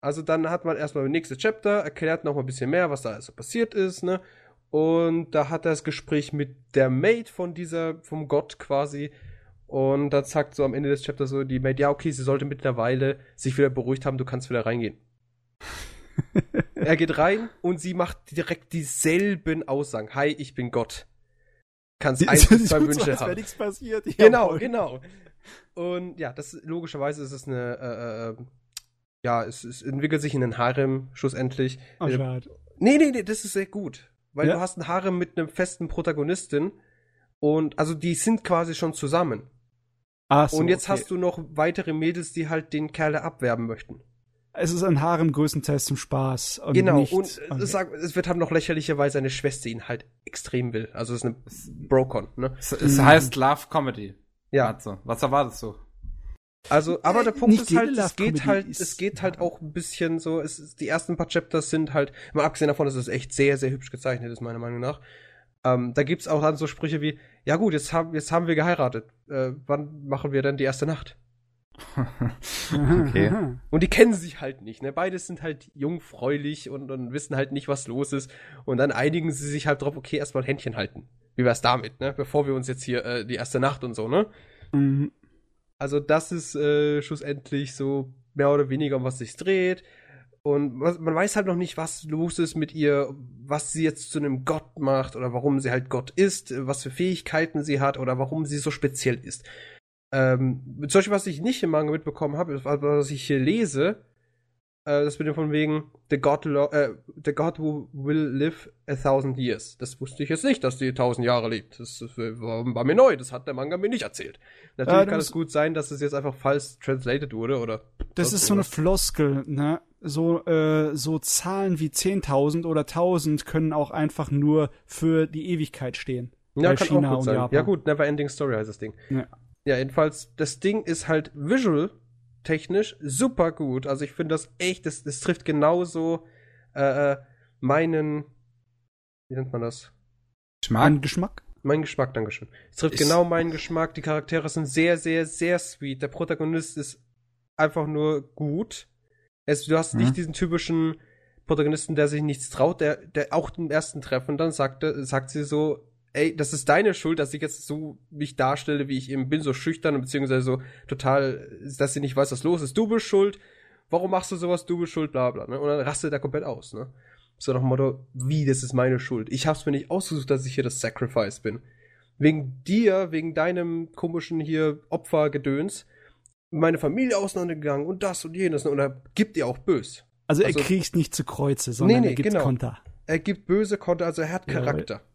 Also dann hat man erstmal das nächste Chapter, erklärt noch mal ein bisschen mehr, was da also passiert ist, ne? Und da hat er das Gespräch mit der Maid von dieser, vom Gott quasi. Und da sagt so am Ende des Chapters so die Maid, ja, okay, sie sollte mittlerweile sich wieder beruhigt haben, du kannst wieder reingehen. er geht rein und sie macht direkt dieselben Aussagen. Hi, ich bin Gott. Kannst eins bis zwei Wünsche haben. nichts passiert. Genau, voll. genau. Und ja, das logischerweise ist es eine, äh, äh, ja, es, es, entwickelt sich in einen Harem schlussendlich. Oh, schade. Nee, nee, nee, das ist sehr gut. Weil ja? du hast ein Harem mit einem festen Protagonistin und also die sind quasi schon zusammen. Ach so, und jetzt okay. hast du noch weitere Mädels, die halt den Kerl abwerben möchten es ist ein Harem größtenteils zum Spaß. Und genau, nicht, und okay. es, es, wird halt noch lächerlicherweise eine Schwester ihn halt extrem will. Also es ist eine Brocon, ne? Es, es mhm. heißt Love Comedy. Ja. Also, was erwartest du? Also, aber der Punkt ist halt, es geht halt, es geht halt auch ein bisschen so, es ist, die ersten paar Chapters sind halt, mal abgesehen davon, dass es echt sehr, sehr hübsch gezeichnet ist, meiner Meinung nach. Ähm, da gibt's auch dann so Sprüche wie, ja gut, jetzt haben, jetzt haben wir geheiratet. Äh, wann machen wir denn die erste Nacht? okay. Und die kennen sich halt nicht, ne? Beides sind halt jungfräulich und, und wissen halt nicht, was los ist. Und dann einigen sie sich halt drauf, okay, erstmal Händchen halten. Wie wär's damit, ne? Bevor wir uns jetzt hier äh, die erste Nacht und so, ne? Mhm. Also das ist äh, schlussendlich so mehr oder weniger, um was sich dreht. Und man weiß halt noch nicht, was los ist mit ihr, was sie jetzt zu einem Gott macht oder warum sie halt Gott ist, was für Fähigkeiten sie hat oder warum sie so speziell ist. Ähm, zum Beispiel, was ich nicht im Manga mitbekommen habe, was ich hier lese, äh, das bin ja von wegen the God, äh, the God who will live a thousand years. Das wusste ich jetzt nicht, dass die tausend Jahre lebt. Das, war, war, mir neu, das hat der Manga mir nicht erzählt. Natürlich ja, kann es gut sein, dass es jetzt einfach falsch translated wurde, oder? Das ist so eine Floskel, ne? So, äh, so Zahlen wie 10.000 oder 1.000 können auch einfach nur für die Ewigkeit stehen. Ja, kann China auch gut sein. Japan. Ja gut, Never Ending Story heißt das Ding. Ja. Ja, jedenfalls, das Ding ist halt visual technisch super gut. Also ich finde das echt, das, das trifft genauso äh, äh meinen, wie nennt man das? Geschmack? Mein Geschmack? Mein Geschmack, Dankeschön. Es trifft ich genau meinen Geschmack. Die Charaktere sind sehr, sehr, sehr sweet. Der Protagonist ist einfach nur gut. Es, du hast mhm. nicht diesen typischen Protagonisten, der sich nichts traut, der, der auch im ersten Treffen dann sagte, sagt sie so, ey, das ist deine Schuld, dass ich jetzt so mich darstelle, wie ich eben bin, so schüchtern, beziehungsweise so total, dass sie nicht weiß, was los ist. Du bist schuld. Warum machst du sowas? Du bist schuld, bla, bla, ne? Und dann rastet er komplett aus, ne? So nach dem Motto, wie, das ist meine Schuld. Ich hab's mir nicht ausgesucht, dass ich hier das Sacrifice bin. Wegen dir, wegen deinem komischen hier Opfergedöns, meine Familie auseinandergegangen und das und jenes, ne? Und er gibt dir auch bös. Also, also er kriegt nicht zu Kreuze, sondern nee, nee, er gibt genau. Konter. Er gibt böse Konter, also er hat Charakter. Ja,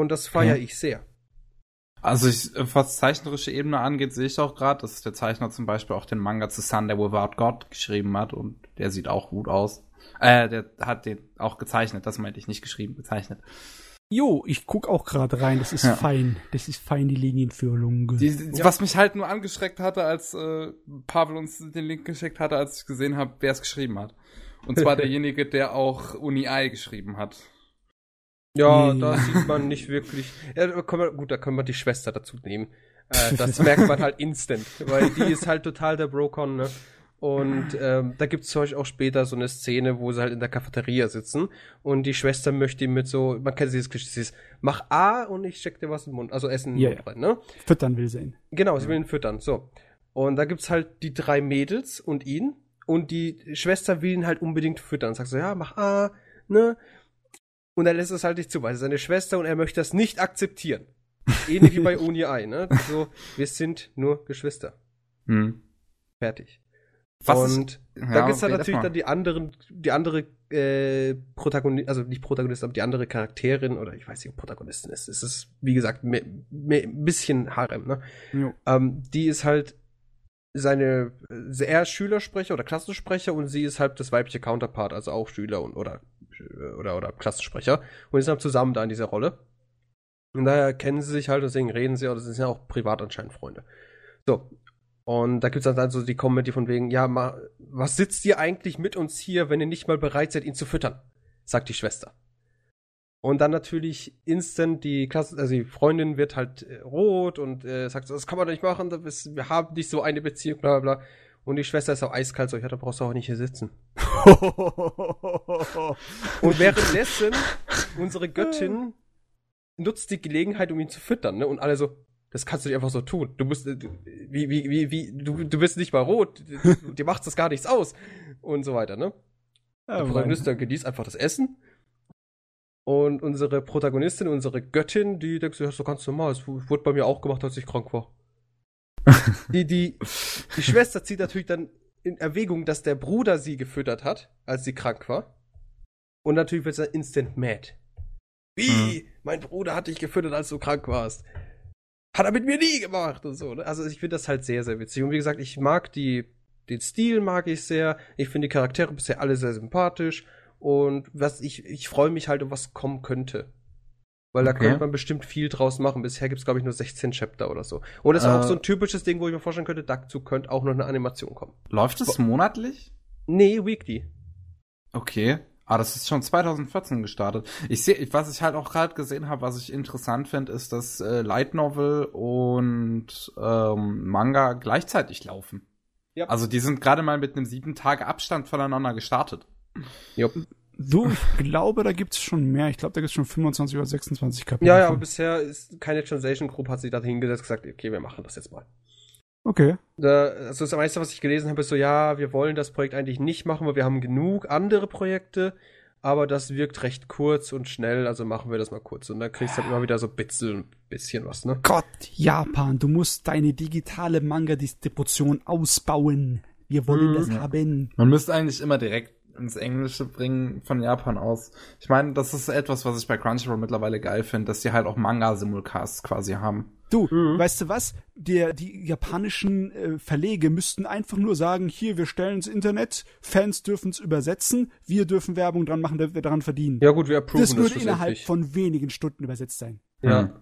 und das feiere ich sehr. Also ich, was zeichnerische Ebene angeht, sehe ich auch gerade, dass der Zeichner zum Beispiel auch den Manga zu Sunday Without God geschrieben hat und der sieht auch gut aus. Äh, der hat den auch gezeichnet, das meinte ich nicht geschrieben, gezeichnet. Jo, ich guck auch gerade rein, das ist ja. fein. Das ist fein, die Linienführung. Die, die, ja. Was mich halt nur angeschreckt hatte, als äh, Pavel uns den Link geschickt hatte, als ich gesehen habe, wer es geschrieben hat. Und zwar derjenige, der auch Uni I geschrieben hat. Ja, nee. da sieht man nicht wirklich. Ja, man, gut, da können wir die Schwester dazu nehmen. Äh, das merkt man halt instant, weil die ist halt total der Brocon, ne? Und ähm, da gibt es auch später so eine Szene, wo sie halt in der Cafeteria sitzen und die Schwester möchte ihm mit so, man kennt dieses Klischee, dieses, mach A und ich steck dir was in den Mund, also Essen in den yeah, Mund rein, ne? Füttern will sie ihn. Genau, sie will ihn füttern, so. Und da gibt's halt die drei Mädels und ihn und die Schwester will ihn halt unbedingt füttern. Sagt so, ja, mach A, ne? Und er lässt es halt nicht zu, weil seine Schwester und er möchte das nicht akzeptieren. Ähnlich wie bei Uni Ei, ne? So, wir sind nur Geschwister. Hm. Fertig. Was und ist, da gibt's halt natürlich dann die anderen, die andere äh, Protagonistin, also nicht Protagonistin, aber die andere Charakterin, oder ich weiß nicht, ob Protagonistin ist. Es ist, wie gesagt, ein bisschen Harem, ne? Ähm, die ist halt seine, er ist Schülersprecher oder Klassensprecher und sie ist halt das weibliche Counterpart, also auch Schüler und oder oder oder Klassensprecher und sind halt zusammen da in dieser Rolle. Und daher kennen sie sich halt, deswegen reden sie, oder sie sind ja auch privat anscheinend Freunde. So. Und da gibt's dann so die Comedy von wegen, ja, ma, was sitzt ihr eigentlich mit uns hier, wenn ihr nicht mal bereit seid, ihn zu füttern? Sagt die Schwester. Und dann natürlich instant die Klasse, also die Freundin wird halt äh, rot und äh, sagt, das kann man nicht machen, wir haben nicht so eine Beziehung, bla bla bla. Und die Schwester ist auch eiskalt, so, ja, da brauchst du auch nicht hier sitzen. und währenddessen, unsere Göttin nutzt die Gelegenheit, um ihn zu füttern, ne? Und alle so, das kannst du nicht einfach so tun. Du musst, äh, wie, wie, wie, wie, du, du bist nicht mal rot, dir macht das gar nichts aus. Und so weiter, ne? Ja, der Protagonist genießt einfach das Essen und unsere Protagonistin, unsere Göttin, die denkt so, ja, so ganz normal. Es wurde bei mir auch gemacht, als ich krank war. Die, die, die Schwester zieht natürlich dann in Erwägung, dass der Bruder sie gefüttert hat, als sie krank war. Und natürlich wird sie instant mad. Wie? Mhm. Mein Bruder hat dich gefüttert, als du krank warst. Hat er mit mir nie gemacht und so. Ne? Also ich finde das halt sehr, sehr witzig. Und wie gesagt, ich mag die, den Stil mag ich sehr. Ich finde die Charaktere bisher alle sehr sympathisch. Und was ich, ich freue mich halt, um was kommen könnte. Weil da okay. könnte man bestimmt viel draus machen. Bisher gibt es, glaube ich, nur 16 Chapter oder so. Und das ist äh, auch so ein typisches Ding, wo ich mir vorstellen könnte, dazu könnte auch noch eine Animation kommen. Läuft es monatlich? Nee, weekly. Okay. Ah, das ist schon 2014 gestartet. Ich sehe, was ich halt auch gerade gesehen habe, was ich interessant finde, ist, dass äh, Light Novel und ähm, Manga gleichzeitig laufen. Ja. Also die sind gerade mal mit einem sieben Tage Abstand voneinander gestartet. Jupp. Du, ich glaube, da gibt's schon mehr. Ich glaube, da gibt's schon 25 oder 26 Kapitel. Ja, ja, aber bisher ist keine Translation Group hat sich da hingesetzt und gesagt, okay, wir machen das jetzt mal. Okay. Da, also das meiste, was ich gelesen habe, ist so, ja, wir wollen das Projekt eigentlich nicht machen, weil wir haben genug andere Projekte, aber das wirkt recht kurz und schnell, also machen wir das mal kurz. Und dann kriegst du halt immer wieder so Bitzel ein bisschen was, ne? Gott, Japan, du musst deine digitale Manga-Distribution ausbauen. Wir wollen mhm. das haben. Man müsste eigentlich immer direkt ins Englische bringen von Japan aus. Ich meine, das ist etwas, was ich bei Crunchyroll mittlerweile geil finde, dass die halt auch Manga-Simulcasts quasi haben. Du, mhm. weißt du was? Der, die japanischen äh, Verlege müssten einfach nur sagen, hier, wir stellen ins Internet, Fans dürfen es übersetzen, wir dürfen Werbung dran machen, wir daran verdienen. Ja gut, wir approven das würde innerhalb von wenigen Stunden übersetzt sein. Ja. Mhm.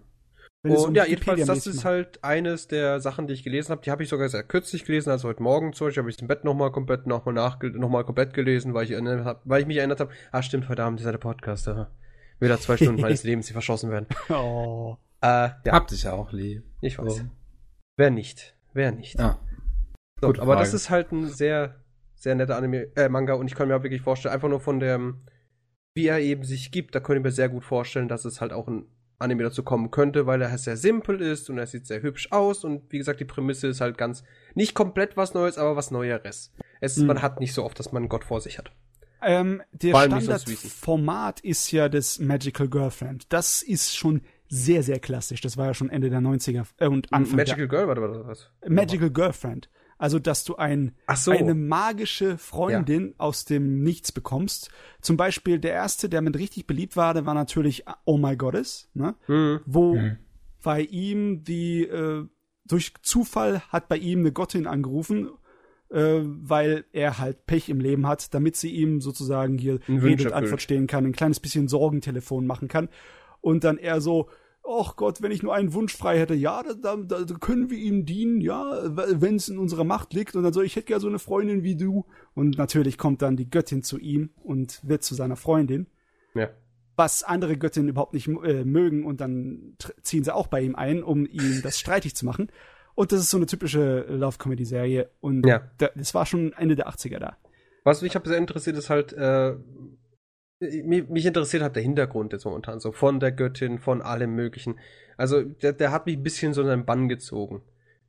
Und so ja, jedenfalls, das ist halt eines der Sachen, die ich gelesen habe. Die habe ich sogar sehr kürzlich gelesen, also heute Morgen zum Beispiel habe ich im Bett nochmal komplett nochmal nach, nochmal komplett gelesen, weil ich, hab, weil ich mich erinnert habe, ah stimmt, heute Abend ist ja der Podcast, aha. wieder zwei Stunden meines Lebens, die verschossen werden. Oh. Äh, ja. Habt dich ja auch lieb. Ich weiß. So. Wer nicht? Wer nicht? Ja. So, aber Frage. das ist halt ein sehr, sehr netter Anime, äh, Manga und ich kann mir auch wirklich vorstellen, einfach nur von dem, wie er eben sich gibt, da könnte ich mir sehr gut vorstellen, dass es halt auch ein Anime dazu kommen könnte, weil er sehr simpel ist und er sieht sehr hübsch aus und wie gesagt, die Prämisse ist halt ganz, nicht komplett was Neues, aber was Neueres. Es, hm. Man hat nicht so oft, dass man Gott vor sich hat. Ähm, der Standardformat ist ja das Magical Girlfriend. Das ist schon sehr, sehr klassisch. Das war ja schon Ende der 90er äh, und Anfang Magical Girl war was? Magical Girlfriend. Also, dass du ein, so. eine magische Freundin ja. aus dem Nichts bekommst. Zum Beispiel der erste, der mit richtig beliebt war, der war natürlich Oh My Goddess, ne? Mhm. Wo mhm. bei ihm die, äh, durch Zufall hat bei ihm eine Gottin angerufen, äh, weil er halt Pech im Leben hat, damit sie ihm sozusagen hier Rede und Antwort stehen kann, ein kleines bisschen Sorgentelefon machen kann. Und dann er so, ach Gott, wenn ich nur einen Wunsch frei hätte, ja, da, da, da können wir ihm dienen, ja, wenn es in unserer Macht liegt. Und dann so, ich hätte gerne so eine Freundin wie du. Und natürlich kommt dann die Göttin zu ihm und wird zu seiner Freundin. Ja. Was andere Göttinnen überhaupt nicht äh, mögen und dann ziehen sie auch bei ihm ein, um ihm das streitig zu machen. Und das ist so eine typische Love-Comedy-Serie. Und ja. das war schon Ende der 80er da. Was mich aber sehr interessiert, ist halt, äh, mich, mich interessiert halt der Hintergrund jetzt momentan so von der Göttin, von allem Möglichen. Also der, der hat mich ein bisschen so in seinen Bann gezogen,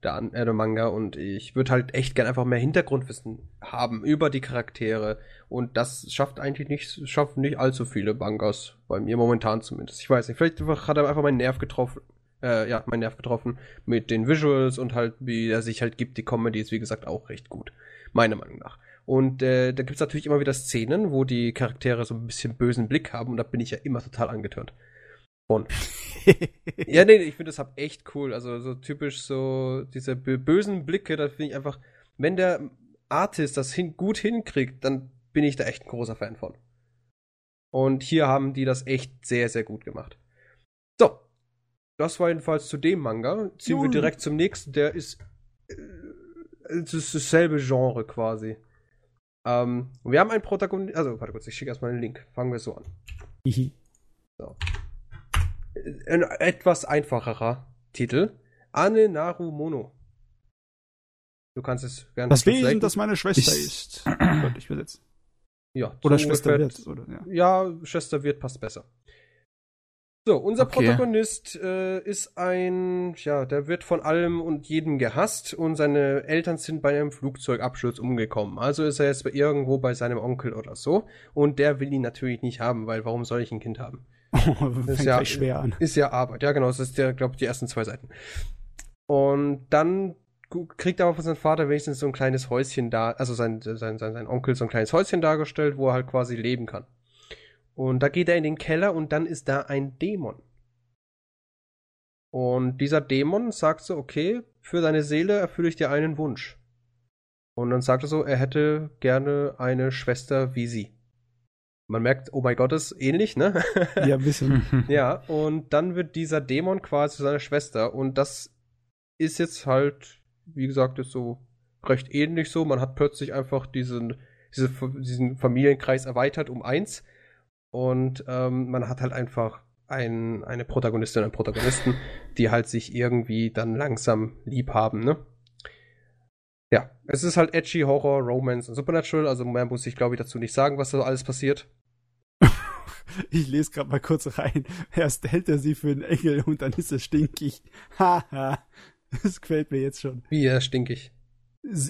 der, äh, der Manga, und ich würde halt echt gern einfach mehr Hintergrundwissen haben über die Charaktere. Und das schafft eigentlich nicht, schafft nicht allzu viele Mangas, bei mir momentan zumindest. Ich weiß nicht, vielleicht hat er einfach meinen Nerv getroffen. Äh, ja, meinen Nerv getroffen mit den Visuals und halt, wie er sich halt gibt. Die Comedy ist, wie gesagt, auch recht gut. Meiner Meinung nach. Und äh, da gibt's natürlich immer wieder Szenen, wo die Charaktere so ein bisschen bösen Blick haben und da bin ich ja immer total angetörnt. Von. ja, nee, ich finde das hab echt cool. Also so typisch so diese bösen Blicke, da finde ich einfach, wenn der Artist das hin gut hinkriegt, dann bin ich da echt ein großer Fan von. Und hier haben die das echt sehr, sehr gut gemacht. So. Das war jedenfalls zu dem Manga. Ziehen wir direkt zum nächsten. Der ist, äh, das ist dasselbe Genre quasi. Ähm, wir haben einen Protagonisten. Also, warte kurz, ich schicke erstmal den Link. Fangen wir so an. so. Ein etwas einfacherer Titel. Ane Naru Mono. Du kannst es gerne. Das Wesen, das meine Schwester ich, ist. Gott, ich übersetze. Ja. Oder Schwester wird. Oder, ja. ja, Schwester wird passt besser. So, unser okay. Protagonist äh, ist ein, ja, der wird von allem und jedem gehasst und seine Eltern sind bei einem Flugzeugabsturz umgekommen. Also ist er jetzt irgendwo bei seinem Onkel oder so und der will ihn natürlich nicht haben, weil warum soll ich ein Kind haben? das ist ja schwer an. Ist ja Arbeit. Ja, genau, das ist ja, glaube ich, die ersten zwei Seiten. Und dann kriegt er aber von seinem Vater wenigstens so ein kleines Häuschen da, also sein, sein, sein, sein Onkel so ein kleines Häuschen dargestellt, wo er halt quasi leben kann. Und da geht er in den Keller und dann ist da ein Dämon. Und dieser Dämon sagt so, okay, für deine Seele erfülle ich dir einen Wunsch. Und dann sagt er so, er hätte gerne eine Schwester wie sie. Man merkt, oh mein Gott, ist ähnlich, ne? Ja, ein bisschen. ja, und dann wird dieser Dämon quasi zu seiner Schwester. Und das ist jetzt halt, wie gesagt, ist so recht ähnlich so. Man hat plötzlich einfach diesen, diese, diesen Familienkreis erweitert um eins. Und ähm, man hat halt einfach ein, eine Protagonistin und einen Protagonisten, die halt sich irgendwie dann langsam lieb haben, ne? Ja, es ist halt edgy, Horror, Romance und Supernatural, also mehr muss ich glaube ich dazu nicht sagen, was da alles passiert. Ich lese gerade mal kurz rein. Erst hält er sie für einen Engel und dann ist er stinkig. Haha. das gefällt mir jetzt schon. Wie er stinkig?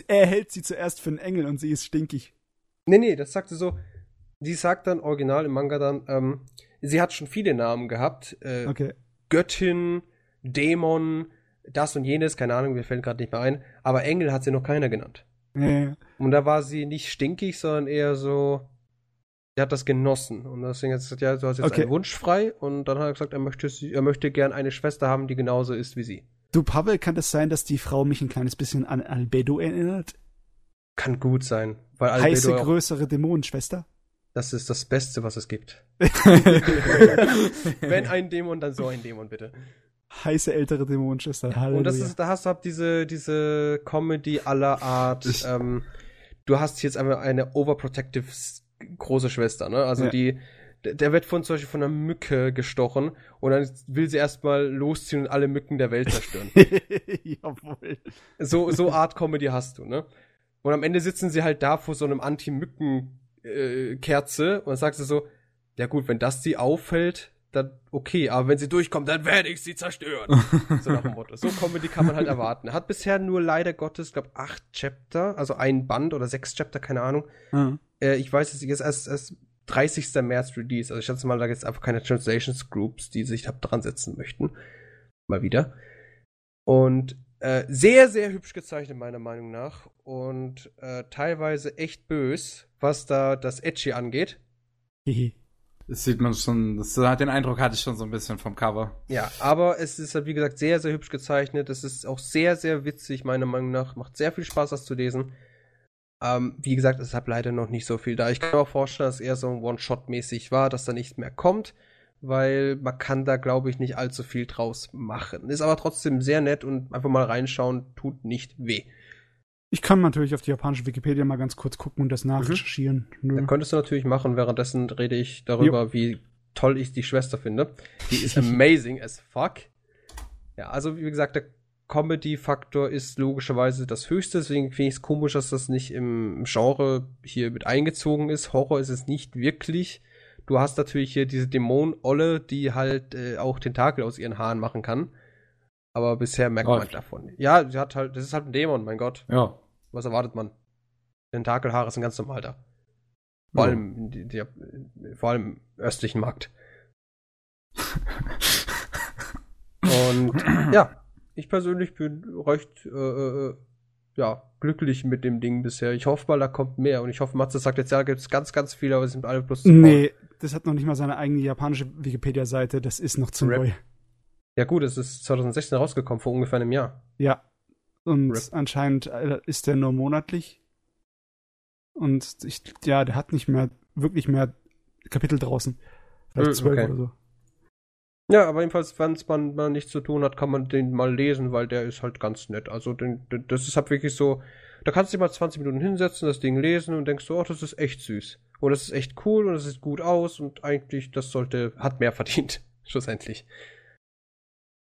Er hält sie zuerst für einen Engel und sie ist stinkig. Nee, nee, das sagte so, die sagt dann original im Manga dann, ähm, sie hat schon viele Namen gehabt. Äh, okay. Göttin, Dämon, das und jenes, keine Ahnung, mir fällt gerade nicht mehr ein. Aber Engel hat sie noch keiner genannt. Ja. Und da war sie nicht stinkig, sondern eher so, sie hat das genossen. Und deswegen hat sie gesagt, ja, du hast jetzt okay. einen Wunsch frei. Und dann hat er gesagt, er möchte, er möchte gern eine Schwester haben, die genauso ist wie sie. Du, Pavel, kann das sein, dass die Frau mich ein kleines bisschen an Albedo erinnert? Kann gut sein. Weil Albedo Heiße, größere Dämonenschwester? Das ist das Beste, was es gibt. Wenn ein Dämon, dann so ein Dämon, bitte. Heiße ältere Dämonenschwester. Halleluja. Und das ist, da hast du halt diese, diese Comedy aller Art. Ähm, du hast jetzt einmal eine overprotective große Schwester, ne? Also ja. die, der wird von zum Beispiel von einer Mücke gestochen und dann will sie erstmal losziehen und alle Mücken der Welt zerstören. Jawohl. So, so Art Comedy hast du, ne? Und am Ende sitzen sie halt da vor so einem Anti-Mücken- äh, Kerze und dann sagst du so, ja gut, wenn das sie auffällt, dann okay, aber wenn sie durchkommt, dann werde ich sie zerstören. so nach dem Motto. So Comedy kann man halt erwarten. Hat bisher nur leider Gottes, glaube acht Chapter, also ein Band oder sechs Chapter, keine Ahnung. Mhm. Äh, ich weiß, es ist erst, erst 30. März Release. Also ich schätze mal, da gibt es einfach keine Translations Groups, die sich dran setzen möchten. Mal wieder. Und äh, sehr, sehr hübsch gezeichnet, meiner Meinung nach. Und äh, teilweise echt bös was da das Edgy angeht. Das sieht man schon, das, den Eindruck hatte ich schon so ein bisschen vom Cover. Ja, aber es ist halt, wie gesagt, sehr, sehr hübsch gezeichnet. Es ist auch sehr, sehr witzig, meiner Meinung nach. Macht sehr viel Spaß, das zu lesen. Ähm, wie gesagt, es hat leider noch nicht so viel da. Ich kann mir auch vorstellen, dass es eher so ein One-Shot-mäßig war, dass da nichts mehr kommt, weil man kann da, glaube ich, nicht allzu viel draus machen. Ist aber trotzdem sehr nett und einfach mal reinschauen, tut nicht weh. Ich kann natürlich auf die japanische Wikipedia mal ganz kurz gucken und das nachrecherchieren. Mhm. Dann könntest du natürlich machen. Währenddessen rede ich darüber, jo. wie toll ich die Schwester finde. Die ist amazing as fuck. Ja, also wie gesagt, der Comedy-Faktor ist logischerweise das höchste, deswegen finde ich es komisch, dass das nicht im Genre hier mit eingezogen ist. Horror ist es nicht wirklich. Du hast natürlich hier diese Dämon-Olle, die halt äh, auch Tentakel aus ihren Haaren machen kann. Aber bisher merkt oh. man davon. Ja, sie hat halt, das ist halt ein Dämon, mein Gott. Ja. Was erwartet man? Tentakelhaare sind ganz normal da. Vor, ja. allem, die, die, vor allem im östlichen Markt. Und ja, ich persönlich bin recht äh, äh, ja, glücklich mit dem Ding bisher. Ich hoffe mal, da kommt mehr. Und ich hoffe, Matze sagt jetzt, ja, da gibt es ganz, ganz viele, aber es sind alle bloß zu Nee, das hat noch nicht mal seine eigene japanische Wikipedia-Seite. Das ist noch zu Rap. neu. Ja gut, es ist 2016 rausgekommen, vor ungefähr einem Jahr. Ja, und Rip. anscheinend äh, ist der nur monatlich. Und ich, ja, der hat nicht mehr, wirklich mehr Kapitel draußen. Vielleicht zwölf okay. oder so. Ja, aber jedenfalls, wenn es man mal nichts zu tun hat, kann man den mal lesen, weil der ist halt ganz nett. Also, den, das ist halt wirklich so, da kannst du dich mal 20 Minuten hinsetzen, das Ding lesen und denkst so, oh, das ist echt süß. Und das ist echt cool und es sieht gut aus und eigentlich, das sollte, hat mehr verdient, schlussendlich.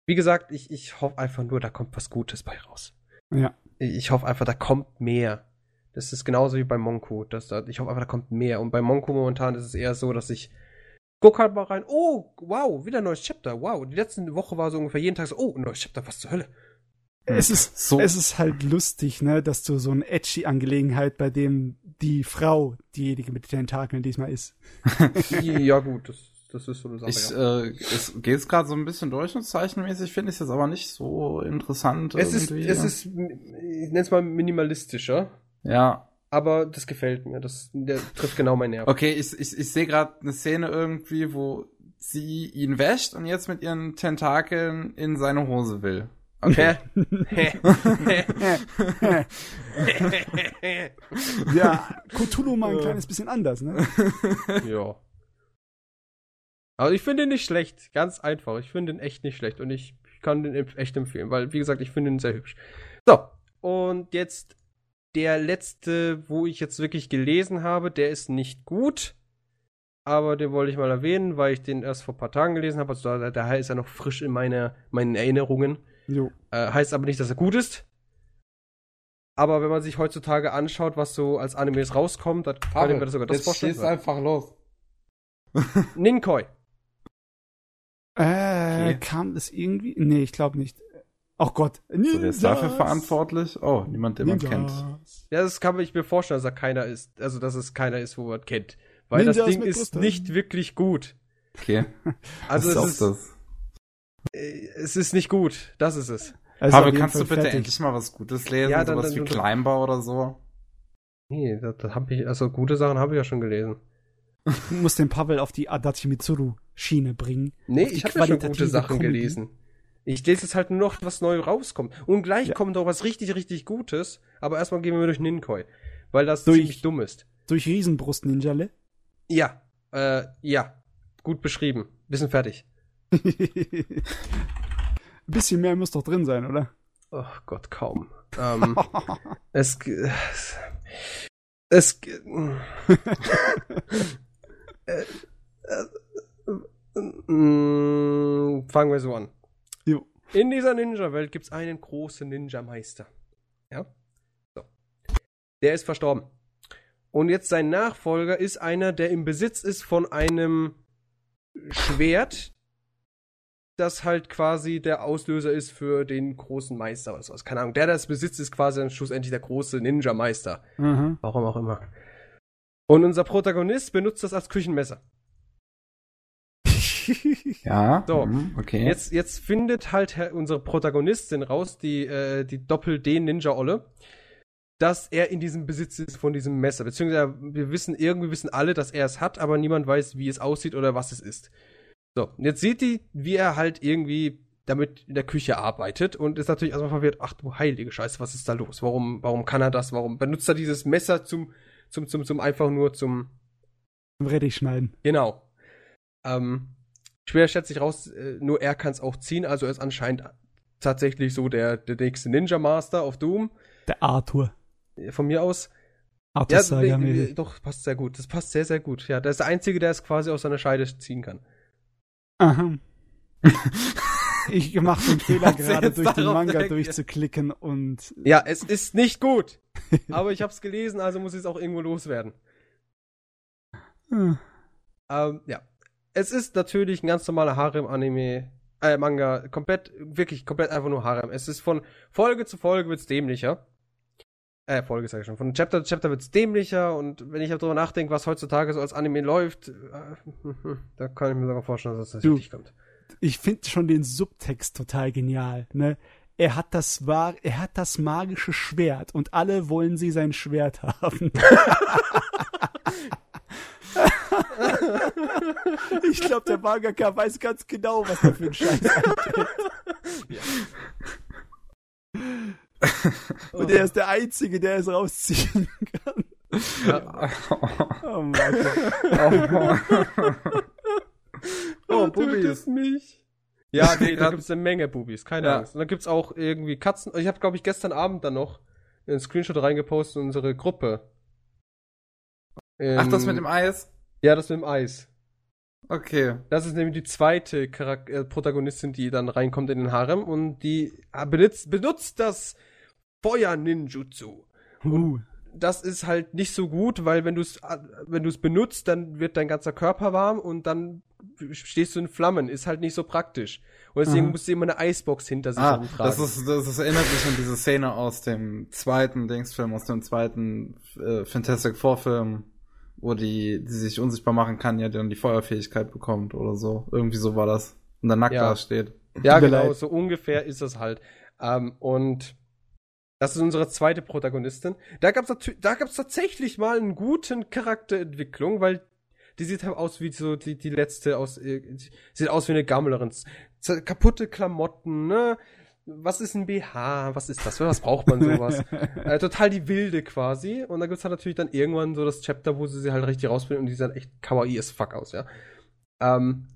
Wie gesagt, ich, ich hoffe einfach nur, da kommt was Gutes bei raus. Ja. Ich hoffe einfach, da kommt mehr. Das ist genauso wie bei Monko. Das, ich hoffe einfach, da kommt mehr. Und bei Monko momentan ist es eher so, dass ich guck halt mal rein. Oh, wow, wieder ein neues Chapter. Wow, die letzte Woche war so ungefähr jeden Tag so, oh, ein neues Chapter, was zur Hölle. Es ist, so. es ist halt lustig, ne, dass du so eine edgy Angelegenheit, bei dem die Frau diejenige mit den Tentakeln diesmal ist. ja, gut, das das ist so eine Sache. Ich, ja. äh, es geht gerade so ein bisschen durch und zeichenmäßig finde ich es jetzt aber nicht so interessant. Es irgendwie. ist, es ist, ich nenne es mal minimalistischer. Ja. Aber das gefällt mir. Das der trifft genau mein Nerv. Okay, ich, ich, ich sehe gerade eine Szene irgendwie, wo sie ihn wäscht und jetzt mit ihren Tentakeln in seine Hose will. Okay. ja, Cthulhu mal ein kleines bisschen anders, ne? ja. Also ich finde ihn nicht schlecht, ganz einfach. Ich finde ihn echt nicht schlecht und ich kann den echt empfehlen, weil wie gesagt, ich finde ihn sehr hübsch. So, und jetzt der letzte, wo ich jetzt wirklich gelesen habe, der ist nicht gut, aber den wollte ich mal erwähnen, weil ich den erst vor ein paar Tagen gelesen habe. Also da, daher ist er noch frisch in meine, meinen Erinnerungen. Äh, heißt aber nicht, dass er gut ist. Aber wenn man sich heutzutage anschaut, was so als Animes rauskommt, dann mir das sogar das vorstellen. Jetzt einfach los. Ninkoi. Äh, okay. kam das irgendwie? Nee, ich glaube nicht. Ach Gott. So, der ist dafür verantwortlich? Oh, niemand, den Ninjas. man kennt. Ja, das kann ich mir vorstellen, dass er keiner ist. Also, dass es keiner ist, wo man kennt. Weil Ninjas das Ding ist Brüste. nicht wirklich gut. Okay. Also, Was es ist, das? Äh, es ist nicht gut. Das ist es. Also Aber kannst du bitte fertig. endlich mal was Gutes lesen? Ja, dann, sowas dann, wie Climber oder so? Nee, das, das hab ich, also gute Sachen habe ich ja schon gelesen. Ich muss den Pavel auf die Adachi Mitsuru Schiene bringen. Nee, ich habe ja schon gute Sachen Comedy. gelesen. Ich lese jetzt halt nur noch, was neu rauskommt. Und gleich ja. kommt doch was richtig, richtig Gutes. Aber erstmal gehen wir durch Ninkoi. Weil das durch, ziemlich dumm ist. Durch Riesenbrust Ninjale? Ja. Äh, ja. Gut beschrieben. Bisschen fertig. Ein bisschen mehr muss doch drin sein, oder? Oh Gott, kaum. ähm, es, es, es äh, äh, fangen wir so an. Jo. In dieser Ninja-Welt gibt es einen großen Ninja-Meister. Ja? So. Der ist verstorben. Und jetzt sein Nachfolger ist einer, der im Besitz ist von einem Schwert, das halt quasi der Auslöser ist für den großen Meister oder sowas. Keine Ahnung. Der, der das besitzt, ist quasi dann schlussendlich der große Ninja-Meister. Mhm. Warum auch immer. Und unser Protagonist benutzt das als Küchenmesser. ja. So, mhm, okay. Jetzt, jetzt findet halt unsere Protagonistin raus, die, äh, die Doppel-D-Ninja-Olle, dass er in diesem Besitz ist von diesem Messer. Beziehungsweise wir wissen, irgendwie wissen alle, dass er es hat, aber niemand weiß, wie es aussieht oder was es ist. So, jetzt seht ihr, wie er halt irgendwie damit in der Küche arbeitet und ist natürlich erstmal verwirrt, ach du heilige Scheiße, was ist da los? Warum, warum kann er das? Warum benutzt er dieses Messer zum, zum, zum, zum einfach nur zum Zum Rettich schneiden. Genau. Ähm, schwer schätze ich raus, äh, nur er kann es auch ziehen, also er ist anscheinend tatsächlich so der, der nächste Ninja Master auf Doom. Der Arthur. Von mir aus. Arthur Ja, Saga nee, nee, doch, passt sehr gut. Das passt sehr, sehr gut. Ja, der ist der Einzige, der es quasi aus seiner Scheide ziehen kann. Aha. Ich mache den Fehler gerade durch den Manga direkt- durchzuklicken und Ja, es ist nicht gut. aber ich habe es gelesen, also muss ich es auch irgendwo loswerden. Hm. Ähm, ja. Es ist natürlich ein ganz normaler Harem-Anime, äh, Manga, komplett, wirklich komplett einfach nur Harem. Es ist von Folge zu Folge wird's dämlicher. Äh, Folge sag ich schon. Von Chapter zu Chapter wird's dämlicher und wenn ich darüber nachdenke, was heutzutage so als Anime läuft, äh, da kann ich mir sogar vorstellen, dass das Du. richtig kommt. Ich finde schon den Subtext total genial, ne? Er hat das war, er hat das magische Schwert und alle wollen sie sein Schwert haben. ich glaube, der Mangaka weiß ganz genau, was er für ein Scheiß eingibt. Und er ist der Einzige, der es rausziehen kann. Oh Mann. Oh, Bubis. tötet mich. Ja, nee, da Grad- gibt's eine Menge Bubis, keine Ja. Angst. Und dann gibt's auch irgendwie Katzen. Ich habe, glaube ich, gestern Abend dann noch einen Screenshot reingepostet in unsere Gruppe. Ach, das Ähm, mit dem Eis? Ja, das mit dem Eis. Okay. Das ist nämlich die zweite Charak äh, Protagonistin, die dann reinkommt in den Harem und die äh, benutzt, benutzt das Feuer-Ninjutsu. Uh, Das ist halt nicht so gut, weil wenn du es wenn du es benutzt, dann wird dein ganzer Körper warm und dann stehst du in Flammen. Ist halt nicht so praktisch. Und deswegen Aha. musst du immer eine Eisbox hinter sich Ah, rumtragen. das ist, das ist, erinnert mich an diese Szene aus dem zweiten Dingsfilm, aus dem zweiten äh, Fantastic Four Film, wo die, die sich unsichtbar machen kann, ja dann die Feuerfähigkeit bekommt oder so. Irgendwie so war das. Und dann nackt Ja. da steht. Ja, genau, so ungefähr ist das halt. Ähm, und das ist unsere zweite Protagonistin. Da gab's natürlich, da gab's tatsächlich mal einen guten Charakterentwicklung, weil die sieht halt aus wie so die, die letzte aus, äh, sieht aus wie eine Gammlerin. Kaputte Klamotten, ne? Was ist ein BH? Was ist das? Was braucht man sowas? äh, total die Wilde quasi. Und da gibt's halt natürlich dann irgendwann so das Chapter, wo sie sie halt richtig rausbringen und die sieht halt echt kawaii as fuck aus, ja. Ähm,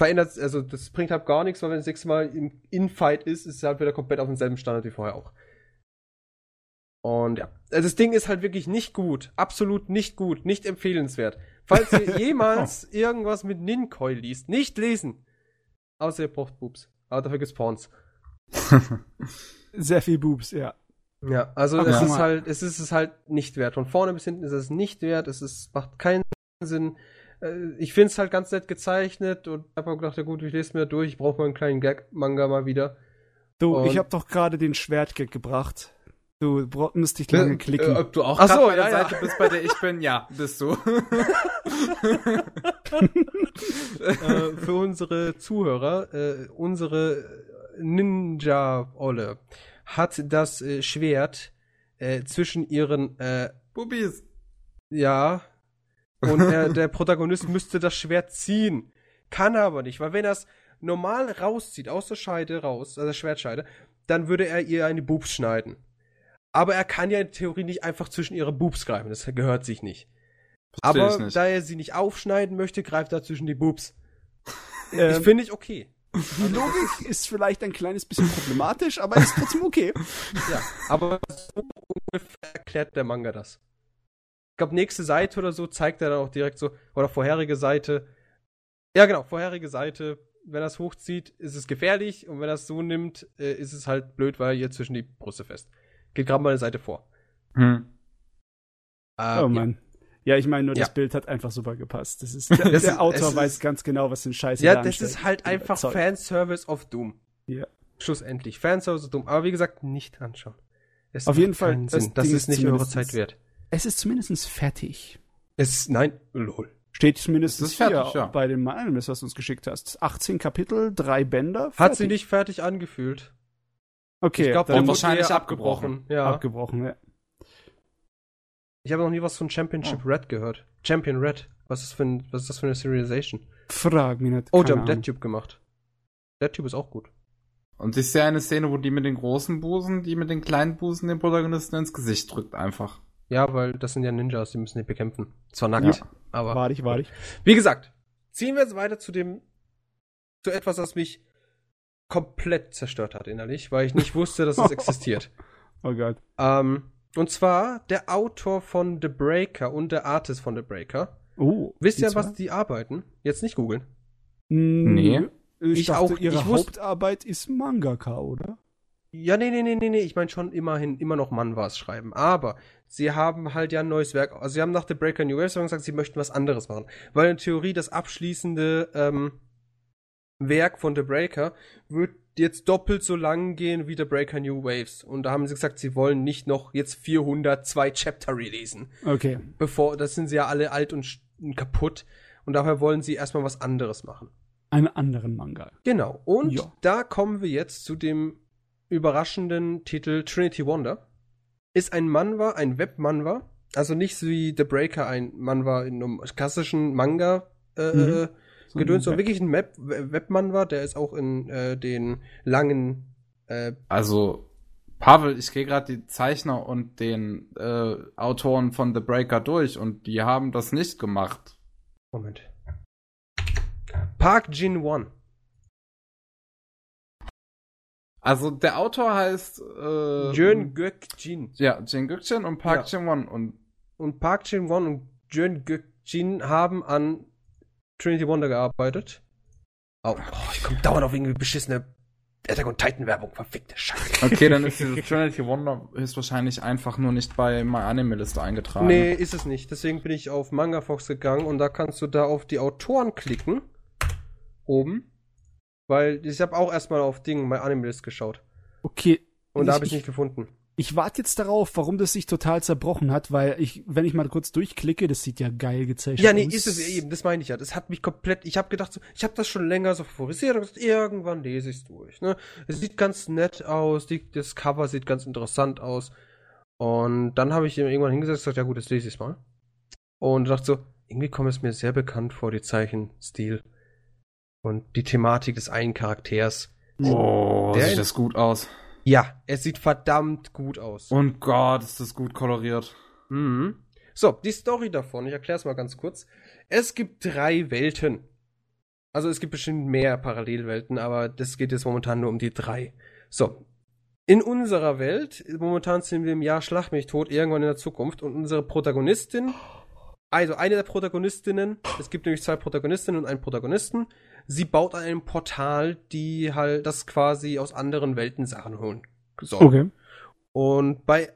verändert, also das bringt halt gar nichts, weil wenn das nächste Mal im Infight ist, ist es halt wieder komplett auf demselben Standard wie vorher auch. Und ja, also das Ding ist halt wirklich nicht gut, absolut nicht gut, nicht empfehlenswert. Falls ihr jemals irgendwas mit Ninkoi liest, nicht lesen. Außer ihr braucht Boobs. Aber dafür gibt's Porns. sehr viel Boobs, ja. Ja, also Aber es ist halt, es ist es halt nicht wert. Von vorne bis hinten ist es nicht wert. Es ist, macht keinen Sinn. Äh, Ich finde es halt ganz nett gezeichnet und habe gedacht, ja gut, ich lese mir durch. Ich brauche mal einen kleinen Gag-Manga mal wieder. Du, Und- ich habe doch gerade den Schwertgag gebracht. Du musst dich lange klicken. Äh, ob du auch Ach so, bei der ja, ja. Seite bist, bei der ich bin? Ja, bist du. äh, für unsere Zuhörer, äh, unsere Ninja-Olle hat das äh, Schwert äh, zwischen ihren, äh, Bubis. ja, und der, der Protagonist müsste das Schwert ziehen. Kann er aber nicht, weil wenn er es normal rauszieht, aus der Scheide raus, also der Schwertscheide, dann würde er ihr eine Boobs schneiden. Aber er kann ja in Theorie nicht einfach zwischen ihre Boobs greifen, das gehört sich nicht. Versteh Aber ich nicht. da er sie nicht aufschneiden möchte, greift er zwischen die Boobs. Ähm, ich finde ich okay. die Logik ist vielleicht ein kleines bisschen problematisch, aber ist trotzdem okay. Ja, aber so ungefähr erklärt der Manga das. Ich glaube, nächste Seite oder so zeigt er dann auch direkt so, oder vorherige Seite. Ja, genau, vorherige Seite. Wenn er es hochzieht, ist es gefährlich und wenn er es so nimmt, äh, ist es halt blöd, weil ihr zwischen die Brüste fest. Geht gerade mal eine Seite vor. Hm. Ähm, Oh Mann. Ja, ich meine nur, das Ja. Bild hat einfach super gepasst. Das ist, der, Das der ist- Autor es weiß ist- ganz genau, was den Scheiß Ja, das ist halt einfach überzeugt. Fanservice of Doom. Ja. Schlussendlich. Fanservice of Doom. Aber wie gesagt, nicht anschauen. Es Auf jeden Fall, das. Das ist ist nicht eure Zeit wert. Es ist zumindest fertig. Es, nein, lol. Steht zumindest Es ist hier fertig, ja. bei dem Animes, was du uns geschickt hast. 18 Kapitel, drei Bänder. Hat sie fertig. nicht fertig angefühlt. Okay, ich glaube, dann wahrscheinlich abgebrochen. abgebrochen. Ja. Abgebrochen, ja. Ich habe noch nie was von Championship oh. Red gehört. Champion Red. Was ist, für ein, was ist das für eine Serialization? Frag mich nicht. Oh, die haben DeadTube gemacht. DeadTube ist auch gut. Und ich sehe eine Szene, wo die mit den großen Busen, die mit den kleinen Busen den Protagonisten ins Gesicht drückt, einfach. Ja, weil das sind ja Ninjas, die müssen die bekämpfen. Zwar nackt, ja. aber. Warte ich, warte ich. Wie gesagt, ziehen wir jetzt weiter zu dem, zu etwas, was mich komplett zerstört hat innerlich, weil ich nicht wusste, dass es existiert. Oh Gott. Ähm, und zwar der Autor von The Breaker und der Artist von The Breaker. Oh. Wisst ihr, was die arbeiten? Jetzt nicht googeln. Nee. Ich, ich dachte, auch, ihre ich Hauptarbeit ist Mangaka, oder? Ja, nee, nee, nee, nee, nee. Ich meine schon immerhin immer noch Manwas schreiben. Aber sie haben halt ja ein neues Werk. Also sie haben nach The Breaker New Wave gesagt, sie möchten was anderes machen. Weil in Theorie das abschließende ähm, Werk von The Breaker wird jetzt doppelt so lang gehen wie The Breaker New Waves. Und da haben sie gesagt, sie wollen nicht noch jetzt 402 Chapter releasen. Okay. Bevor, das sind sie ja alle alt und kaputt. Und daher wollen sie erstmal was anderes machen. Einen anderen Manga. Genau. Und ja. da kommen wir jetzt zu dem überraschenden Titel Trinity Wonder. Ist ein Manwa, ein Web-Manwa. Also nicht so wie The Breaker ein Manwa in einem klassischen Manga äh, mhm. so Gedöns, sondern wirklich ein Web Webmanwa, der ist auch in äh, den langen äh, Also Pavel, ich gehe gerade die Zeichner und den äh, Autoren von The Breaker durch und die haben das nicht gemacht. Moment. Park Jin Won. Also der Autor heißt äh, Jön Gök Jin. Ja, Jin Gök Jin und Park ja. Jin Won und und Park Jin Won und Jön Gök Jin haben an Trinity Wonder gearbeitet. Oh, oh ich komme dauernd auf irgendwie beschissene Attack on Titan Werbung, verfickte Scheiße. Okay, dann ist diese Trinity Wonder ist wahrscheinlich einfach nur nicht bei My Anime Liste eingetragen. Nee, ist es nicht. Deswegen bin ich auf Manga Fox gegangen und da kannst du da auf die Autoren klicken. Oben. Weil ich habe auch erstmal auf Ding My Anime List geschaut. Okay. Und da habe ich, ich nicht gefunden. Ich warte jetzt darauf, warum das sich total zerbrochen hat, weil ich, wenn ich mal kurz durchklicke, das sieht ja geil gezeichnet aus. Ja, nee, aus. ist es eben, das meine ich ja. Das hat mich komplett, ich habe gedacht, so, ich habe das schon länger so favorisiert und gesagt, irgendwann lese ich es durch. Ne? Es sieht ganz nett aus, die, das Cover sieht ganz interessant aus. Und dann habe ich irgendwann hingesetzt und gesagt, ja gut, jetzt lese ich es mal. Und dachte so, irgendwie kommt es mir sehr bekannt vor, die Zeichenstil. Und die Thematik des einen Charakters. Oh, der sieht das gut aus. Ja, es sieht verdammt gut aus. Und Gott, ist das gut koloriert. Mhm. So, die Story davon, ich erkläre es mal ganz kurz. Es gibt drei Welten. Also es gibt bestimmt mehr Parallelwelten, aber das geht jetzt momentan nur um die drei. So. In unserer Welt, momentan sind wir im Jahr Schlag mich tot, irgendwann in der Zukunft, und unsere Protagonistin, also eine der Protagonistinnen, es gibt nämlich zwei Protagonistinnen und einen Protagonisten, sie baut an einem Portal, die halt das quasi aus anderen Welten Sachen holen soll. Okay. Und bei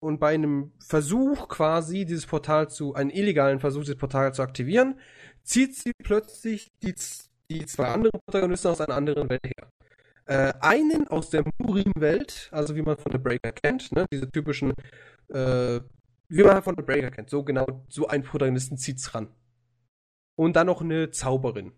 und bei einem Versuch quasi dieses Portal zu, einen illegalen Versuch dieses Portal zu aktivieren, zieht sie plötzlich die, die zwei anderen Protagonisten aus einer anderen Welt her. Äh, einen aus der Murim-Welt, also wie man von The Breaker kennt, ne, diese typischen, äh, wie man von The Breaker kennt, so genau, so einen Protagonisten zieht's ran. Und dann noch eine Zauberin.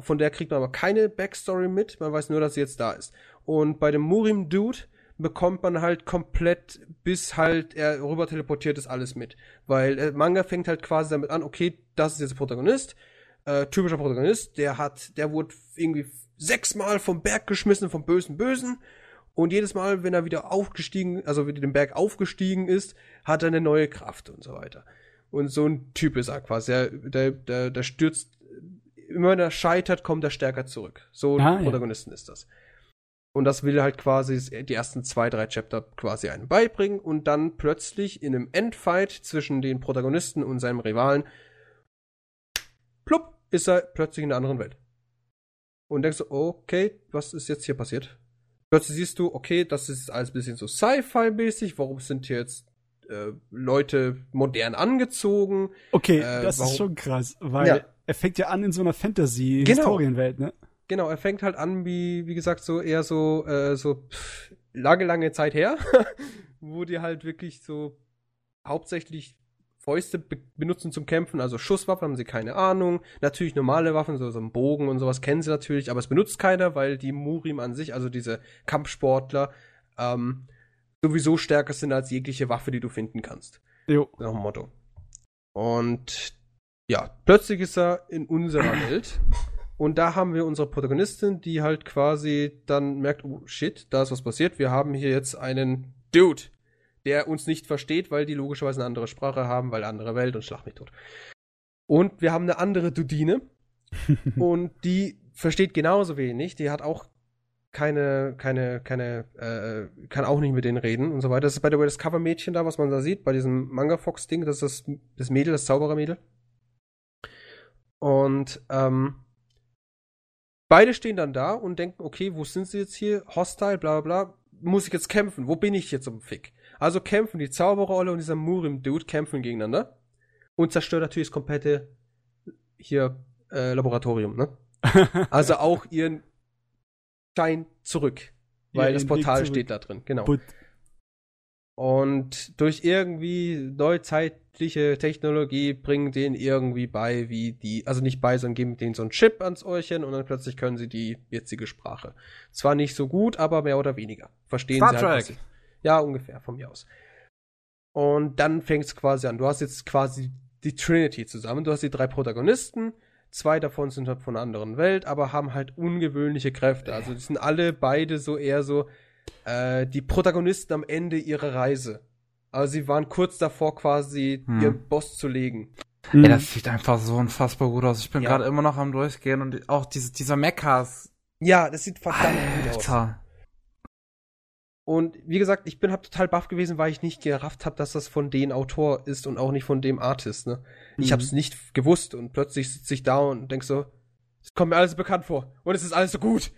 Von der kriegt man aber keine Backstory mit, man weiß nur, dass sie jetzt da ist. Und bei dem Murim Dude bekommt man halt komplett, bis halt er rüber teleportiert ist, alles mit. Weil äh, Manga fängt halt quasi damit an, okay, das ist jetzt der Protagonist, äh, typischer Protagonist, der hat, der wurde irgendwie sechsmal vom Berg geschmissen, vom bösen Bösen. Und jedes Mal, wenn er wieder aufgestiegen, also wieder den Berg aufgestiegen ist, hat er eine neue Kraft und so weiter. Und so ein Typ ist er quasi. Der, der, der, der stürzt immer wenn er scheitert, kommt er stärker zurück. So ah, Protagonisten ja. ist das. Und das will halt quasi die ersten zwei, drei Chapter quasi einem beibringen und dann plötzlich in einem Endfight zwischen den Protagonisten und seinem Rivalen, plupp, ist er plötzlich in einer anderen Welt. Und denkst du, okay, was ist jetzt hier passiert? Plötzlich siehst du, okay, das ist alles ein bisschen so Sci-Fi-mäßig, warum sind hier jetzt äh, Leute modern angezogen? Okay, äh, das warum? ist schon krass, weil ja er fängt ja an in so einer Fantasy-Historienwelt, genau. ne? Genau, er fängt halt an, wie, wie gesagt, so eher so, äh, so pff, lange, lange Zeit her, wo die halt wirklich so hauptsächlich Fäuste be benutzen zum Kämpfen, also Schusswaffen haben sie keine Ahnung. Natürlich normale Waffen, so, so ein Bogen und sowas kennen sie natürlich, aber es benutzt keiner, weil die Murim an sich, also diese Kampfsportler, ähm, sowieso stärker sind als jegliche Waffe, die du finden kannst. Jo. Nach dem Motto. Und ja, plötzlich ist er in unserer Welt. Und da haben wir unsere Protagonistin, die halt quasi dann merkt, oh shit, da ist was passiert. Wir haben hier jetzt einen Dude, der uns nicht versteht, weil die logischerweise eine andere Sprache haben, weil andere Welt und schlag mich tot. Und wir haben eine andere Dudine und die versteht genauso wenig. Die hat auch keine, keine, keine, äh, kann auch nicht mit denen reden und so weiter. Das ist bei der das Cover-Mädchen da, was man da sieht, bei diesem Manga-Fox-Ding, das ist das, das Mädel, das Zauberermädel. Und ähm, beide stehen dann da und denken, okay, wo sind sie jetzt hier? Hostile, bla bla bla. Muss ich jetzt kämpfen? Wo bin ich jetzt um Fick? Also kämpfen die Zauberrolle und dieser Murim-Dude kämpfen gegeneinander und zerstört natürlich das komplette hier äh, Laboratorium, ne? also auch ihren Stein zurück, weil ja, das Portal steht da drin, genau. But und durch irgendwie neuzeitliche Technologie bringen denen irgendwie bei, wie die, also nicht bei, sondern geben denen so einen Chip ans Ohrchen und dann plötzlich können sie die jetzige Sprache. Zwar nicht so gut, aber mehr oder weniger. Verstehen Star sie halt. Trek. Ja, ungefähr, von mir aus. Und dann fängt es quasi an. Du hast jetzt quasi die Trinity zusammen. Du hast die drei Protagonisten. Zwei davon sind halt von einer anderen Welt, aber haben halt ungewöhnliche Kräfte. Also die sind alle beide so eher so äh, die Protagonisten am Ende ihrer Reise. Also sie waren kurz davor, quasi hm. ihren Boss zu legen. Hm. Ja, das sieht einfach so unfassbar gut aus. Ich bin ja. gerade immer noch am Durchgehen und auch diese, dieser Mechas. Ja, das sieht verdammt Alter. gut aus. Und wie gesagt, ich bin halt total baff gewesen, weil ich nicht gerafft habe, dass das von dem Autor ist und auch nicht von dem Artist. Ne? Mhm. Ich habe es nicht gewusst und plötzlich sitze ich da und denk so, es kommt mir alles bekannt vor und es ist alles so gut.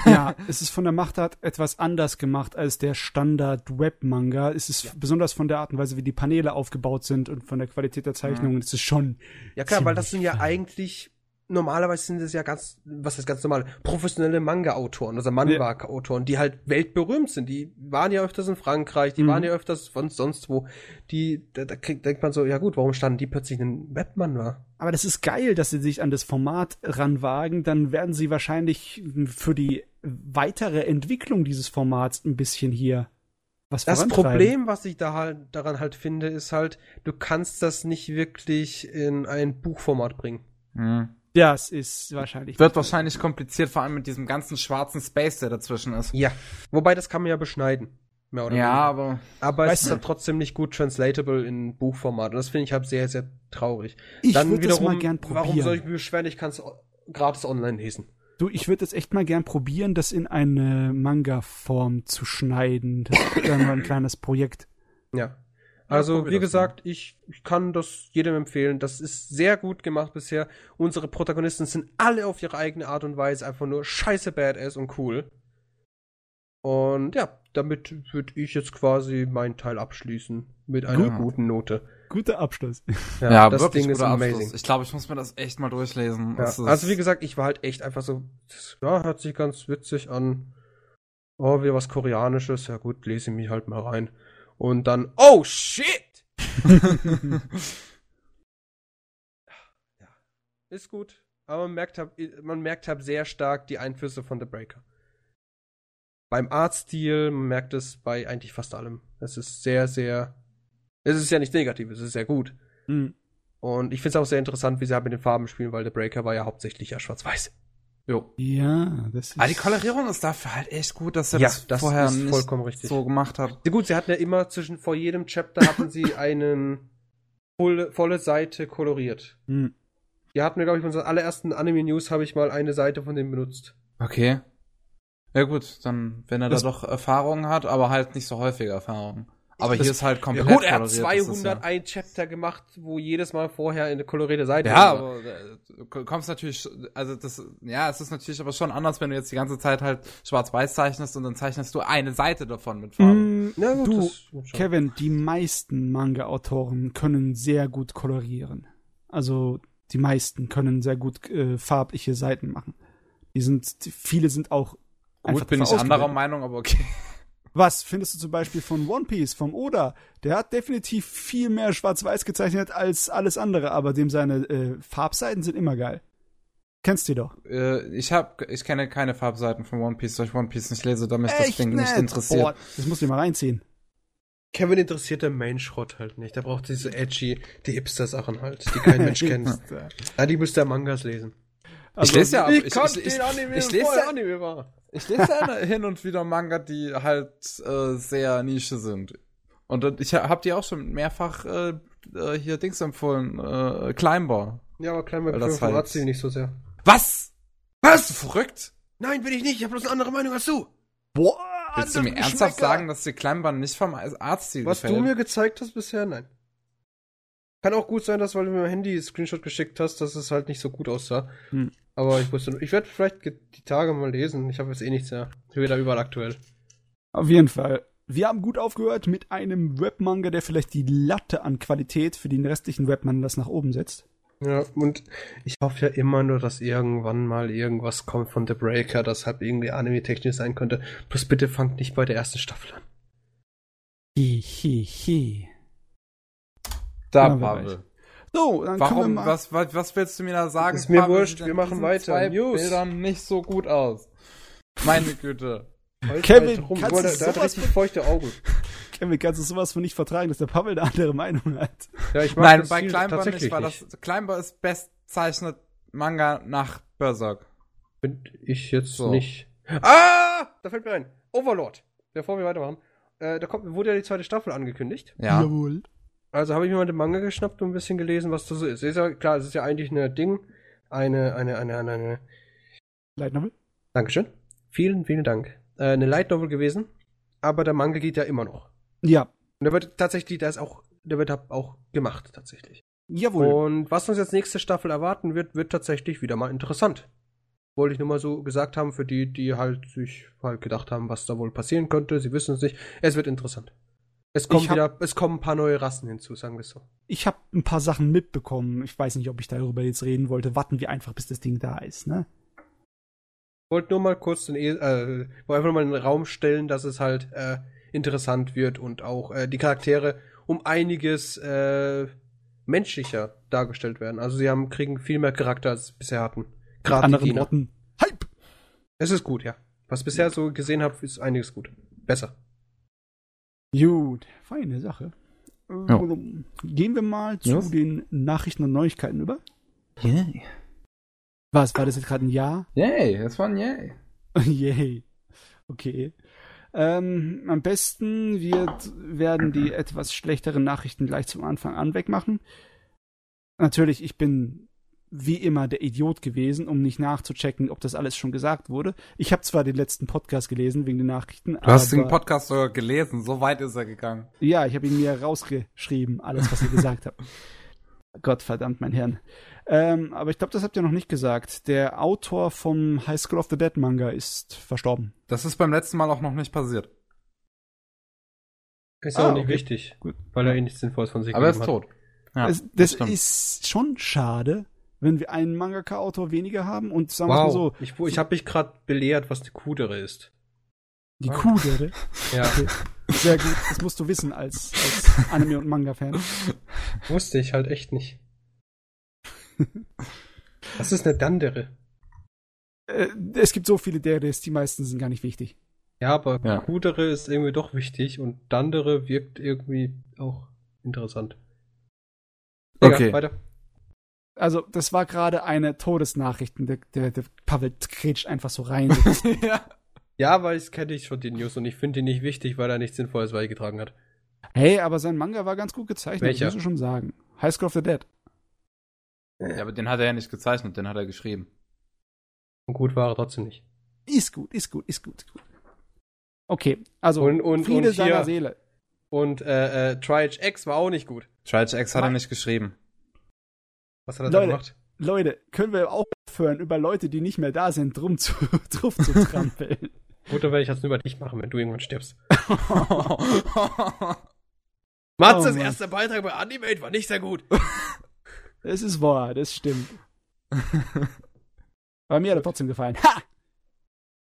Ja, es ist von der Machtart etwas anders gemacht als der Standard-Web-Manga. Es ist ja. besonders von der Art und Weise, wie die Paneele aufgebaut sind und von der Qualität der Zeichnungen. Mhm. Es ist schon. Ja klar, weil das sind ja eigentlich normalerweise sind es ja ganz, was ist ganz normal, professionelle Manga-Autoren, also Manhwa-Autoren, die halt weltberühmt sind. Die waren ja öfters in Frankreich, die mhm. waren ja öfters von sonst wo. Die, da, da kriegt, denkt man so, ja gut, warum standen die plötzlich in einem Webmanhwa? Aber das ist geil, dass sie sich an das Format ranwagen. Dann werden sie wahrscheinlich für die weitere Entwicklung dieses Formats ein bisschen hier was Das Problem, was ich da halt, daran halt finde, ist halt, du kannst das nicht wirklich in ein Buchformat bringen. Mhm. Ja, es ist wahrscheinlich. Wird wahrscheinlich kompliziert, vor allem mit diesem ganzen schwarzen Space, der dazwischen ist. Ja. Wobei, das kann man ja beschneiden. Mehr oder ja, weniger. aber. Aber es ist halt trotzdem nicht gut translatable in Buchformat. Und das finde ich halt sehr, sehr traurig. Ich würde das mal gern probieren. Warum soll ich mich beschweren? Ich kann es gratis online lesen. Du, ich würde das echt mal gern probieren, das in eine Manga-Form zu schneiden. Das ist dann mal ein kleines Projekt. Ja. Also, wie gesagt, ich, ich kann das jedem empfehlen. Das ist sehr gut gemacht bisher. Unsere Protagonisten sind alle auf ihre eigene Art und Weise einfach nur scheiße badass und cool. Und ja, damit würde ich jetzt quasi meinen Teil abschließen. Mit einer Gut. guten Note. Guter Abschluss. Ja, ja das Ding ist amazing. Abschluss. Ich glaube, ich muss mir das echt mal durchlesen. Ja. Also wie gesagt, ich war halt echt einfach so, ja, hört sich ganz witzig an. Oh, wieder was Koreanisches. Ja gut, lese ich mich halt mal rein. Und dann, oh shit! ja, ist gut. Aber man merkt halt, man merkt halt sehr stark die Einflüsse von The Breaker. Beim Artstil, man merkt es bei eigentlich fast allem. Es ist sehr, sehr. Es ist ja nicht negativ, es ist sehr gut. Mhm. Und ich finde es auch sehr interessant, wie sie halt mit den Farben spielen, weil The Breaker war ja hauptsächlich ja schwarz-weiß. Jo. Ja, das ist. Aber die Kolorierung ist dafür halt echt gut, dass er ja, das, das vorher nicht so gemacht hat. Ja, gut, sie hatten ja immer zwischen, vor jedem Chapter hatten sie einen volle, volle Seite koloriert. Hm. Die hatten wir, glaube ich, in unserer allerersten Anime News habe ich mal eine Seite von dem benutzt. Okay. Ja gut, dann, wenn er das da doch Erfahrungen hat, aber halt nicht so häufige Erfahrungen. Aber das, hier ist halt komplett ja gut, er hat 201 ja Chapter gemacht, wo jedes Mal vorher eine kolorierte Seite Ja, war. aber äh, du kommst natürlich, also das, ja, es ist natürlich aber schon anders, wenn du jetzt die ganze Zeit halt schwarz-weiß zeichnest und dann zeichnest du eine Seite davon mit Farben. Mm, ja, gut, du, Kevin, die meisten Manga-Autoren können sehr gut kolorieren. Also die meisten können sehr gut äh, farbliche Seiten machen. Die sind, viele sind auch Gut, bin ich anderer Meinung, aber okay. Was findest du zum Beispiel von One Piece, vom Oda? Der hat definitiv viel mehr schwarz-weiß gezeichnet als alles andere, aber dem seine äh, Farbseiten sind immer geil. Kennst du doch. Äh, ich hab, ich kenne keine Farbseiten von One Piece, weil ich One Piece nicht lese, da mich Echt das Ding nicht, nicht interessiert. Boah, das musst du mal reinziehen. Kevin interessiert der Main-Schrott halt nicht. Der braucht diese edgy, die Hipster-Sachen halt, die kein Mensch kennt. ja, die müsste er Mangas lesen. Also, ich lese ja ich, ich, ich, ich, Anime, ich lese ja, Anime war. Ich lese ja hin und wieder Manga, die halt äh, sehr Nische sind. Und ich habe die auch schon mehrfach äh, äh, hier Dings empfohlen, äh, Climber. Ja, aber Climber gefällt halt... Razzi nicht so sehr. Was? Was? Du verrückt? Nein, bin ich nicht. Ich habe bloß eine andere Meinung als du. Boah. Willst du mir ernsthaft sagen, dass die Climber nicht vom Arzt Was gefällt? du mir gezeigt hast bisher, nein. Kann auch gut sein, dass weil du mir mein Handy Screenshot geschickt hast, dass es halt nicht so gut aussah. Hm. Aber ich wusste, ich werde vielleicht die Tage mal lesen. Ich habe jetzt eh nichts mehr. Ich bin wieder überall aktuell. Auf jeden Fall. Wir haben gut aufgehört mit einem Webmanga, der vielleicht die Latte an Qualität für den restlichen Webmangas nach oben setzt. Ja, und ich hoffe ja immer nur, dass irgendwann mal irgendwas kommt von The Breaker, das halt irgendwie anime-technisch sein könnte. Plus bitte fangt nicht bei der ersten Staffel an. Hihihi. Hi, hi. Da, ja, Pavel. So, dann Warum, wir mal was, was, was willst du mir da sagen? Ist mir Pavel, wurscht, wir machen weiter. Zwei News. Bildern nicht so gut aus. Meine Güte. Kevin, rum. kannst du hat richtig feuchte Augen. Kevin, kannst du sowas von nicht vertragen, dass der Pavel eine andere Meinung hat? Ja, ich mag Nein, bei Climber nicht, weil das Climber ist bestzeichnet Manga nach Berserk. Bin ich jetzt so. nicht. Ah! Da fällt mir ein. Overlord. Bevor wir weitermachen. Äh, da kommt, wurde ja die zweite Staffel angekündigt. Ja. Jawohl. Also habe ich mir mal den Manga geschnappt und ein bisschen gelesen, was das so ist. Ist ja klar, es ist ja eigentlich ein Ding, eine, eine, eine, eine, eine Light Novel. Dankeschön. Vielen, vielen Dank. Äh, eine Light Novel gewesen, aber der Manga geht ja immer noch. Ja. Und der wird tatsächlich, der ist auch, der wird auch gemacht, tatsächlich. Jawohl. Und was uns jetzt nächste Staffel erwarten wird, wird tatsächlich wieder mal interessant. Wollte ich nur mal so gesagt haben, für die, die halt sich halt gedacht haben, was da wohl passieren könnte. Sie wissen es nicht. Es wird interessant. Es kommen hab, wieder, es kommen ein paar neue Rassen hinzu, sagen wir so. Ich habe ein paar Sachen mitbekommen. Ich weiß nicht, ob ich darüber jetzt reden wollte. Warten wir einfach, bis das Ding da ist, ne? Wollte nur mal kurz den, äh, wollte einfach mal in den Raum stellen, dass es halt äh, interessant wird und auch äh, die Charaktere um einiges äh, menschlicher dargestellt werden. Also sie haben kriegen viel mehr Charakter als sie bisher hatten. Gerade anderen Diener. Worten. Hype. Es ist gut, ja. Was ich bisher so gesehen habe, ist einiges gut. Besser. Gut, feine Sache. Ja. Gehen wir mal zu yes. den Nachrichten und Neuigkeiten über. Yay. Was, war das jetzt gerade ein Ja? Yay, das war ein Yay. Yay. Okay. Ähm, am besten wird, werden die etwas schlechteren Nachrichten gleich zum Anfang an wegmachen. Natürlich, ich bin wie immer der Idiot gewesen, um nicht nachzuchecken, ob das alles schon gesagt wurde. Ich habe zwar den letzten Podcast gelesen wegen den Nachrichten. Du hast den Podcast sogar gelesen, so weit ist er gegangen. Ja, ich habe ihn mir rausgeschrieben, alles, was ihr gesagt habt. Gott verdammt, mein Herrn. Ähm, aber ich glaube, das habt ihr noch nicht gesagt. Der Autor vom High School of the Dead Manga ist verstorben. Das ist beim letzten Mal auch noch nicht passiert. Ist ah, auch nicht okay. wichtig, Gut. weil er eh nichts Sinnvolles von sich Aber er ist tot. Ja, das, das ist schon schade, wenn wir einen Mangaka-Autor weniger haben und sagen wow. wir so. Ich, ich habe mich gerade belehrt, was die Kudere ist. Die wow. Kudere? ja. Okay. Sehr gut, das musst du wissen als, als Anime- und Manga-Fan. Wusste ich halt echt nicht. Was ist eine Dandere? Äh, es gibt so viele Deres, die meisten sind gar nicht wichtig. Ja, aber ja. Kudere ist irgendwie doch wichtig und Dandere wirkt irgendwie auch interessant. Egal, okay. weiter. Also, das war gerade eine Todesnachricht. Der, der, der Pavel kretscht einfach so rein. ja. ja, weil ich kenne ich schon die News und ich finde ihn nicht wichtig, weil er nichts Sinnvolles beigetragen hat. Hey, aber sein Manga war ganz gut gezeichnet, Welcher? muss ich schon sagen. High School of the Dead. Ja, aber den hat er ja nicht gezeichnet, den hat er geschrieben. Und gut war er trotzdem nicht. Ist gut, ist gut, ist gut. gut. Okay, also und, und, Friede und seiner Seele. Und äh, äh, Triage X war auch nicht gut. Triage X hat er nicht geschrieben. Was hat er Leute, da gemacht? Leute, können wir auch aufhören, über Leute, die nicht mehr da sind, drum zu, drauf zu trampeln? Gut, dann werde ich das nur über dich machen, wenn du irgendwann stirbst. Mats, oh, erster Beitrag bei Animate war nicht sehr gut. Das ist wahr, das stimmt. Aber mir hat er trotzdem gefallen. Ha!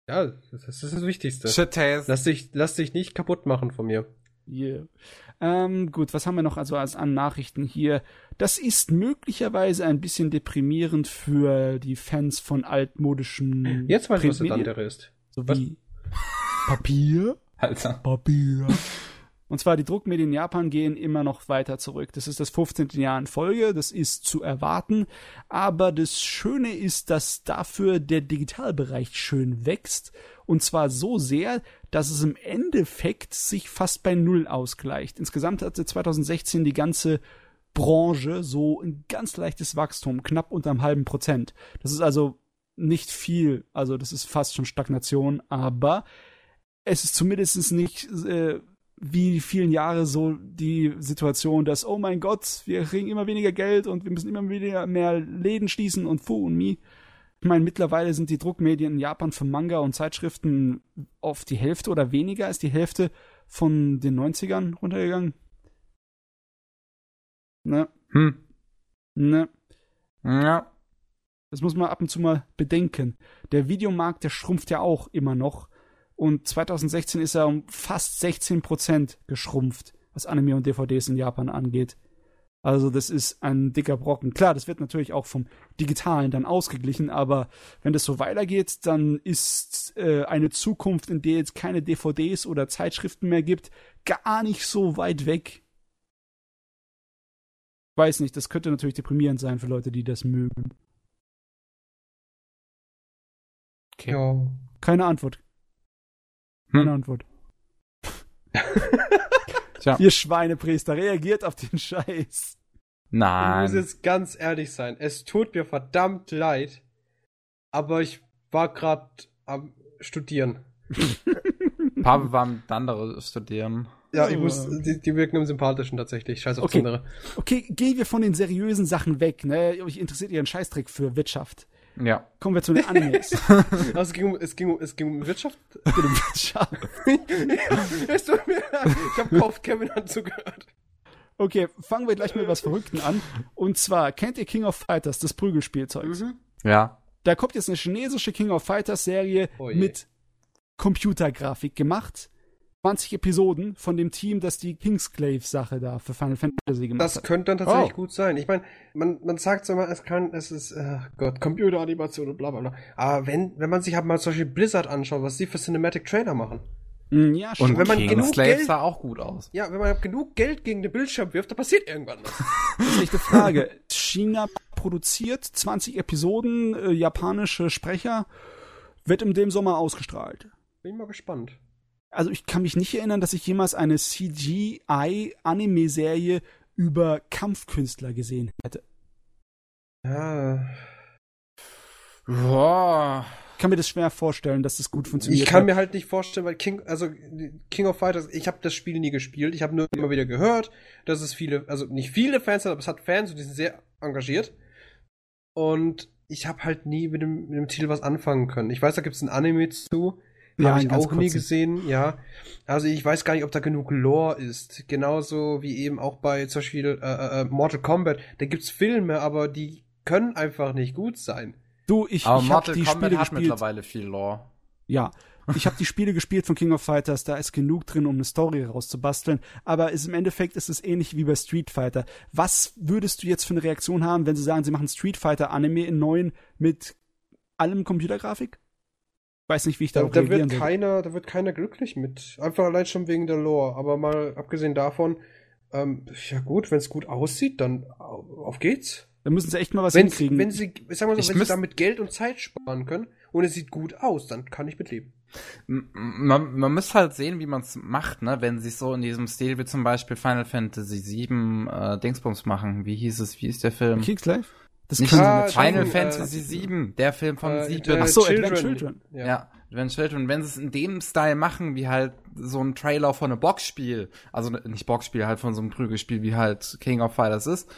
Ja, das ist das Wichtigste. Shit. Lass dich, lass dich nicht kaputt machen von mir. Yeah. Ähm, gut, was haben wir noch also als an Nachrichten hier? Das ist möglicherweise ein bisschen deprimierend für die Fans von altmodischen. Jetzt weiß ich, was das andere ist. So wie Papier. Alter. Papier. Und zwar die Druckmedien in Japan gehen immer noch weiter zurück. Das ist das 15. Jahr in Folge, das ist zu erwarten. Aber das Schöne ist, dass dafür der Digitalbereich schön wächst. Und zwar so sehr, dass es im Endeffekt sich fast bei Null ausgleicht. Insgesamt hatte 2016 die ganze Branche so ein ganz leichtes Wachstum, knapp unter einem halben Prozent. Das ist also nicht viel, also das ist fast schon Stagnation, aber es ist zumindest nicht äh, wie vielen Jahre so die Situation, dass, oh mein Gott, wir kriegen immer weniger Geld und wir müssen immer weniger mehr Läden schließen und fu und mi. Ich meine, mittlerweile sind die Druckmedien in Japan für Manga und Zeitschriften auf die Hälfte oder weniger als die Hälfte von den 90ern runtergegangen. Ne? Hm. Ne? Ja. Das muss man ab und zu mal bedenken. Der Videomarkt, der schrumpft ja auch immer noch. Und 2016 ist er um fast 16% geschrumpft, was Anime und DVDs in Japan angeht. Also das ist ein dicker Brocken. Klar, das wird natürlich auch vom Digitalen dann ausgeglichen, aber wenn das so weitergeht, dann ist äh, eine Zukunft, in der es keine DVDs oder Zeitschriften mehr gibt, gar nicht so weit weg. Weiß nicht, das könnte natürlich deprimierend sein für Leute, die das mögen. Okay. Ja. Keine Antwort. Keine hm. Antwort. Tja. Ihr Schweinepriester, reagiert auf den Scheiß. Nein. Ich muss jetzt ganz ehrlich sein. Es tut mir verdammt leid, aber ich war gerade am Studieren. Papa war mit andere studieren. Ja, ich muss, die, die wirken im Sympathischen tatsächlich. Scheiß auf okay. andere. Okay, gehen wir von den seriösen Sachen weg, ne? Ich interessiert ihren Scheißtrick für Wirtschaft. Ja. Kommen wir zu den Animes. also es ging um, es ging um, es ging um Wirtschaft. Es ging um Wirtschaft. es tut mir leid. Ich habe Kauf Kevin anzugehört. Okay, fangen wir gleich mit was Verrückten an. Und zwar, kennt ihr King of Fighters, das Prügelspielzeug? Mhm. Ja. Da kommt jetzt eine chinesische King of Fighters Serie oh mit Computergrafik gemacht. 20 Episoden von dem Team, das die Kingsclave-Sache da für Final Fantasy gemacht das hat. Das könnte dann tatsächlich oh. gut sein. Ich meine, man, man sagt so immer, es kann, es ist, äh, Gott, Computeranimation und bla bla bla. Aber wenn, wenn man sich halt mal zum Beispiel Blizzard anschaut, was sie für Cinematic Trailer machen. Mm, ja, schon. Und wenn man King genug Geld sah auch gut aus. Ja, wenn man genug Geld gegen den Bildschirm wirft, dann passiert irgendwann was. das ist nicht die Frage. China produziert 20 Episoden, äh, japanische Sprecher, wird in dem Sommer ausgestrahlt. Bin ich mal gespannt also ich kann mich nicht erinnern, dass ich jemals eine CGI-Anime-Serie über Kampfkünstler gesehen hätte. Ja. Boah. Ich kann mir das schwer vorstellen, dass das gut funktioniert. Ich kann mir halt nicht vorstellen, weil King, also King of Fighters, ich habe das Spiel nie gespielt. Ich habe nur immer wieder gehört, dass es viele, also nicht viele Fans hat, aber es hat Fans und die sind sehr engagiert. Und ich habe halt nie mit dem, mit dem Titel was anfangen können. Ich weiß, da gibt es ein Anime zu. Ja, Habe ich auch nie gesehen, ja. Also ich weiß gar nicht, ob da genug Lore ist. Genauso wie eben auch bei zum Beispiel äh, äh, äh Mortal Kombat. Da gibt's Filme, aber die können einfach nicht gut sein. Du, ich, aber ich Mortal die Kombat Spiele hat gespielt. mittlerweile viel Lore. Ja, ich habe die Spiele gespielt von King of Fighters, da ist genug drin, um eine Story rauszubasteln. Aber ist, im Endeffekt ist es ähnlich wie bei Street Fighter. Was würdest du jetzt für eine Reaktion haben, wenn sie sagen, sie machen Street Fighter Anime in neuen mit allem Computergrafik? Weiß nicht, wie ich da, da wird keiner, Da wird keiner glücklich mit. Einfach allein schon wegen der Lore. Aber mal abgesehen davon, ähm, ja gut, wenn es gut aussieht, dann auf geht's. Dann müssen sie echt mal was wenn, hinkriegen. Wenn sie, sag mal so, ich wenn sie damit Geld und Zeit sparen können und es sieht gut aus, dann kann ich mitleben. Man, man muss halt sehen, wie man es macht, ne? Wenn sie so in diesem Stil wie zum Beispiel Final Fantasy VII äh, Dingsbums machen. Wie hieß es? Wie ist der Film? King's Life? Das Nicht ah, Final Fantasy äh, VII, der Film von äh, sieben. Ach so, Children. Advent Children. Ja. ja, Advent Children. Wenn sie es in dem Style machen, wie halt so ein Trailer von einem Boxspiel, also nicht Boxspiel, halt von so einem Prügelspiel, wie halt King of Fighters ist,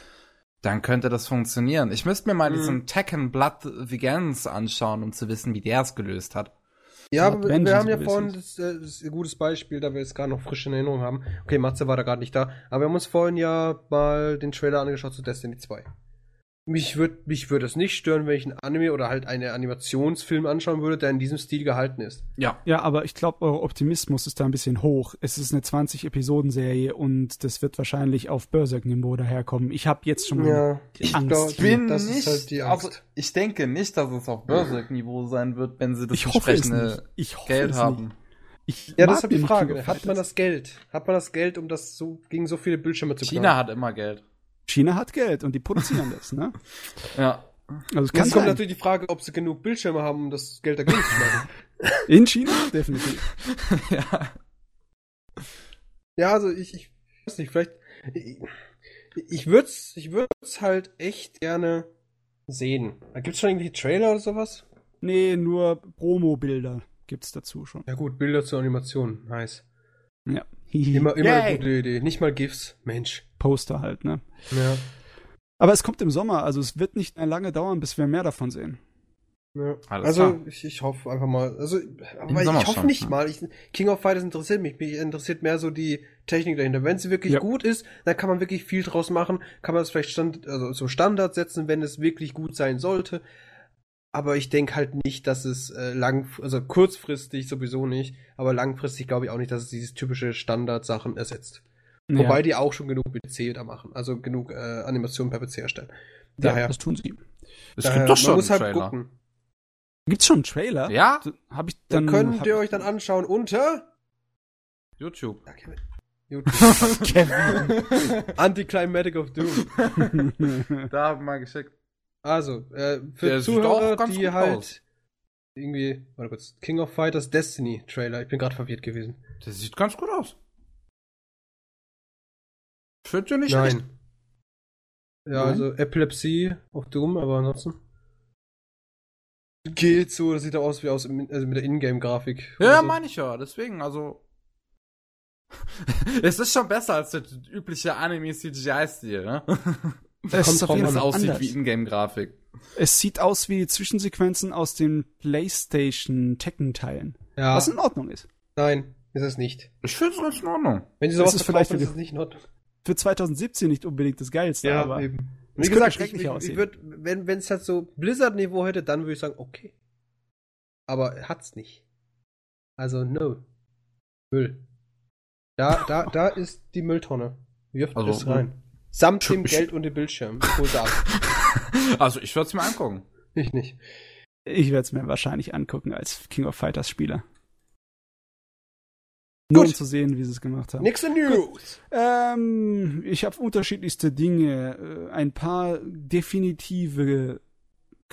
dann könnte das funktionieren. Ich müsste mir mal mhm. diesen Tekken Blood Vegans anschauen, um zu wissen, wie der es gelöst hat. Ja, aber wir, wir haben ja vorhin, das, das, ist ein gutes Beispiel, da wir es gerade noch frisch in Erinnerung haben. Okay, Matze war da gerade nicht da, aber wir haben uns vorhin ja mal den Trailer angeschaut zu Destiny 2. mich würde mich würd es nicht stören, wenn ich ein Anime oder halt einen Animationsfilm anschauen würde, der in diesem Stil gehalten ist. Ja. Ja, aber ich glaube, euer Optimismus ist da ein bisschen hoch. Es ist eine 20-Episoden-Serie und das wird wahrscheinlich auf Berserk-Niveau daherkommen. Ich habe jetzt schon mal ja, ich Angst. Ich bin das nicht, halt die Angst. Also ich denke nicht, dass es auf Berserk-Niveau sein wird, wenn sie das ich entsprechende Geld haben. Nicht. Ich ja, das ist die Frage. Hat man das Geld? Hat man das Geld, um das so gegen so viele Bildschirme zu China China hat immer Geld. China hat Geld und die produzieren das, ne? Ja. Also es kann kommt natürlich die Frage, ob sie genug Bildschirme haben, um das Geld dagegen zu machen. In China? Definitiv. ja. Ja, also ich, ich weiß nicht, vielleicht. Ich, ich würde es ich würd's halt echt gerne sehen. Gibt es schon irgendwie Trailer oder sowas? Nee, nur Promo-Bilder gibt's dazu schon. Ja gut, Bilder zur Animation, nice. Ja. immer immer eine gute Idee. Nicht mal GIFs, Mensch. Poster halt, ne? Ja. Aber es kommt im Sommer, also es wird nicht lange dauern, bis wir mehr davon sehen. Ja. also ich, ich hoffe einfach mal, also aber ich hoffe schon, nicht ja. mal. Ich, King of Fighters interessiert mich. Mich interessiert mehr so die Technik dahinter. Wenn sie wirklich ja. gut ist, dann kann man wirklich viel draus machen. Kann man es vielleicht stand, also so Standard setzen, wenn es wirklich gut sein sollte aber ich denke halt nicht, dass es äh, lang, also kurzfristig sowieso nicht, aber langfristig glaube ich auch nicht, dass es diese typische Standardsachen ersetzt. Ja. Wobei die auch schon genug PC da machen, also genug äh, Animationen per PC erstellen. Daher, ja, das tun sie. Es gibt doch schon man muss halt Trailer. gucken. Gibt's schon einen Trailer? Ja. Hab ich dann, dann könnt ihr euch dann anschauen unter YouTube. Ja, Kevin. YouTube. Kevin. Anticlimatic of Doom. da haben wir mal geschickt. Also, äh, für Der Zuhörer, die halt aus. irgendwie, warte kurz, King of Fighters Destiny Trailer. Ich bin gerade verwirrt gewesen. Der sieht ganz gut aus. Führt ja nicht Nein. Schlecht. Ja, Nein. also Epilepsie auf Doom, aber ansonsten. Geht so, das sieht aus wie aus also mit der Ingame-Grafik. Ja, so. meine ich ja, deswegen, also. es ist schon besser als der übliche Anime-CGI-Stil, ne? Es kommt drauf an, aussieht anders. wie Ingame-Grafik. Es sieht aus wie Zwischensequenzen aus den PlayStation Tekken-Teilen. Ja. Was in Ordnung ist. Nein, ist es nicht. Ich finde es ganz in Ordnung. Wenn sie sowas ist vielleicht ist es nicht in Ordnung. Für 2017 nicht unbedingt das Geilste, ja, aber. Eben. Wie gesagt, ich, ich, ich würd, wenn es halt so Blizzard-Niveau hätte, dann würde ich sagen, okay. Aber hat's nicht. Also, no. Müll. Da, da, da ist die Mülltonne. Wirft also, es rein. Samt dem Geld und dem Bildschirm. also ich würde es mir angucken. Ich nicht. Ich werde es mir wahrscheinlich angucken als King of Fighters Spieler. Nur Gut. um zu sehen, wie sie es gemacht haben. Nächste News. Ähm, ich habe unterschiedlichste Dinge. Äh, ein paar definitive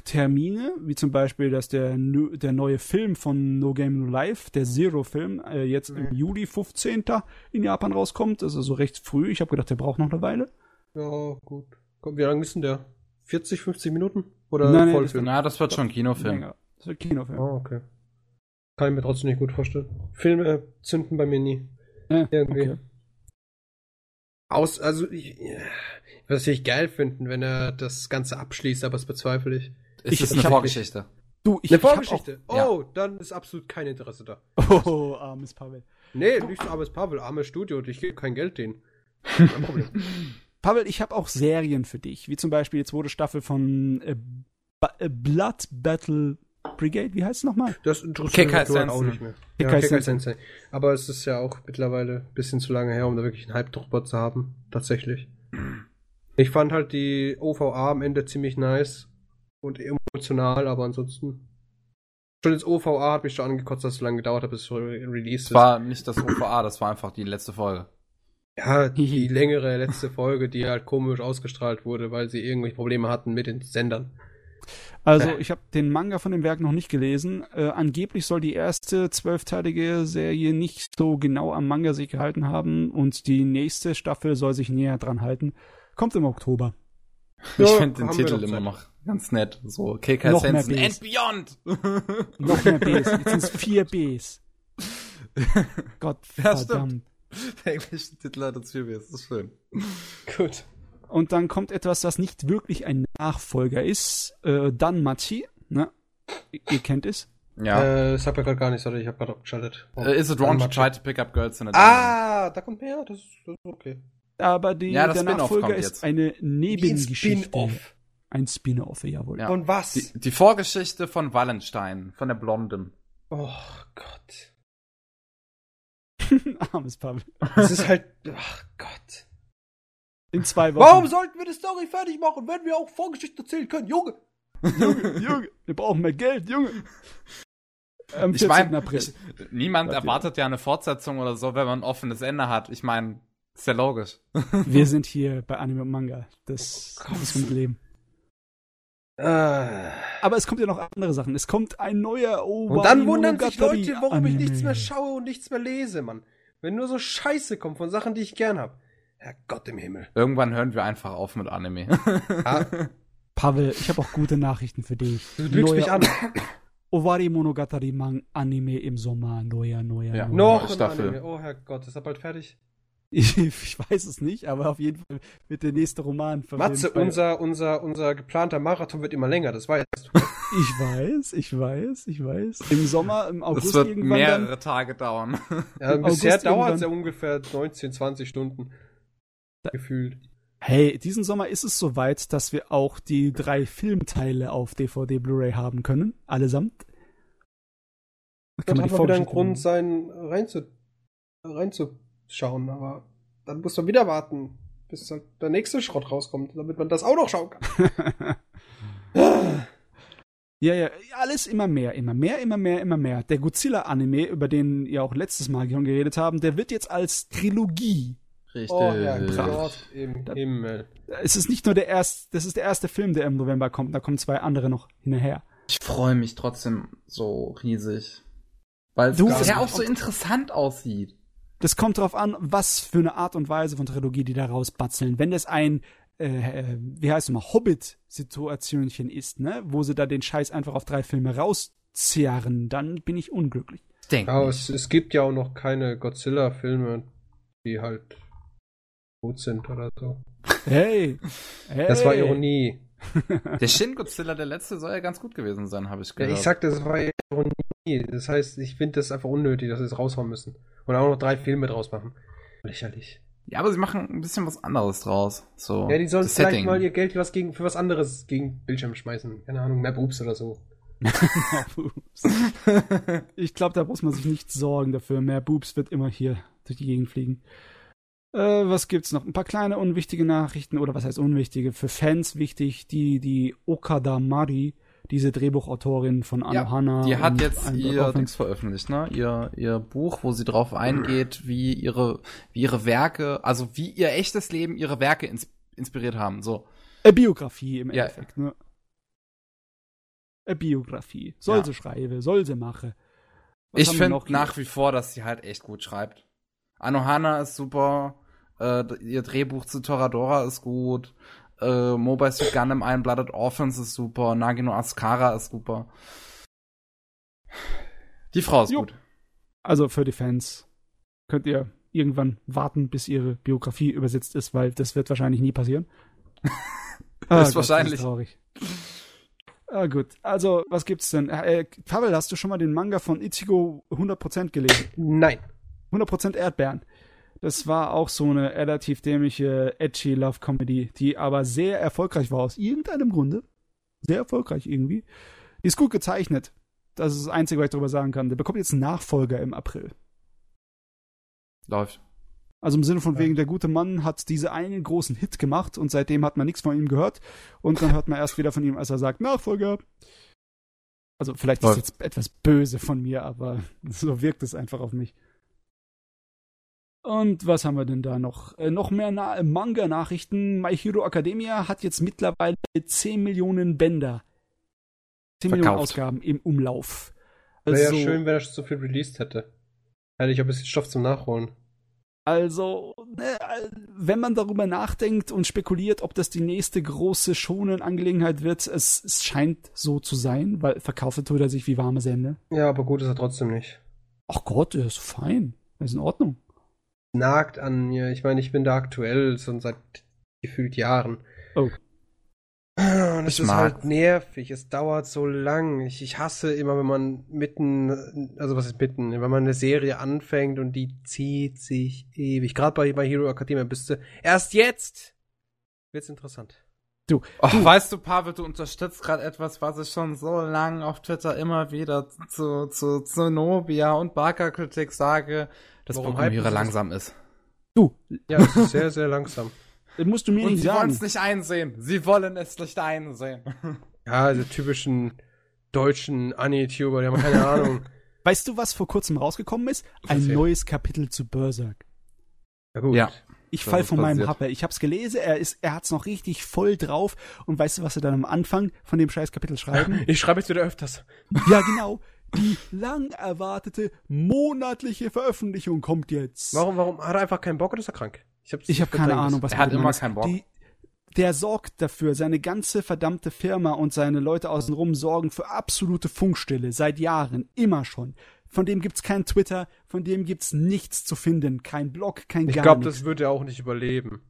Termine, wie zum Beispiel, dass der, der neue Film von No Game No Life, der Zero-Film, äh, jetzt mhm. im Juli 15. in Japan rauskommt. Das ist also recht früh. Ich habe gedacht, der braucht noch eine Weile. Ja, gut. Komm, wie lange ist denn der? 40, 50 Minuten? Oder nein, Vollfilm? Nein, das, na, das wird schon Kinofilm. Länger. Das wird Kinofilm. Oh, okay. Kann ich mir trotzdem nicht gut vorstellen. Filme zünden bei mir nie. Ja, Irgendwie. Okay. Aus, also ich, ich würde es natürlich geil finden, wenn er das Ganze abschließt, aber das bezweifle ich. Es ich, ist eine Vorgeschichte. Du, ich, eine Vorgeschichte. Auch, oh, ja. dann ist absolut kein Interesse da. Oh, armes Pavel. Nee, nicht so armes Pavel, armes Studio, ich gebe kein Geld denen. Kein Problem. Pavel, ich habe auch Serien für dich, wie zum Beispiel die zweite Staffel von äh, äh, Blood Battle Brigade, wie heißt es nochmal? Das interessiert mich auch nicht mehr. Ja, Kekai Sensei. Aber es ist ja auch mittlerweile ein bisschen zu lange her, um da wirklich einen drüber zu haben. Tatsächlich. Ich fand halt die OVA am Ende ziemlich nice und emotional, aber ansonsten. Schon das OVA hat mich schon angekotzt, dass es so lange gedauert hat, bis es released ist. Das war nicht das OVA, das war einfach die letzte Folge. Ja, die längere letzte Folge, die halt komisch ausgestrahlt wurde, weil sie irgendwelche Probleme hatten mit den Sendern. Also, ich habe den Manga von dem Werk noch nicht gelesen. Äh, angeblich soll die erste zwölfteilige Serie nicht so genau am Manga sich gehalten haben und die nächste Staffel soll sich näher dran halten. Kommt im Oktober. Ich ja, finde den Titel immer noch ganz nett. So, KK noch Sensen and Beyond. noch mehr Bs. Jetzt sind es vier Bs. Gott verdammt. Der englische Titel hat uns viel mehr, das ist schön. Gut. Und dann kommt etwas, was nicht wirklich ein Nachfolger ist. Äh, Danmachi, ne? Ihr kennt es. Ja. Äh, sag mir gerade gar nicht, sorry, ich habe gerade abgeschaltet. Oh, uh, is it wrong to try to pick up girls in a Ah, da kommt mehr, das ist, das ist okay. Aber die, ja, der Nachfolger ist eine Nebengeschichte. Ein Spin-off, jawohl. Ja. Von was? Die, die Vorgeschichte von Wallenstein, von der Blonden. Oh Gott. Armes Pavel. Das ist halt. Ach Gott. In zwei Wochen. Warum sollten wir die Story fertig machen, wenn wir auch Vorgeschichte erzählen können? Junge! Junge, Junge, wir brauchen mehr Geld, Junge. Am Ich 14. meine, niemand Warte. erwartet ja eine Fortsetzung oder so, wenn man ein offenes Ende hat. Ich meine, ist ja logisch. Wir sind hier bei Anime und Manga. Das Oh muss man leben. Ah. Aber es kommt ja noch andere Sachen. Es kommt ein neuer Owari Und dann wundern sich Leute, warum ich nichts mehr schaue und nichts mehr lese, Mann. Wenn nur so Scheiße kommt von Sachen, die ich gern hab. Herrgott im Himmel. Irgendwann hören wir einfach auf mit Anime. Ah, Pavel, ich habe auch gute Nachrichten für dich. du lügst mich an. Owari Monogatari Mang Anime im Sommer. Neuer, neuer, Ja. neuer. Noch Staffel. Anime. Oh Herrgott, ist er bald fertig? Ich, ich weiß es nicht, aber auf jeden Fall wird der nächste Roman verfilmt. Matze, unser, unser, unser geplanter Marathon wird immer länger, das weißt du. Ich weiß, ich weiß, ich weiß. Im Sommer, im August Das wird irgendwann mehrere dann. Tage dauern. Ja, bisher August dauert es ja ungefähr 19, 20 Stunden. Gefühlt. Hey, diesen Sommer ist es soweit, dass wir auch die drei Filmteile auf DVD Blu-ray haben können. Allesamt. Da Dann man hat wieder einen Vorgeschichte Grund, sein reinzu, reinzuschauen, aber dann muss man wieder warten, bis halt der nächste Schrott rauskommt, damit man das auch noch schauen kann. Ja, ja, alles immer mehr, immer mehr, immer mehr, immer mehr. Der Godzilla-Anime, über den ihr auch letztes Mal schon geredet haben, der wird jetzt als Trilogie. Richtig. Oh Herrgott Brav. im Da- Himmel. Es ist nicht nur der erste, das ist der erste Film, der im November kommt, da kommen zwei andere noch hinterher. Ich freue mich trotzdem so riesig. Weil es bisher auch so interessant aussieht. Das kommt drauf an, was für eine Art und Weise von Trilogie die da rausbatzeln. Wenn das ein, äh, äh, wie heißt es mal, Hobbit-Situationchen ist, ne, wo sie da den Scheiß einfach auf drei Filme rauszerren, dann bin ich unglücklich. Ich denke. Aber nicht. es, es gibt ja auch noch keine Godzilla-Filme, die halt gut sind oder so. Hey, hey. Das war Ironie. Der Shin Godzilla, der letzte, soll ja ganz gut gewesen sein, habe ich Ja, gehört. ich sagte, das war Ironie. Das heißt, ich finde das einfach unnötig, dass sie es raushauen müssen. Und auch noch drei Filme draus machen. Lächerlich. ja, aber sie machen ein bisschen was anderes draus. So. Ja, die sollen vielleicht Setting. mal ihr Geld was gegen, für was anderes gegen Bildschirm schmeißen. Keine Ahnung, mehr Boobs oder so. Ups. ich glaube, da muss man sich nicht sorgen dafür. Mehr Boobs wird immer hier durch die Gegend fliegen. Äh, was gibt's noch? Ein paar kleine unwichtige Nachrichten, oder was heißt unwichtige? Für Fans wichtig, die, die Okada Mari, diese Drehbuchautorin von Ja, Anohana. Die hat jetzt ihr Dings veröffentlicht, ne? Ihr, ihr Buch, wo sie drauf eingeht, wie ihre, wie ihre Werke, also wie ihr echtes Leben ihre Werke ins, inspiriert haben. So. Äh, Biografie im Ja. Endeffekt, ne? Äh, Biografie. Soll Ja. sie schreiben, soll sie machen. Was ich finde nach wie vor, dass sie halt echt gut schreibt. Anohana ist super, äh, ihr Drehbuch zu Toradora ist gut, äh, Mobile Suit Gundam Iron Blooded Orphans ist super, Nagino Ascara ist super. Die Frau ist Jo. gut. Also für die Fans könnt ihr irgendwann warten, bis ihre Biografie übersetzt ist, weil das wird wahrscheinlich nie passieren. Ah, Ist wahrscheinlich. Das ist traurig. Ah, gut. Also, was gibt's denn? Äh, Pavel, hast du schon mal den Manga von Ichigo 100% gelesen? Nein. 100% Erdbeeren. Das war auch so eine relativ dämliche, edgy Love-Comedy, die aber sehr erfolgreich war aus irgendeinem Grunde. Sehr erfolgreich irgendwie. Die ist gut gezeichnet. Das ist das Einzige, was ich darüber sagen kann. Der bekommt jetzt einen Nachfolger im April. Läuft. Also im Sinne von wegen, der gute Mann hat diese einen großen Hit gemacht und seitdem hat man nichts von ihm gehört. Und dann hört man erst wieder von ihm, als er sagt, Nachfolger. Also vielleicht ist es jetzt etwas böse von mir, aber so wirkt es einfach auf mich. Und was haben wir denn da noch? Äh, noch mehr Na Manga-Nachrichten. My Hero Academia hat jetzt mittlerweile 10 Millionen Bänder. 10 Millionen Verkauft. Ausgaben im Umlauf. Wäre Also, ja schön, wenn er so viel released hätte. Hätte ich ein bisschen Stoff zum Nachholen. Also, ne, wenn man darüber nachdenkt und spekuliert, ob das die nächste große Schonen-Angelegenheit wird, es, es scheint so zu sein, weil verkauft tut er sich wie warme Sende. Ja, aber gut ist er trotzdem nicht. Ach Gott, der ist fein. Der ist in Ordnung. Nagt an mir. Ich meine, ich bin da aktuell schon seit gefühlt Jahren. Oh. Und es Ich ist mag. halt nervig. Es dauert so lang. Ich, ich hasse immer, wenn man mitten, also was ist mitten, wenn man eine Serie anfängt und die zieht sich ewig. Gerade bei, bei Hero Academia bist du erst jetzt wird's interessant. Du, oh, du, weißt du, Pavel, du unterstützt gerade etwas, was ich schon so lange auf Twitter immer wieder zu, zu, zu Nobia und Barker-Kritik sage, dass Programmierer langsam ist. Du. Ja, es ist sehr, sehr langsam. Das musst du mir und nicht sie sagen. Sie wollen es nicht einsehen. Sie wollen es nicht einsehen. Ja, diese typischen deutschen Anituber, die haben keine Ahnung. Weißt du, was vor kurzem rausgekommen ist? Ein neues Kapitel zu Berserk. Ja, gut. Ja. Ich fall von meinem Happe. Ich hab's gelesen, er ist, er hat's noch richtig voll drauf. Und weißt du, was sie dann am Anfang von dem scheiß Kapitel schreiben? Ich schreibe jetzt wieder öfters. Ja, genau. Die lang erwartete monatliche Veröffentlichung kommt jetzt. Warum, warum? Hat er einfach keinen Bock oder ist er krank? Ich, ich habe keine Ahnung, was er hat immer keinen Bock. Die, der sorgt dafür, seine ganze verdammte Firma und seine Leute außenrum sorgen für absolute Funkstille seit Jahren, immer schon. Von dem gibt's kein Twitter, von dem gibt's nichts zu finden, kein Blog, kein ich gar glaub, nichts. Ich glaube, das wird er auch nicht überleben.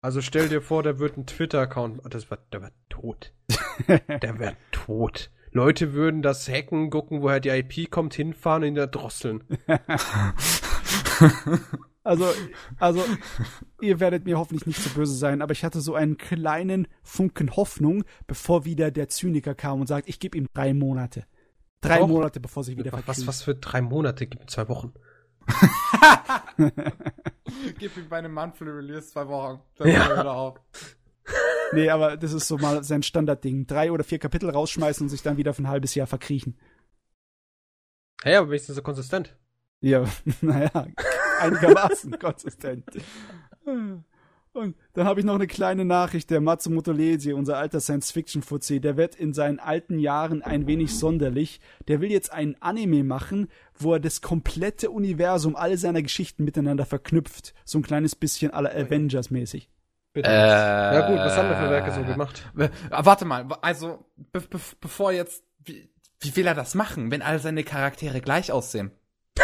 Also stell dir vor, der wird einen Twitter-Account, das war, der war tot. der wäre tot. Leute würden das hacken, gucken, woher die IP kommt, hinfahren und ihn da drosseln. also, also, ihr werdet mir hoffentlich nicht so böse sein, aber ich hatte so einen kleinen Funken Hoffnung, bevor wieder der Zyniker kam und sagt, ich gebe ihm drei Monate. Drei Doch. Monate, bevor sich wieder verkriegt. Was, was für drei Monate? Gib mir zwei Wochen. Gib ihm bei einem Monthly Release zwei Wochen. Dann ja. wieder auf. Nee, aber das ist so mal sein Standardding. Drei oder vier Kapitel rausschmeißen und sich dann wieder für ein halbes Jahr verkriechen. Hey, aber wenigstens so konsistent. Ja, naja, einigermaßen konsistent. Und dann habe ich noch eine kleine Nachricht. Der Matsumoto Leiji, unser alter Science-Fiction-Fuzzi, der wird in seinen alten Jahren ein wenig sonderlich. Der will jetzt einen Anime machen, wo er das komplette Universum, alle seiner Geschichten miteinander verknüpft. So ein kleines bisschen aller Avengers mäßig. Bitte. Äh, ja gut, was haben wir für Werke so gemacht? Äh, warte mal, also be be bevor jetzt, wie, wie will er das machen, wenn alle seine Charaktere gleich aussehen?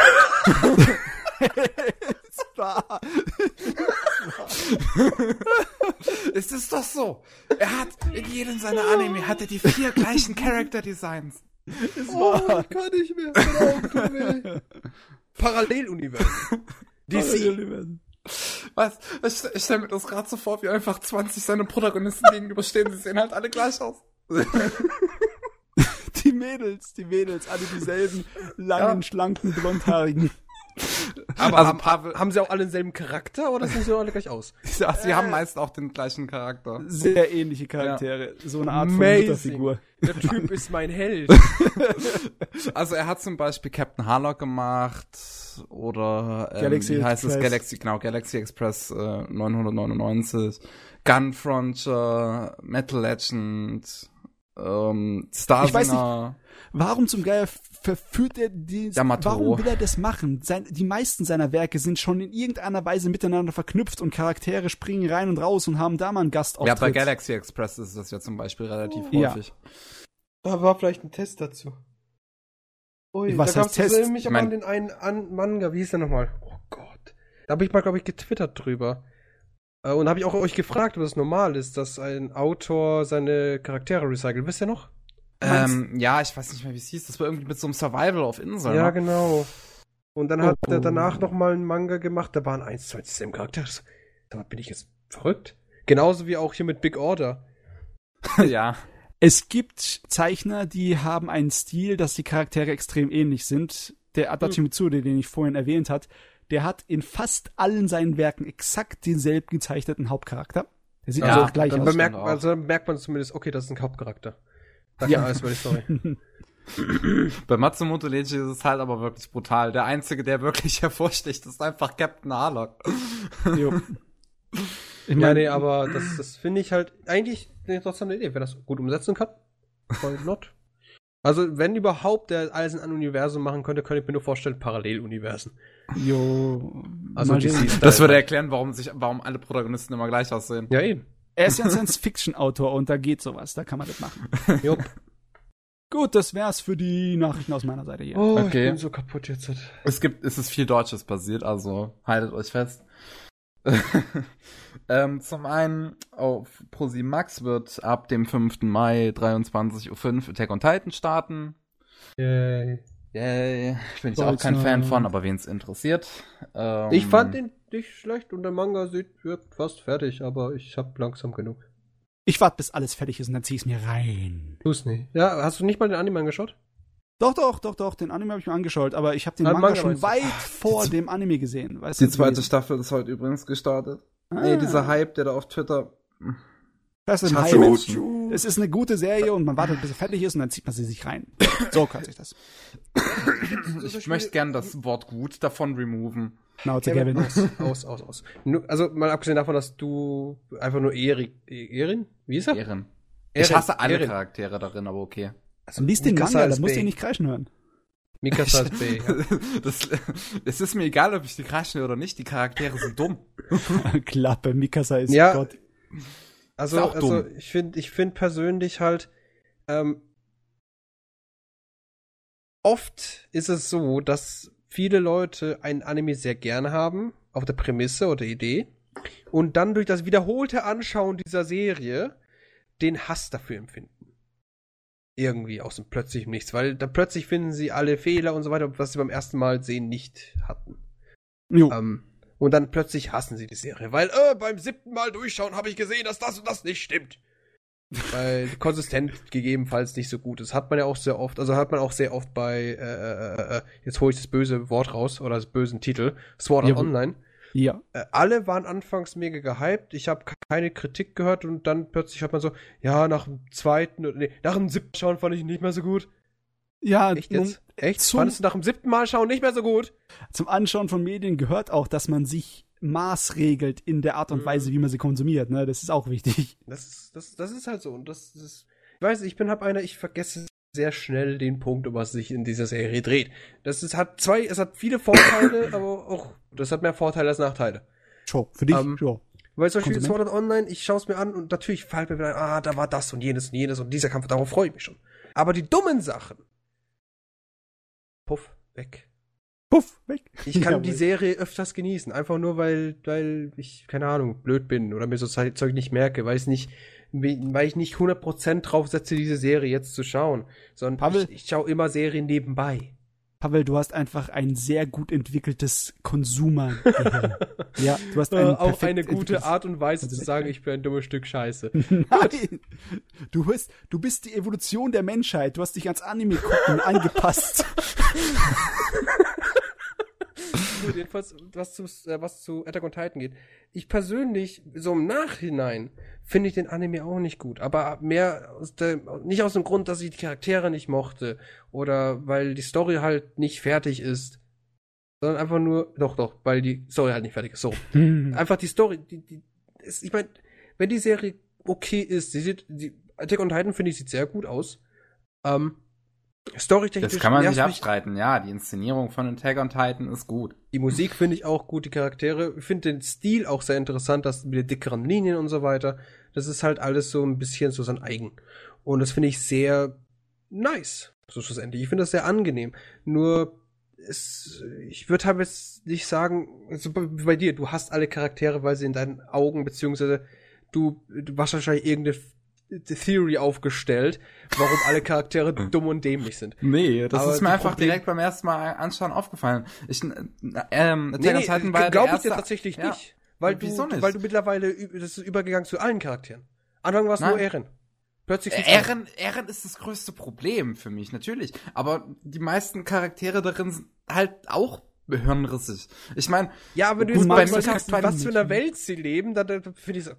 es ist doch so. Er hat in jedem seiner Anime hatte die vier gleichen Character Designs. Es oh, war. kann nicht mehr. Paralleluniversen. DC. Paralleluniversen. Was? Ich, ich stelle mir das gerade so vor, wie einfach 20 seine Protagonisten gegenüberstehen. Sie sehen halt alle gleich aus. die Mädels, die Mädels, alle dieselben langen, ja. schlanken, blondhaarigen. Aber also, haben, haben, sie auch alle denselben Charakter oder sehen sie alle gleich aus? Ja, sie äh, haben meist auch den gleichen Charakter. Sehr ähnliche Charaktere. Ja. So eine Art Amazing. von Der Typ ist mein Held. also er hat zum Beispiel Captain Harlock gemacht oder ähm, Galaxy wie heißt Express. es? Galaxy, genau, Galaxy Express äh, 999, Gunfrontier, Metal Legend, ähm, Star Singer. Warum zum Geier verführt er die, Yamato. warum will er das machen? Sein, die meisten seiner Werke sind schon in irgendeiner Weise miteinander verknüpft und Charaktere springen rein und raus und haben da mal einen Gastauftritt. Ja, bei Galaxy Express ist das ja zum Beispiel relativ oh. häufig. Ja. Da war vielleicht ein Test dazu. Ui, Was da heißt Test? Ich mich ich mein, an den einen an Manga, wie hieß der nochmal? Oh Gott. Da habe ich mal, glaube ich, getwittert drüber. Äh, und habe ich auch euch gefragt, ob es normal ist, dass ein Autor seine Charaktere recycelt. Wisst ihr noch? Ähm, ja, ich weiß nicht mehr, wie es hieß. Das war irgendwie mit so einem Survival auf Inseln. Ja, ne? genau. Und dann oh. hat er danach noch mal einen Manga gemacht, da waren eins, zwei dieselben Charaktere. Da bin ich jetzt verrückt. Genauso wie auch hier mit Big Order. ja. Es gibt Zeichner, die haben einen Stil, dass die Charaktere extrem ähnlich sind. Der Adachi hm. Mitsude, den ich vorhin erwähnt hat, der hat in fast allen seinen Werken exakt denselben gezeichneten Hauptcharakter. Der sieht ja, also auch gleich dann aus. Bemerkt, also dann merkt man zumindest, okay, das ist ein Hauptcharakter. Sag ja. alles über die Story. Bei Matsumoto Leiji ist es halt aber wirklich brutal. Der einzige, der wirklich hervorsticht, ist einfach Captain Harlock. jo. Ich meine, ja, nee, aber das, das finde ich halt eigentlich eine interessante Idee, wenn das gut umsetzen kann. Why not? Also, wenn überhaupt der alles in einem Universum machen könnte, könnte ich mir nur vorstellen, Paralleluniversen. Jo. Also, das würde erklären, warum sich, warum alle Protagonisten immer gleich aussehen. Ja, eben. Er ist ja ein Science-Fiction-Autor und da geht sowas, da kann man das machen. Jupp. Gut, das wär's für die Nachrichten aus meiner Seite hier. Oh, okay. ich bin so kaputt jetzt. Es gibt, es ist viel Deutsches passiert, also haltet euch fest. ähm, zum einen auf ProSieben Max wird ab dem 5. Mai 23.05 Uhr Attack on Titan starten. Yay. Yay. Bin ich auch kein Fan von, aber wen es interessiert. Ähm, ich fand den nicht schlecht und der Manga sieht, wird fast fertig, aber ich hab langsam genug. Ich warte, bis alles fertig ist und dann zieh ich's mir rein. Tu's nicht. Ja, hast du nicht mal den Anime angeschaut? Doch, doch, doch, doch, den Anime habe ich mir angeschaut, aber ich habe den ah, Manga, Manga schon weit vor dem Anime gesehen. Weißt die zweite Staffel ist heute übrigens gestartet. Ah. Nee, dieser Hype, der da auf Twitter. Das ist ein. Es ist eine gute Serie und man wartet, bis sie fertig ist und dann zieht man sie sich rein. So kann sich das. Ich möchte gern das Wort gut davon removen. Schnauze, Kevin. Aus, aus, aus, aus. Also mal abgesehen davon, dass du einfach nur Erik, Erin? Wie ist er? Erin. Ich hasse alle Erin. Charaktere darin, aber okay. Also, liest den Manga, da musst du ihn nicht kreischen hören. Mikasa ist B. Ja. Das, es ist mir egal, ob ich die kreischen oder nicht, die Charaktere sind dumm. Klappe, Mikasa ist ja, Gott. Also, also ich finde ich find persönlich halt, ähm, oft ist es so, dass viele Leute ein Anime sehr gerne haben, auf der Prämisse oder Idee, und dann durch das wiederholte Anschauen dieser Serie den Hass dafür empfinden. Irgendwie aus dem plötzlichen Nichts, weil da plötzlich finden sie alle Fehler und so weiter, was sie beim ersten Mal sehen nicht hatten. Jo. Ähm, und dann plötzlich hassen sie die Serie, weil äh, beim siebten Mal durchschauen habe ich gesehen, dass das und das nicht stimmt. weil konsistent gegebenenfalls nicht so gut ist. Hat man ja auch sehr oft, also hat man auch sehr oft bei, äh, äh, äh jetzt hole ich das böse Wort raus oder das bösen Titel, Sword Art Online. Ja. Äh, alle waren anfangs mega gehypt. Ich habe keine Kritik gehört und dann plötzlich hat man so, ja, nach dem zweiten, nee, nach dem siebten Schauen fand ich ihn nicht mehr so gut. Ja, echt jetzt? Echt? Zum, Fandest du nach dem siebten Mal schauen nicht mehr so gut? Zum Anschauen von Medien gehört auch, dass man sich maßregelt in der Art und mhm. Weise, wie man sie konsumiert. Ne? Das ist auch wichtig. Das ist, das, das ist halt so. Und das, das ich weiß, ich bin hab einer, ich vergesse sehr schnell den Punkt, um was sich in dieser Serie dreht. Das ist, hat zwei, es hat viele Vorteile, aber auch, das hat mehr Vorteile als Nachteile. Schon, für dich, um, ja. Weil zum Beispiel Sword Art Online, ich schaue es mir an und natürlich fällt mir wieder, ah, da war das und jenes und jenes und dieser Kampf, darauf freue ich mich schon. Aber die dummen Sachen, puff, weg. Puff, weg. Ich kann ja, die Serie öfters genießen, einfach nur weil, weil ich, keine Ahnung, blöd bin oder mir so Zeug nicht merke, weil ich nicht, weil ich nicht 100% drauf setze, diese Serie jetzt zu schauen, sondern Pavel, ich, ich schaue immer Serien nebenbei. Pavel, du hast einfach ein sehr gut entwickeltes Konsumer. ja, du hast ein äh, auch eine gute Art und Weise zu sagen, ich bin ein dummes Stück Scheiße. Nein, du bist, du bist die Evolution der Menschheit. Du hast dich ans Anime gucken angepasst. jedenfalls, was zu, äh, was zu Attack on Titan geht. Ich persönlich, so im Nachhinein, finde ich den Anime auch nicht gut. Aber mehr aus der, nicht aus dem Grund, dass ich die Charaktere nicht mochte oder weil die Story halt nicht fertig ist. Sondern einfach nur, doch, doch, weil die Story halt nicht fertig ist. So. einfach die Story, die, die, ist, ich meine, wenn die Serie okay ist, sie sieht, die Attack on Titan finde ich sieht sehr gut aus. Ähm, Storytechnisch. Das kann man nicht abstreiten, ja. Die Inszenierung von Attack on Titan ist gut. Die Musik finde ich auch gut, die Charaktere. Ich finde den Stil auch sehr interessant, das mit den dickeren Linien und so weiter. Das ist halt alles so ein bisschen so sein eigen. Und das finde ich sehr nice, so schlussendlich. Ich finde das sehr angenehm. Nur, es, ich würde halt jetzt nicht sagen, so bei dir, du hast alle Charaktere, weil sie in deinen Augen, beziehungsweise du, du hast wahrscheinlich irgendeine Theory aufgestellt, warum alle Charaktere dumm und dämlich sind. Nee, das Aber ist mir einfach Problem direkt beim ersten Mal anschauen aufgefallen. Ich, ähm, nee, nee, glaube ich dir tatsächlich ja. nicht. Weil du, nicht? weil du mittlerweile, das ist übergegangen zu allen Charakteren. Anfang war es nur Eren. Plötzlich äh, Eren, Eren ist das größte Problem für mich, natürlich. Aber die meisten Charaktere darin sind halt auch hirnrissig. Ich meine, ja, aber du mal sagst, was für einer Welt sie leben, dann, dann finde ich so,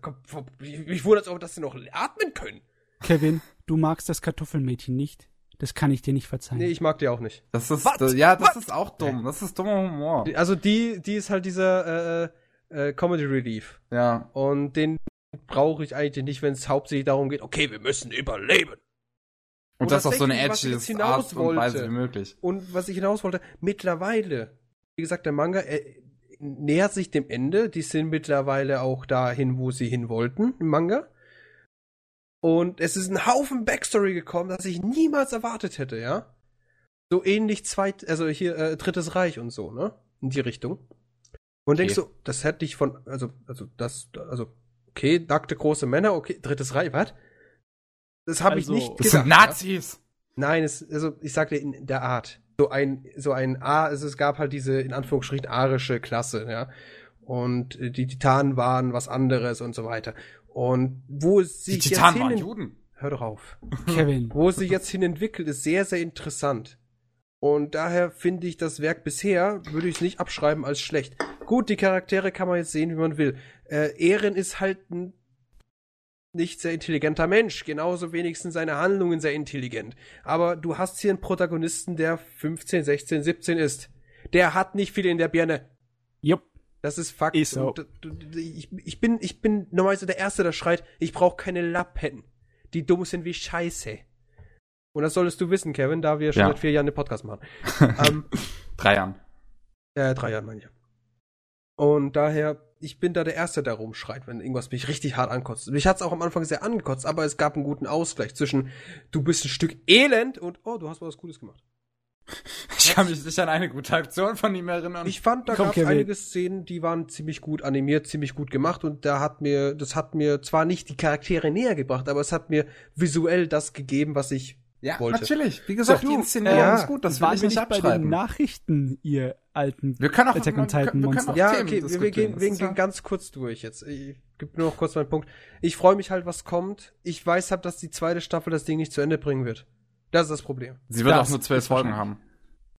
ich wundere auch, dass sie noch atmen können. Kevin, du magst das Kartoffelmädchen nicht. Das kann ich dir nicht verzeihen. Nee, ich mag die auch nicht. Das ist, What? ja, das What? ist auch dumm. Das ist dummer Humor. Also die, die ist halt dieser, äh, äh, Comedy Relief. Ja. Und den brauche ich eigentlich nicht, wenn es hauptsächlich darum geht, okay, wir müssen überleben. Und, und das auch so eine edgy Art und Weise wie möglich. Und was ich hinaus wollte, mittlerweile wie gesagt, der Manga nähert sich dem Ende. Die sind mittlerweile auch dahin, wo sie hin wollten im Manga. Und es ist ein Haufen Backstory gekommen, das ich niemals erwartet hätte, ja. So ähnlich zweit, also hier äh, Drittes Reich und so, ne? In die Richtung. Und okay. denkst du, das hätte ich von, also, also das, also, okay, nackte große Männer, okay, Drittes Reich, was? Das habe also, ich nicht gedacht. Das sind Nazis. Ja? Nein, es, also ich sagte in der Art so ein, so ein A, also es gab halt diese, in Anführungsstrichen, arische Klasse, ja. Und äh, die Titanen waren was anderes und so weiter. Und wo es sich die Titanen jetzt waren Juden. Hör doch auf. Kevin. Wo es sich jetzt hin entwickelt, ist sehr, sehr interessant. Und daher finde ich das Werk bisher, würde ich es nicht abschreiben als schlecht. Gut, die Charaktere kann man jetzt sehen, wie man will. Äh, Ehren ist halt ein nicht sehr intelligenter Mensch, genauso wenigstens seine Handlungen sehr intelligent. Aber du hast hier einen Protagonisten, der 15, 16, 17 ist. Der hat nicht viel in der Birne. Jupp. Das ist Fakt. Ist so. Und, ich, ich, bin, ich bin normalerweise der Erste, der schreit, ich brauche keine Lappen. Die dumm sind wie Scheiße. Und das solltest du wissen, Kevin, da wir schon Ja. seit vier Jahren den Podcast machen. ähm, Drei Jahren. äh, drei Jahren meine ich. Und daher, ich bin da der Erste, der rumschreit, wenn irgendwas mich richtig hart ankotzt. Mich hat's auch am Anfang sehr angekotzt, aber es gab einen guten Ausgleich zwischen, du bist ein Stück Elend und, oh, du hast was Gutes gemacht. Ich kann mich nicht an eine gute Aktion von ihm erinnern. Ich fand, da gab es einige Szenen, die waren ziemlich gut animiert, ziemlich gut gemacht und da hat mir, das hat mir zwar nicht die Charaktere näher gebracht, aber es hat mir visuell das gegeben, was ich ja, wollte. natürlich. Wie gesagt, So, die Inszenierung ja, ist gut, das will Waren ich nicht nicht bei den abschreiben. Nachrichten, ihr alten Wir können auch Attack on wir können- Titan Monster. auch Ja, okay, wir, wir gehen, wir gehen ganz kurz durch jetzt. Ich gebe nur noch kurz meinen Punkt. Ich freue mich halt, was kommt. Ich weiß halt, dass die zweite Staffel das Ding nicht zu Ende bringen wird. Das ist das Problem. Sie wird Das auch nur zwölf Folgen haben.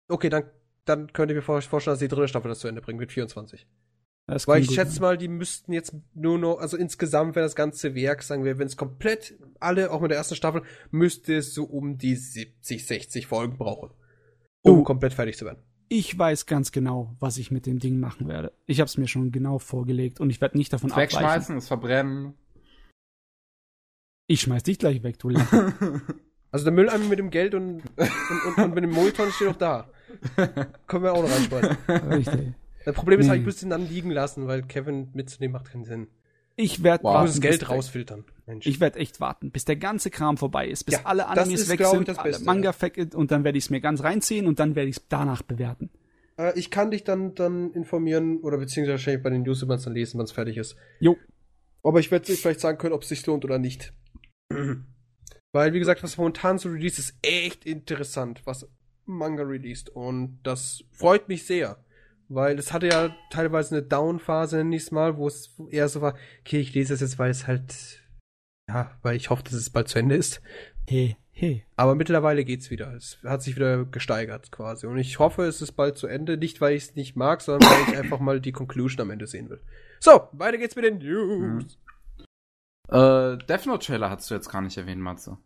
Okay, dann, dann könnt ihr mir vor- vorstellen, dass die dritte Staffel das zu Ende bringen mit 24. Das Weil ich schätze sein. mal, die müssten jetzt nur noch, also insgesamt, wenn das ganze Werk, sagen wir, wenn es komplett alle, auch mit der ersten Staffel, müsste es so um die 70, 60 Folgen brauchen. Um Oh. komplett fertig zu werden. Ich weiß ganz genau, was ich mit dem Ding machen werde. Ich habe es mir schon genau vorgelegt und ich werde nicht davon Es abweichen. Wegschmeißen, es verbrennen. Ich schmeiß dich gleich weg, du. Also der Mülleimer mit dem Geld und, und, und, und mit dem Molton steht noch da. Können wir auch noch reinschmeißen. Richtig. Das Problem ist halt, ich müsste ihn dann liegen lassen, weil Kevin mitzunehmen macht keinen Sinn. Ich werde Wow. Warten. das Geld rausfiltern. Mensch. Ich werde echt warten, bis der ganze Kram vorbei ist, bis Ja, alle das Animes ist, weg sind, das alle Beste, Manga weg und dann werde ich es mir ganz reinziehen und dann werde ich es danach bewerten. äh, ich kann dich dann, dann informieren oder beziehungsweise wahrscheinlich bei den News über dann lesen, wenn es fertig ist. Jo. Aber ich werde dir vielleicht sagen können, ob es sich lohnt oder nicht. Weil, wie gesagt, was momentan so released ist, echt interessant, was Manga released. Und das freut mich sehr. Weil es hatte ja teilweise eine Down-Phase, nenne ich es mal, wo es eher so war, okay, ich lese das jetzt, weil es halt, ja, weil ich hoffe, dass es bald zu Ende ist. Hey, hey. Aber mittlerweile geht's wieder. Es hat sich wieder gesteigert quasi. Und ich hoffe, es ist bald zu Ende. Nicht, weil ich es nicht mag, sondern weil ich einfach mal die Conclusion am Ende sehen will. So, weiter geht's mit den News. Äh, Death Note Trailer hast du jetzt gar nicht erwähnt, Matze.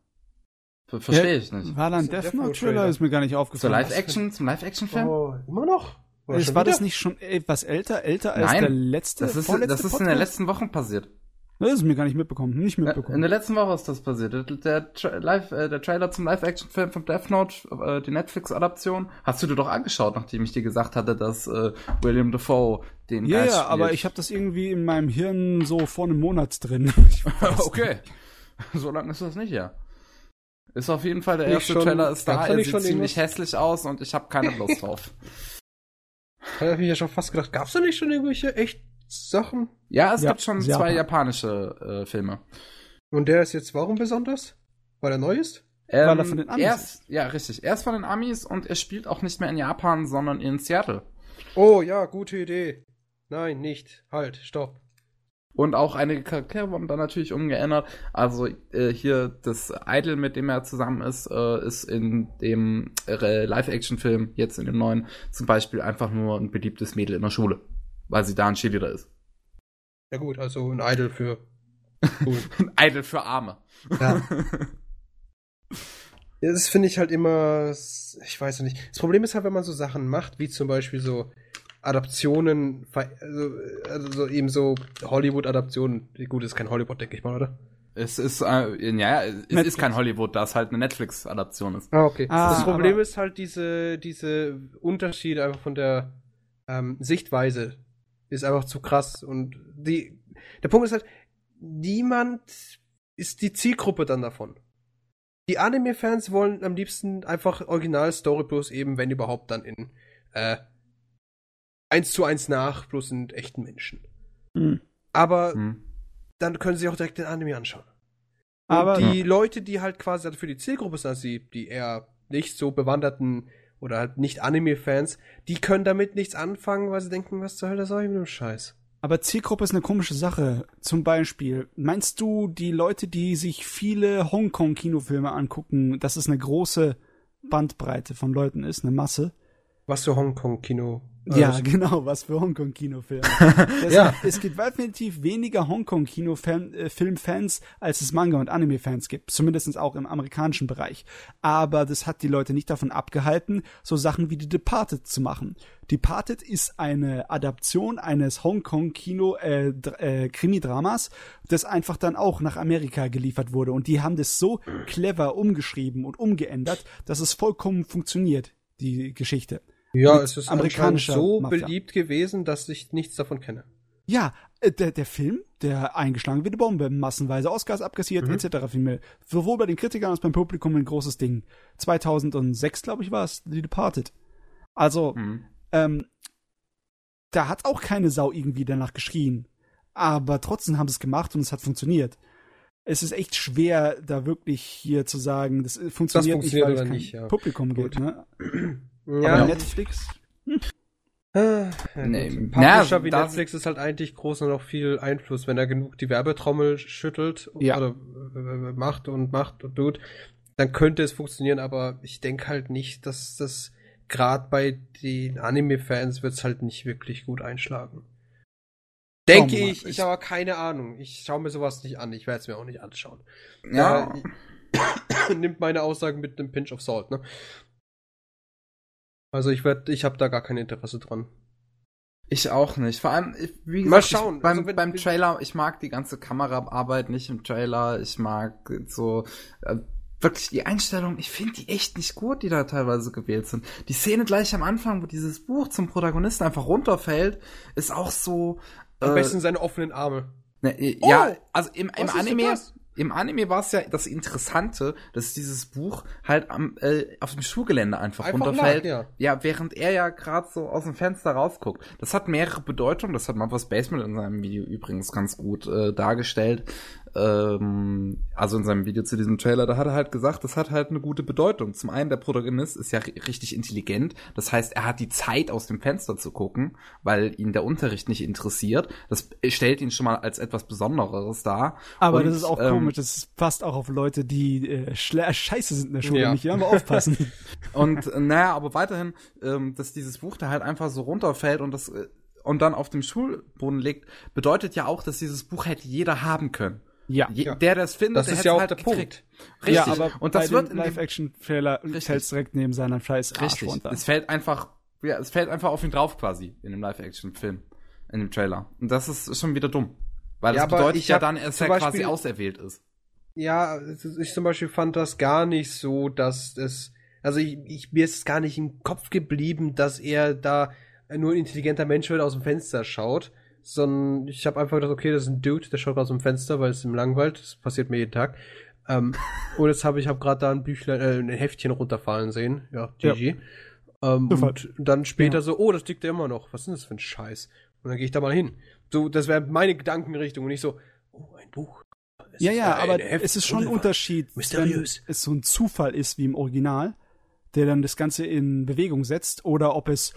Ver Verstehe ich nicht. War da ein Das ist ein Death Note Trailer? Ist mir gar nicht Zur aufgefallen. Live-Action, zum Live-Action-Film? Oh, immer noch? Oder schon war das nicht schon etwas älter, älter als Nein, der letzte? Das ist, das ist in der letzten Woche passiert. Das ist mir gar nicht mitbekommen, nicht In mitbekommen. der letzten Woche ist das passiert. Der, der, Live, äh, der Trailer zum Live-Action-Film von Death Note, äh, die Netflix-Adaption, hast du dir doch angeschaut, nachdem ich dir gesagt hatte, dass äh, William Dafoe den ja, Geist ja, aber ich habe das irgendwie in meinem Hirn so vor einem Monat drin. Ich okay. So lange ist das nicht, ja. Ist auf jeden Fall der erste schon- Trailer ist da, er sieht schon ziemlich hässlich aus und ich habe keine Lust drauf. Da hab ich ja schon fast gedacht, gab's da nicht schon irgendwelche echt Sachen? Ja, es Ja, gibt schon zwei Japan. japanische äh, Filme. Und der ist jetzt warum besonders? Weil er neu ist? Ähm, Weil er von den Amis erst, Ja, richtig. Er ist von den Amis und er spielt auch nicht mehr in Japan, sondern in Seattle. Oh ja, gute Idee. Nein, nicht. Halt, stopp. Und auch einige Charaktere wurden dann natürlich umgeändert. Also äh, hier das Idol, mit dem er zusammen ist, äh, ist in dem äh, Live-Action-Film, jetzt in dem neuen, zum Beispiel einfach nur ein beliebtes Mädel in der Schule. Weil sie da ein Cheerleader ist. Ja gut, also ein Idol für. Ein Idol für Arme. Ja, Das finde ich halt immer, ich weiß nicht. Das Problem ist halt, wenn man so Sachen macht, wie zum Beispiel so Adaptionen, also, also so eben so Hollywood-Adaptionen. Gut, ist kein Hollywood, denke ich mal, oder? Es ist, äh, ja, es Netflix. ist kein Hollywood, da es halt eine Netflix-Adaption ist. Ah, okay. Ah, das Problem aber- ist halt diese, diese Unterschiede einfach von der ähm, Sichtweise ist einfach zu krass. Und die, der Punkt ist halt, niemand ist die Zielgruppe dann davon. Die Anime-Fans wollen am liebsten einfach Original-Story bloß eben, wenn überhaupt, dann in äh, eins zu eins nach, bloß in echten Menschen. Hm. Aber Hm. dann können sie auch direkt den Anime anschauen. Aber Und die Leute, die halt quasi für die Zielgruppe sind, also die, die eher nicht so bewanderten oder halt nicht Anime-Fans, die können damit nichts anfangen, weil sie denken, was zur Hölle soll ich mit dem Scheiß? Aber Zielgruppe ist eine komische Sache. Zum Beispiel, meinst du, die Leute, die sich viele Hongkong-Kinofilme angucken, dass es eine große Bandbreite von Leuten ist, eine Masse? Was für Hongkong-Kino? Ja, also, genau, was für Hongkong-Kinofilme. ja. Es gibt definitiv weniger Hongkong-Kinofilmfans, als es Manga- und Anime-Fans gibt. Zumindest auch im amerikanischen Bereich. Aber das hat die Leute nicht davon abgehalten, so Sachen wie The Departed zu machen. Departed ist eine Adaption eines Hongkong-Kino, äh, äh, Krimi-Dramas, das einfach dann auch nach Amerika geliefert wurde. Und die haben das so clever umgeschrieben und umgeändert, dass es vollkommen funktioniert, die Geschichte. Ja, es ist amerikanisch so Mafia. beliebt gewesen, dass ich nichts davon kenne. Ja, äh, der, der Film, der eingeschlagen wie eine Bombe, massenweise Oscars abkassiert, mhm. etc. Filme. Sowohl bei den Kritikern als beim Publikum ein großes Ding. 2006, glaube ich, war es, The Departed. Also, mhm. ähm, da hat auch keine Sau irgendwie danach geschrien. Aber trotzdem haben sie es gemacht und es hat funktioniert. Es ist echt schwer, da wirklich hier zu sagen, das funktioniert, das funktioniert nicht, weil es kein nicht, ja. Publikum Gut. gibt. Ne? Ja. Aber Netflix? Ah, nee, Publisher ja, wie Netflix ist halt eigentlich groß und noch viel Einfluss, wenn er genug die Werbetrommel schüttelt ja. oder äh, macht und macht und tut, dann könnte es funktionieren, aber ich denke halt nicht, dass das gerade bei den Anime-Fans wird es halt nicht wirklich gut einschlagen. Denke oh, ich, ich aber keine Ahnung. Ich schaue mir sowas nicht an, ich werde es mir auch nicht anschauen. Ja. ja nimmt meine Aussagen mit einem Pinch of Salt, ne? Also ich werde, ich habe da gar kein Interesse dran. Ich auch nicht. Vor allem, wie gesagt, Mal schauen. Ich, beim, also, beim Trailer, ich mag die ganze Kameraarbeit nicht im Trailer. Ich mag so äh, wirklich die Einstellung. Ich finde die echt nicht gut, die da teilweise gewählt sind. Die Szene gleich am Anfang, wo dieses Buch zum Protagonisten einfach runterfällt, ist auch so. Am äh, besten seine offenen Arme. Ne, ja, oh, also im, im Anime, im Anime war es ja das Interessante, dass dieses Buch halt am, äh, auf dem Schulgelände einfach, einfach runterfällt. Lag, ja. ja, während er ja gerade so aus dem Fenster rausguckt. Das hat mehrere Bedeutungen. Das hat Marvel's Basement in seinem Video übrigens ganz gut äh, dargestellt ähm, also in seinem Video zu diesem Trailer, da hat er halt gesagt, das hat halt eine gute Bedeutung. Zum einen, der Protagonist ist ja richtig intelligent, das heißt, er hat die Zeit aus dem Fenster zu gucken, weil ihn der Unterricht nicht interessiert. Das stellt ihn schon mal als etwas Besonderes dar. Aber Und, das ist auch ähm, komisch, das passt auch auf Leute, die äh, scheiße sind in der Schule, ja. nicht immer aufpassen. Und äh, naja, aber weiterhin, ähm, dass dieses Buch da halt einfach so runterfällt und das äh, und dann auf dem Schulboden liegt, bedeutet ja auch, dass dieses Buch hätte jeder haben können. Ja. Je, der das findet, das der ist ja auch halt der gekriegt. Punkt. Richtig. Ja, aber und das wird Live-Action-Trailer fällt direkt neben seinem scheiß Arsch Richtig. runter. Es fällt einfach, ja, es fällt einfach auf ihn drauf quasi in dem Live-Action-Film, in dem Trailer. Und das ist schon wieder dumm. Weil ja, das bedeutet ja dann, dass er quasi auserwählt ist. Ja, ich zum Beispiel fand das gar nicht so, dass es, also ich, ich, mir ist gar nicht im Kopf geblieben, dass er da nur ein intelligenter Mensch wird, aus dem Fenster schaut, sondern ich habe einfach gedacht, okay, das ist ein Dude, der schaut aus dem Fenster, weil es im Langwald, das passiert mir jeden Tag. Ähm, und jetzt habe ich hab gerade da ein Büchlein, äh, ein Heftchen runterfallen sehen, ja, GG. Ja. Ähm, und dann später ja. so, oh, das liegt ja immer noch. Was ist denn das für ein Scheiß? Und dann gehe ich da mal hin. So, das wäre meine Gedankenrichtung und nicht so, oh, ein Buch. Es ja, ja, aber es ist schon ein Unterschied, Mysteriös. wenn es so ein Zufall ist wie im Original, der dann das Ganze in Bewegung setzt, oder ob es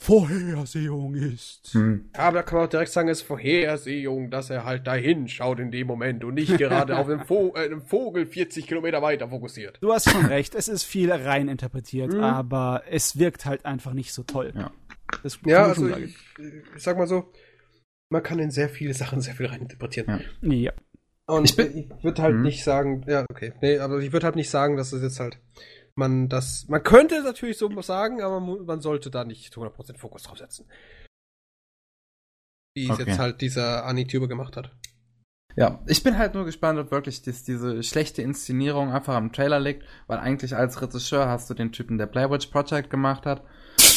Vorhersehung ist. Hm. Aber da kann man auch direkt sagen, es ist Vorhersehung, dass er halt dahin schaut in dem Moment und nicht gerade auf einen, Vo äh, einen, Vogel 40 Kilometer weiter fokussiert. Du hast schon recht, es ist viel rein interpretiert, hm. aber es wirkt halt einfach nicht so toll. Ja, ja also ich, ich, sag mal so, man kann in sehr viele Sachen sehr viel rein interpretieren. Ja. ja. Und ich, ich würde halt hm. nicht sagen, ja, okay, nee, aber ich würde halt nicht sagen, dass es jetzt halt man das, man könnte natürlich so sagen, aber man sollte da nicht 100% Fokus drauf setzen. Wie es jetzt halt dieser Anituber gemacht hat. Ja, ich bin halt nur gespannt, ob wirklich dies, diese schlechte Inszenierung einfach am Trailer liegt, weil eigentlich als Regisseur hast du den Typen, der Playwatch Project gemacht hat.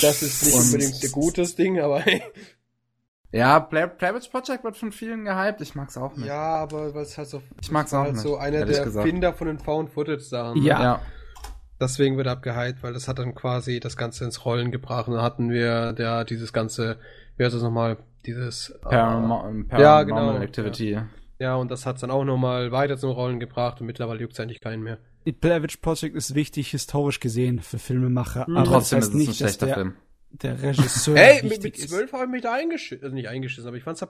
Das ist nicht unbedingt ein gutes Ding, aber hey. Ja, Play Playwatch Project wird von vielen gehypt, ich mag's auch nicht. Ja, aber was halt so. Ich mag's auch halt nicht. so einer der gesagt. Finder von den Found Footage Sachen. Ja. ja. Deswegen wird abgehypt, weil das hat dann quasi das Ganze ins Rollen gebracht. Und dann hatten wir ja dieses ganze, wie heißt das nochmal, dieses Param äh, ja, genau, Activity. Ja. ja, und das hat dann auch nochmal weiter zum Rollen gebracht und mittlerweile juckt es eigentlich keinen mehr. Die Blair Project ist wichtig historisch gesehen für Filmemacher, mhm. aber trotzdem das heißt ist es nicht, ein schlechter der, Film. der Regisseur. hey, mit, mit 12 habe ich mich da eingeschissen. Also nicht eingeschissen, aber ich fand's,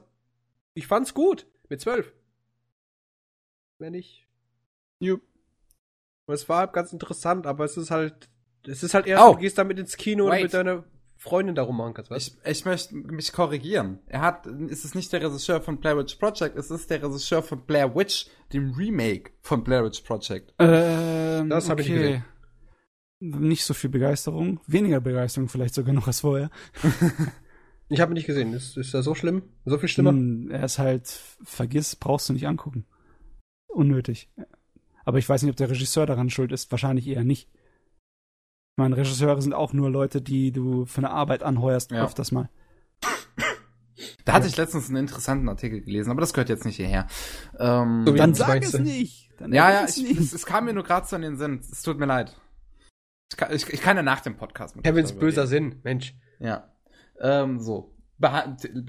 ich fand's gut. Mit 12. Wenn ich. Jupp. Es war ganz interessant, aber es ist halt. Es ist halt eher, oh. du gehst damit ins Kino Wait. und mit deiner Freundin darum machen kannst, was? Ich, ich möchte mich korrigieren. Er hat, ist es nicht der Regisseur von Blair Witch Project, es ist der Regisseur von Blair Witch, dem Remake von Blair Witch Project. Ähm, das habe okay. ich gesehen nicht so viel Begeisterung, weniger Begeisterung vielleicht sogar noch als vorher. ich habe ihn nicht gesehen. Ist, ist er so schlimm? So viel schlimmer? Hm, er ist halt, vergiss, brauchst du nicht angucken. Unnötig. Aber ich weiß nicht, ob der Regisseur daran schuld ist. Wahrscheinlich eher nicht. Ich meine, Regisseure sind auch nur Leute, die du für eine Arbeit anheuerst, ja. öfters mal. Da hatte ich letztens einen interessanten Artikel gelesen, aber das gehört jetzt nicht hierher. Ähm, so dann sag es nicht. Dann ja, ja, ich, es, es, kam mir nur gerade so in den Sinn. Es tut mir leid. Ich kann, ich, ich kann ja nach dem Podcast mit Kevins böser Sinn, Mensch. Ja. Ähm, so.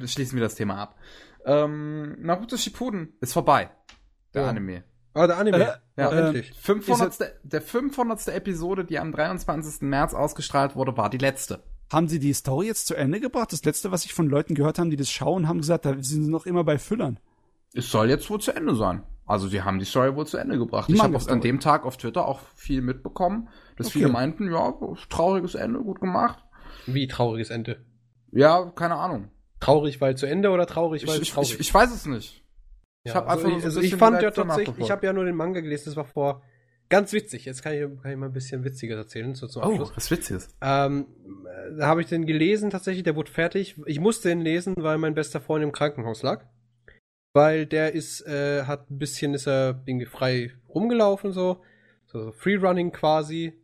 Schließen wir das Thema ab. Ähm, Naruto Shippuden ist vorbei. Der ja. Anime. Ah, der Anime. Äh, ja, äh, endlich. 500. Der 500. Episode, die am 23. März ausgestrahlt wurde, war die letzte. Haben sie die Story jetzt zu Ende gebracht? Das letzte, was ich von Leuten gehört habe, die das schauen, haben gesagt, da sind sie noch immer bei Füllern. Es soll jetzt wohl zu Ende sein. Also sie haben die Story wohl zu Ende gebracht. Die ich habe an dem Tag auf Twitter auch viel mitbekommen, dass okay. viele meinten, ja, trauriges Ende, gut gemacht. Wie trauriges Ende? Ja, keine Ahnung. Traurig, weil zu Ende oder traurig, weil ich, traurig? Ich, ich, weiß es nicht. Ja, ich habe also einfach ich, also ich fand ja tatsächlich, ich habe ja nur den Manga gelesen, das war vor ganz witzig. Jetzt kann ich, kann ich mal ein bisschen witziger erzählen so zum oh, Abschluss. Oh, was Witziges. Ähm, da habe ich den gelesen tatsächlich, der wurde fertig. Ich musste den lesen, weil mein bester Freund im Krankenhaus lag weil der ist, äh, hat ein bisschen, ist er irgendwie frei rumgelaufen, so, so Freerunning quasi.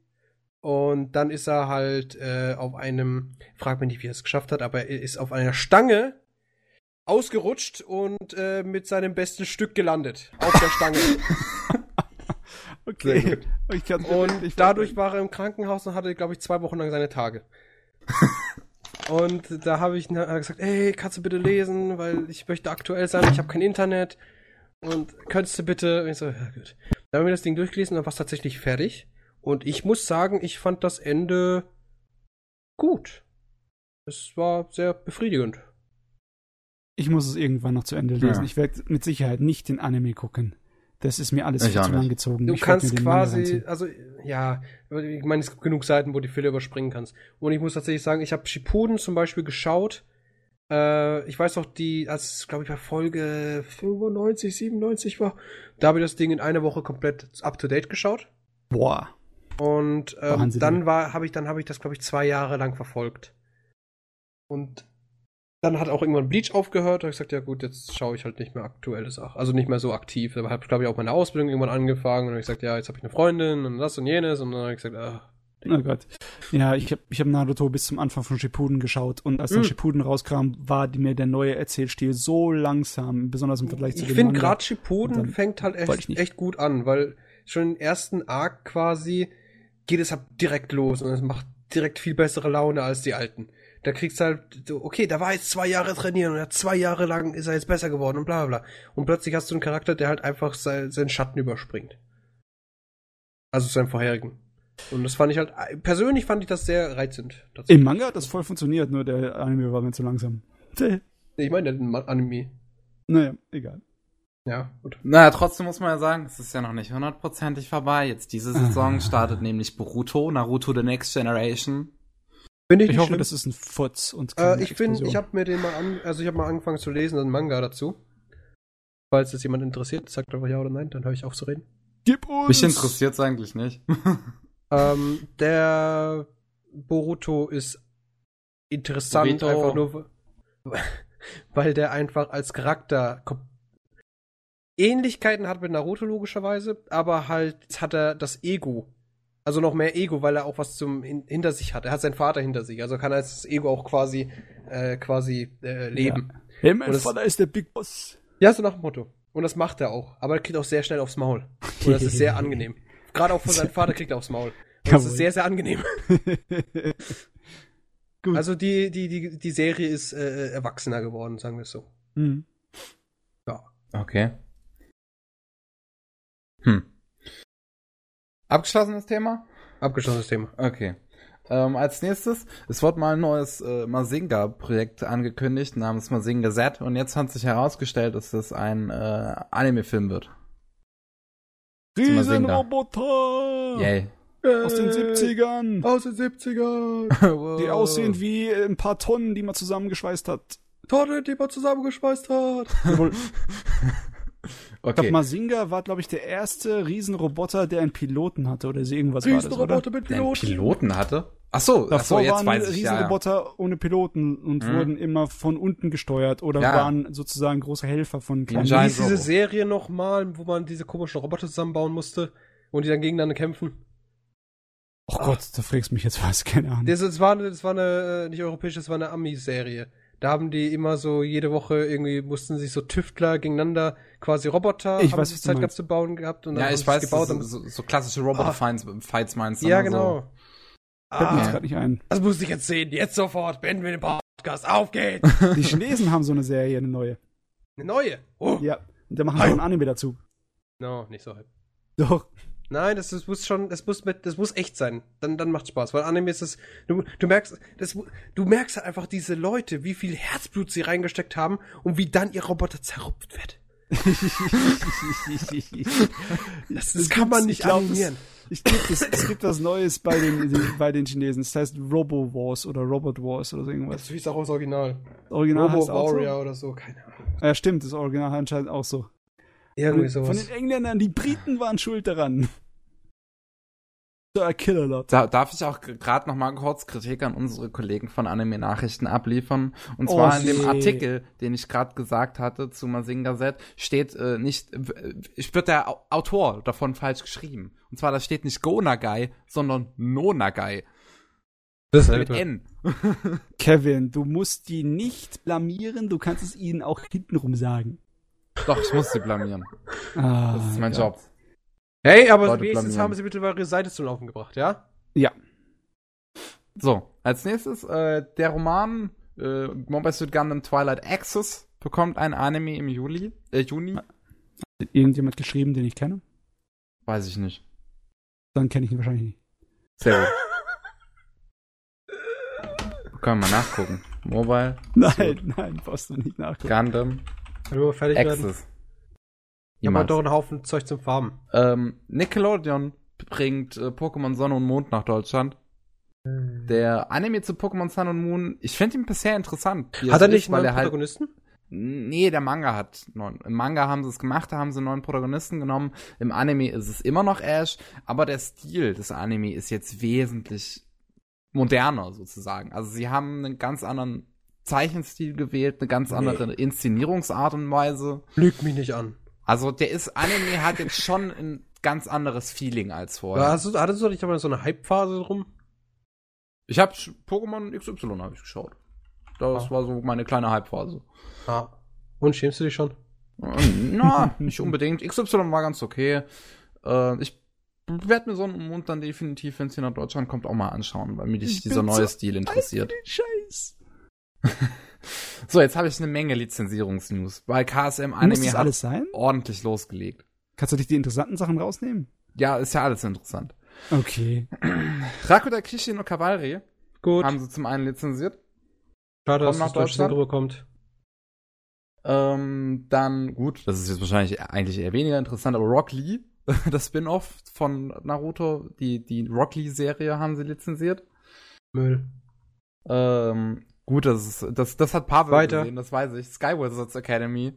Und dann ist er halt äh, auf einem, frag mich nicht, wie er es geschafft hat, aber er ist auf einer Stange ausgerutscht und äh, mit seinem besten Stück gelandet. Auf der Stange. okay. und dadurch war er im Krankenhaus und hatte, glaube ich, zwei Wochen lang seine Tage. Und da habe ich gesagt, ey, kannst du bitte lesen, weil ich möchte aktuell sein, ich habe kein Internet. Und könntest du bitte. Und ich so, ja gut. Dann haben wir das Ding durchgelesen, dann war es tatsächlich fertig. Und ich muss sagen, ich fand das Ende gut. Es war sehr befriedigend. Ich muss es irgendwann noch zu Ende lesen. Ja. Ich werde mit Sicherheit nicht den Anime gucken. Das ist mir alles viel zu lang gezogen. Du ich kannst quasi, also ja, ich meine, es gibt genug Seiten, wo du die Filler überspringen kannst. Und ich muss tatsächlich sagen, ich habe Shippuden zum Beispiel geschaut. Äh, ich weiß noch, die, als glaube ich bei Folge 95, 97 war, da habe ich das Ding in einer Woche komplett up to date geschaut. Boah. Und ähm, dann war, habe ich, dann habe ich das glaube ich zwei Jahre lang verfolgt. Und dann hat auch irgendwann Bleach aufgehört. Da habe ich gesagt, ja gut, jetzt schaue ich halt nicht mehr aktuelle Sachen. Also nicht mehr so aktiv. Da habe ich, glaube ich, auch meine Ausbildung irgendwann angefangen. Und habe ich gesagt, ja, jetzt habe ich eine Freundin und das und jenes. Und dann habe ich gesagt, ah. Oh Gott. Ja, ich habe ich hab Naruto bis zum Anfang von Shippuden geschaut und als dann mm. Shippuden rauskam, war die, mir der neue Erzählstil so langsam, besonders im Vergleich zu ich dem Ich finde gerade Shippuden fängt halt echt, echt gut an, weil schon im ersten Arc quasi geht es halt direkt los und es macht direkt viel bessere Laune als die alten da kriegst du halt, okay, da war jetzt zwei Jahre trainieren und er hat zwei Jahre lang ist er jetzt besser geworden und bla bla bla. Und plötzlich hast du einen Charakter, der halt einfach sein, seinen Schatten überspringt. Also seinen vorherigen. Und das fand ich halt, persönlich fand ich das sehr reizend. Im Manga hat das voll funktioniert, nur der Anime war mir zu langsam. ich meine den Anime. Naja, egal. Ja, gut. Naja, trotzdem muss man ja sagen, es ist ja noch nicht hundertprozentig vorbei. Jetzt diese Saison startet nämlich Boruto, Naruto The Next Generation. Finde ich, ich hoffe, schlimm. das ist ein Futz und äh, Ich finde, ich habe mir den mal an, also ich habe mal angefangen zu lesen, einen Manga dazu. Falls das jemand interessiert, sagt einfach ja oder nein, dann höre ich auf zu reden. Gib uns! Mich interessiert es eigentlich nicht. ähm, der Boruto ist interessant, Boruto. einfach nur, weil der einfach als Charakter Ähnlichkeiten hat mit Naruto logischerweise, aber halt hat er das Ego also noch mehr Ego, weil er auch was zum in, hinter sich hat. Er hat seinen Vater hinter sich, also kann er das Ego auch quasi äh, quasi äh, leben. Ja. Hey, mein das, Vater ist der Big Boss. Ja, so nach dem Motto. Und das macht er auch. Aber er kriegt auch sehr schnell aufs Maul. Und das ist sehr angenehm. Gerade auch von seinem Vater kriegt er aufs Maul. Und das ist sehr, sehr angenehm. Gut. Also die, die, die, die Serie ist äh, erwachsener geworden, sagen wir es so. Mhm. Ja. Okay. Hm. Abgeschlossenes Thema? Abgeschlossenes Thema. Okay. Ähm, als nächstes, es wird mal ein neues äh, Mazinga-Projekt angekündigt namens Mazinga Z und jetzt hat sich herausgestellt, dass das ein äh, Anime-Film wird. Riesenroboter! Yay. Aus den 70ern. Aus den 70ern. Die aussehen wie ein paar Tonnen, die man zusammengeschweißt hat. Tonnen, die man zusammengeschweißt hat. Okay. Ich glaube, Mazinga war, glaube ich, der erste Riesenroboter, der einen Piloten hatte oder so irgendwas Riesenroboter war das, mit Piloten. Der einen Piloten hatte? Ach so, Davor ach so jetzt waren weiß ich, Riesenroboter ja, ja. ohne Piloten und mhm. wurden immer von unten gesteuert oder ja. waren sozusagen große Helfer von kleinen Wie hieß diese Serie nochmal, wo man diese komischen Roboter zusammenbauen musste und die dann gegeneinander kämpfen? Oh Ach. Gott, da fragst du mich jetzt was, keine Ahnung. Das, das, war, das war eine, äh, nicht europäische, das war eine Ami-Serie. Da haben die immer so jede Woche irgendwie mussten sich so Tüftler gegeneinander quasi Roboter ich haben weiß, Zeit gehabt zu bauen gehabt und dann ja ich weiß gebaut so, so, so klassische Roboter Fights, ah. Fights meinst du ja genau so. ah, mir gerade nicht ein. Das muss ich jetzt sehen jetzt sofort beenden wir den Podcast auf geht's die Chinesen haben so eine Serie eine neue. Eine neue? Oh. ja und da machen sie ein Anime dazu. No nicht so halb doch Nein, das, das muss schon, das muss mit, das muss echt sein. Dann, dann macht Spaß. Weil Anime ist es, du, du merkst, das, du merkst halt einfach diese Leute, wie viel Herzblut sie reingesteckt haben und wie dann ihr Roboter zerrupft wird. das, das kann man nicht glaub, animieren. Ich glaube, es gibt was Neues bei den, bei den Chinesen. Das heißt Robo Wars oder Robot Wars oder so irgendwas. Das ist auch das Original. Original Robo Warrior so? oder so, keine Ahnung. Ja, stimmt, das Original anscheinend auch so. Irgendwie sowas. Von den Engländern, die Briten waren schuld daran. So a killer lot. Da, darf ich auch gerade noch mal kurz Kritik an unsere Kollegen von Anime Nachrichten abliefern? Und zwar oh, in dem Artikel, den ich gerade gesagt hatte zu Mazinga Z, steht äh, nicht, ich wird der Autor davon falsch geschrieben. Und zwar da steht nicht Go Nagai, sondern No Nagai. Das ist mit N. Kevin, du musst die nicht blamieren, du kannst es ihnen auch hintenrum sagen. Doch, ich muss sie blamieren. Ah, das ist mein ja. Job. Hey, aber Leute wenigstens blamieren. haben sie bitte eure Seite zum Laufen gebracht, ja? Ja. So, als nächstes, äh, der Roman äh, Mobile Suit Gundam Twilight Access bekommt ein Anime im Juli, äh, Juni. Hat irgendjemand geschrieben, den ich kenne? Weiß ich nicht. Dann kenne ich ihn wahrscheinlich nicht. Sehr gut. Können wir mal nachgucken. Mobile. Nein, Suit. nein, brauchst du nicht nachgucken. Gundam nur fertig Access. werden. Ja, man doch einen Haufen Zeug zum Farben. Ähm, Nickelodeon bringt äh, Pokémon Sonne und Mond nach Deutschland. Hm. Der Anime zu Pokémon Sun und Moon, ich finde ihn bisher interessant. Hat er nicht mal halt Protagonisten? Halt, nee, der Manga hat neun. Im Manga haben sie es gemacht, da haben sie neun Protagonisten genommen. Im Anime ist es immer noch Ash, aber der Stil des Anime ist jetzt wesentlich moderner sozusagen. Also sie haben einen ganz anderen Zeichenstil gewählt, eine ganz andere nee. Inszenierungsart und Weise. Lügt mich nicht an. Also der ist Anime hat jetzt schon ein ganz anderes Feeling als vorher. Ja, hast du, hattest du nicht aber so eine Hype-Phase drum? Ich habe Pokémon XY habe ich geschaut. Das ah. war so meine kleine Hype-Phase. Ah. Und schämst du dich schon? Na, nicht unbedingt. XY war ganz okay. Äh, ich werde mir so einen Mond dann definitiv, wenn es hier nach Deutschland kommt, auch mal anschauen, weil mich dieser neue so Stil interessiert. Scheiß so, jetzt habe ich eine Menge Lizenzierungsnews, weil KSM Anime Muss das alles sein? ordentlich losgelegt. Kannst du dich die interessanten Sachen rausnehmen? Ja, ist ja alles interessant. Okay. Rakuda Kishi no Kavalry Gut. haben sie zum einen lizenziert. Schade, dass nach Deutschland rüberkommt. Ähm, dann, gut, das ist jetzt wahrscheinlich eigentlich eher weniger interessant, aber Rock Lee, das Spin-off von Naruto, die, die Rock Lee-Serie haben sie lizenziert. Müll. Ähm, Gut, das, ist, das, das hat Pavel Weiter. gesehen, das weiß ich. Sky Wizards Academy.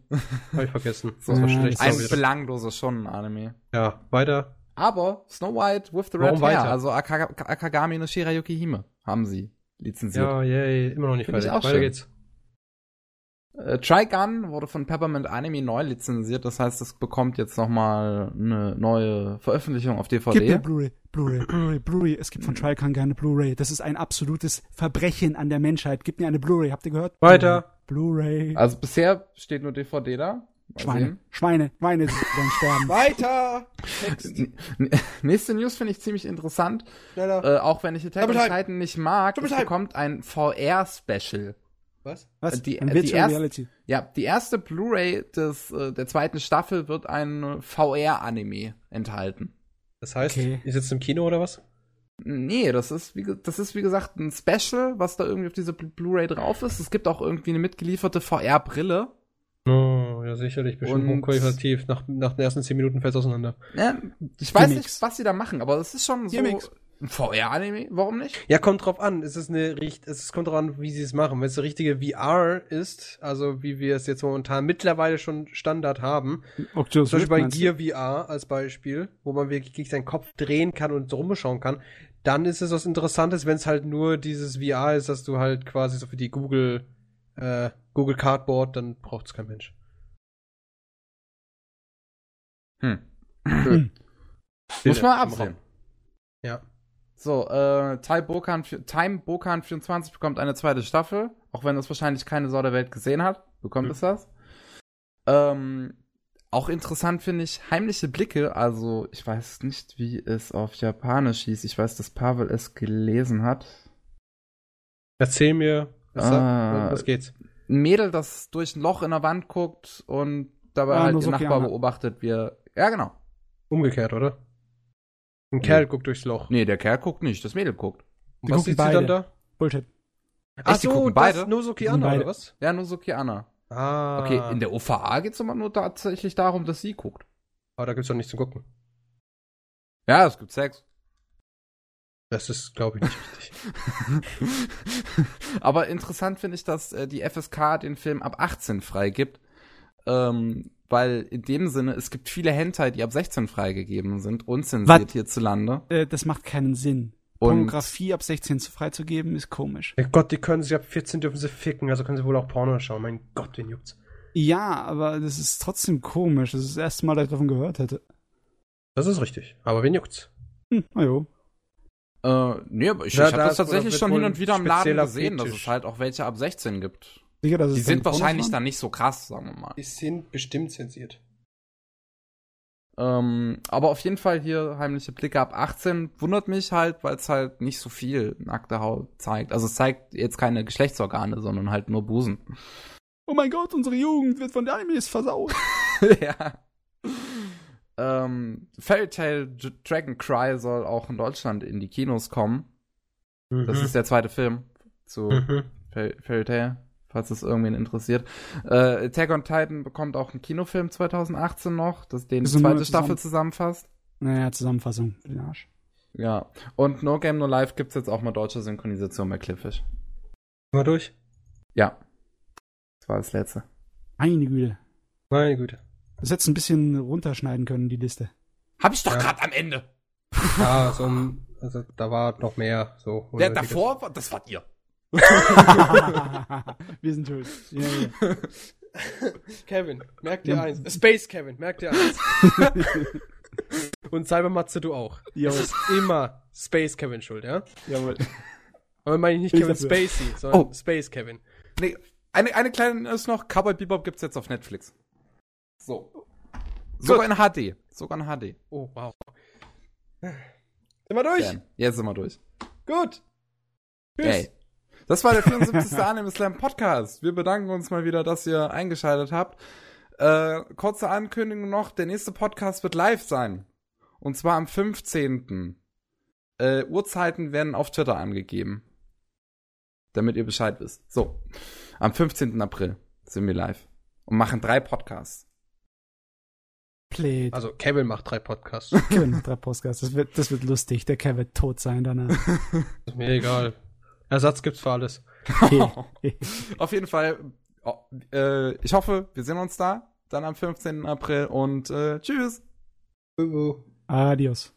Hab ich vergessen. so ja, schlecht. Ein belangloses Shonen-Anime. Ja, weiter. Aber Snow White with the Red Warum Hair, weiter? also Ak Akagami no Shirayuki Hime, haben sie lizenziert. Ja, yay, immer noch nicht Find fertig. Weiter schön. geht's. Äh, Trigun wurde von Peppermint Anime neu lizenziert, das heißt, es bekommt jetzt nochmal eine neue Veröffentlichung auf DVD. Gib mir Blu-ray, Blu-ray, Blu-ray, Blu-ray. Es gibt von Trigun gerne Blu-ray. Das ist ein absolutes Verbrechen an der Menschheit. Gib mir eine Blu-ray, habt ihr gehört? Weiter. Blu-ray. Also bisher steht nur DVD da. Schweine, Schweine, Schweine werden sterben. Weiter! Nächste News finde ich ziemlich interessant. Äh, auch wenn ich Attack on Titan nicht mag, es bekommt ein VR-Special. Was? Was? Die, die, die erste, ja, die erste Blu-ray des äh, der zweiten Staffel wird ein VR-Anime enthalten. Das heißt, okay. ist jetzt im Kino oder was? Nee, das ist, wie, das ist wie gesagt ein Special, was da irgendwie auf dieser Blu-ray drauf ist. Es gibt auch irgendwie eine mitgelieferte VR-Brille. Oh, ja, sicherlich, bestimmt hochqualitativ. Nach, nach den ersten 10 Minuten fällt es auseinander. Ja, ich weiß nicht, was sie da machen, aber es ist schon so. Ein VR-Anime? Warum nicht? Ja, kommt drauf an. Es ist eine es kommt drauf an, wie sie es machen. Wenn es eine richtige VR ist, also wie wir es jetzt momentan mittlerweile schon Standard haben, Oculus zum Beispiel bei Gear VR als Beispiel, wo man wirklich seinen Kopf drehen kann und so rumschauen kann, dann ist es was Interessantes, wenn es halt nur dieses VR ist, dass du halt quasi so für die Google äh, Google Cardboard, dann braucht es kein Mensch. Hm. hm. Muss man absehen. Ja. So, äh, Time Bokan, Time Bokan 24 bekommt eine zweite Staffel, auch wenn das wahrscheinlich keine Sau der Welt gesehen hat, bekommt mhm. es das. Ähm, auch interessant finde ich heimliche Blicke, also ich weiß nicht, wie es auf Japanisch hieß. Ich weiß, dass Pavel es gelesen hat. Erzähl mir, was, was geht's? Ein Mädel, das durch ein Loch in der Wand guckt und dabei ah, halt den Nachbar beobachtet, wie er. Ja, genau. Umgekehrt, oder? Ein nee. Kerl guckt durchs Loch. Nee, der Kerl guckt nicht, das Mädel guckt. Und was sieht beide. sie dann da? Bullshit. Ach so, gucken beide? Nozoki Anna, oder was? Ja, Nozoki Anna. Ah. Okay, in der OVA geht es aber nur tatsächlich darum, dass sie guckt. Aber da gibt's doch nichts zu gucken. Ja, es gibt Sex. Das ist, glaube ich, nicht wichtig. aber interessant finde ich, dass äh, die FSK den Film ab 18 freigibt. Ähm, weil in dem Sinne, es gibt viele Hentai, die ab 16 freigegeben sind, unzensiert Was? hierzulande. Äh, das macht keinen Sinn. Und Pornografie ab 16 freizugeben, ist komisch. Ja Gott, die können sie ab 14 dürfen sie ficken, also können sie wohl auch Porno schauen. Mein Gott, wen juckt's? Ja, aber das ist trotzdem komisch. Das ist das erste Mal, dass ich davon gehört hätte. Das ist richtig. Aber wen juckt's? Hm, na jo. Äh, nee, aber ich, ich habe das tatsächlich schon hin und wieder im Laden gesehen, Fetisch. dass es halt auch welche ab 16 gibt. Sicher, dass die sind wahrscheinlich dann nicht so krass, sagen wir mal. Die sind bestimmt zensiert. Ähm, aber auf jeden Fall hier heimliche Blicke ab 18 wundert mich halt, weil es halt nicht so viel nackte Haut zeigt. Also es zeigt jetzt keine Geschlechtsorgane, sondern halt nur Busen. Oh mein Gott, unsere Jugend wird von der Animes versaut. ja. Ähm, Fairy Tale Dragon Cry soll auch in Deutschland in die Kinos kommen. Mhm. Das ist der zweite Film zu mhm. Fairy Tale falls es irgendwen interessiert. Äh, Attack on Titan bekommt auch einen Kinofilm 2018 noch, das den das zweite Staffel zusammenfasst. Naja, Zusammenfassung für den Arsch. Ja. Und No Game No Life gibt's jetzt auch mal deutsche Synchronisation bei Cliffish. Mal durch? Ja. Das war das letzte. Meine Güte. Meine Güte. Das hättest ein bisschen runterschneiden können, die Liste. Hab ich doch ja. gerade am Ende. Ja, so, also da war noch mehr so. Der davor, das wart ihr. Wir sind schuld. Ja, ja. Kevin, merk dir ja. eins. Space Kevin, merk dir eins. Und Cybermatze du auch. Jawohl. Das ist immer Space Kevin schuld, ja? Jawohl. Aber meine ich nicht Kevin Spacey, sondern oh. Space Kevin. Nee, eine, eine kleine ist noch, Cowboy Bebop gibt's jetzt auf Netflix. So. Sogar in HD. Sogar in HD. Oh, wow. Sind wir durch? Damn. Jetzt sind wir durch. Gut. Tschüss. Hey. Das war der 74. Anime Slam Podcast. Wir bedanken uns mal wieder, dass ihr eingeschaltet habt. Äh, kurze Ankündigung noch, der nächste Podcast wird live sein. Und zwar am 15. Äh, Uhrzeiten werden auf Twitter angegeben. Damit ihr Bescheid wisst. So. Am 15. April sind wir live. Und machen drei Podcasts. Played. Also Kevin macht drei Podcasts. Kevin macht drei Podcasts. Das wird, das wird lustig. Der Kevin wird tot sein danach. ist mir egal. Ersatz gibt's für alles. Auf jeden Fall, oh, äh, ich hoffe, wir sehen uns da dann am 15. April und äh, tschüss. Adios.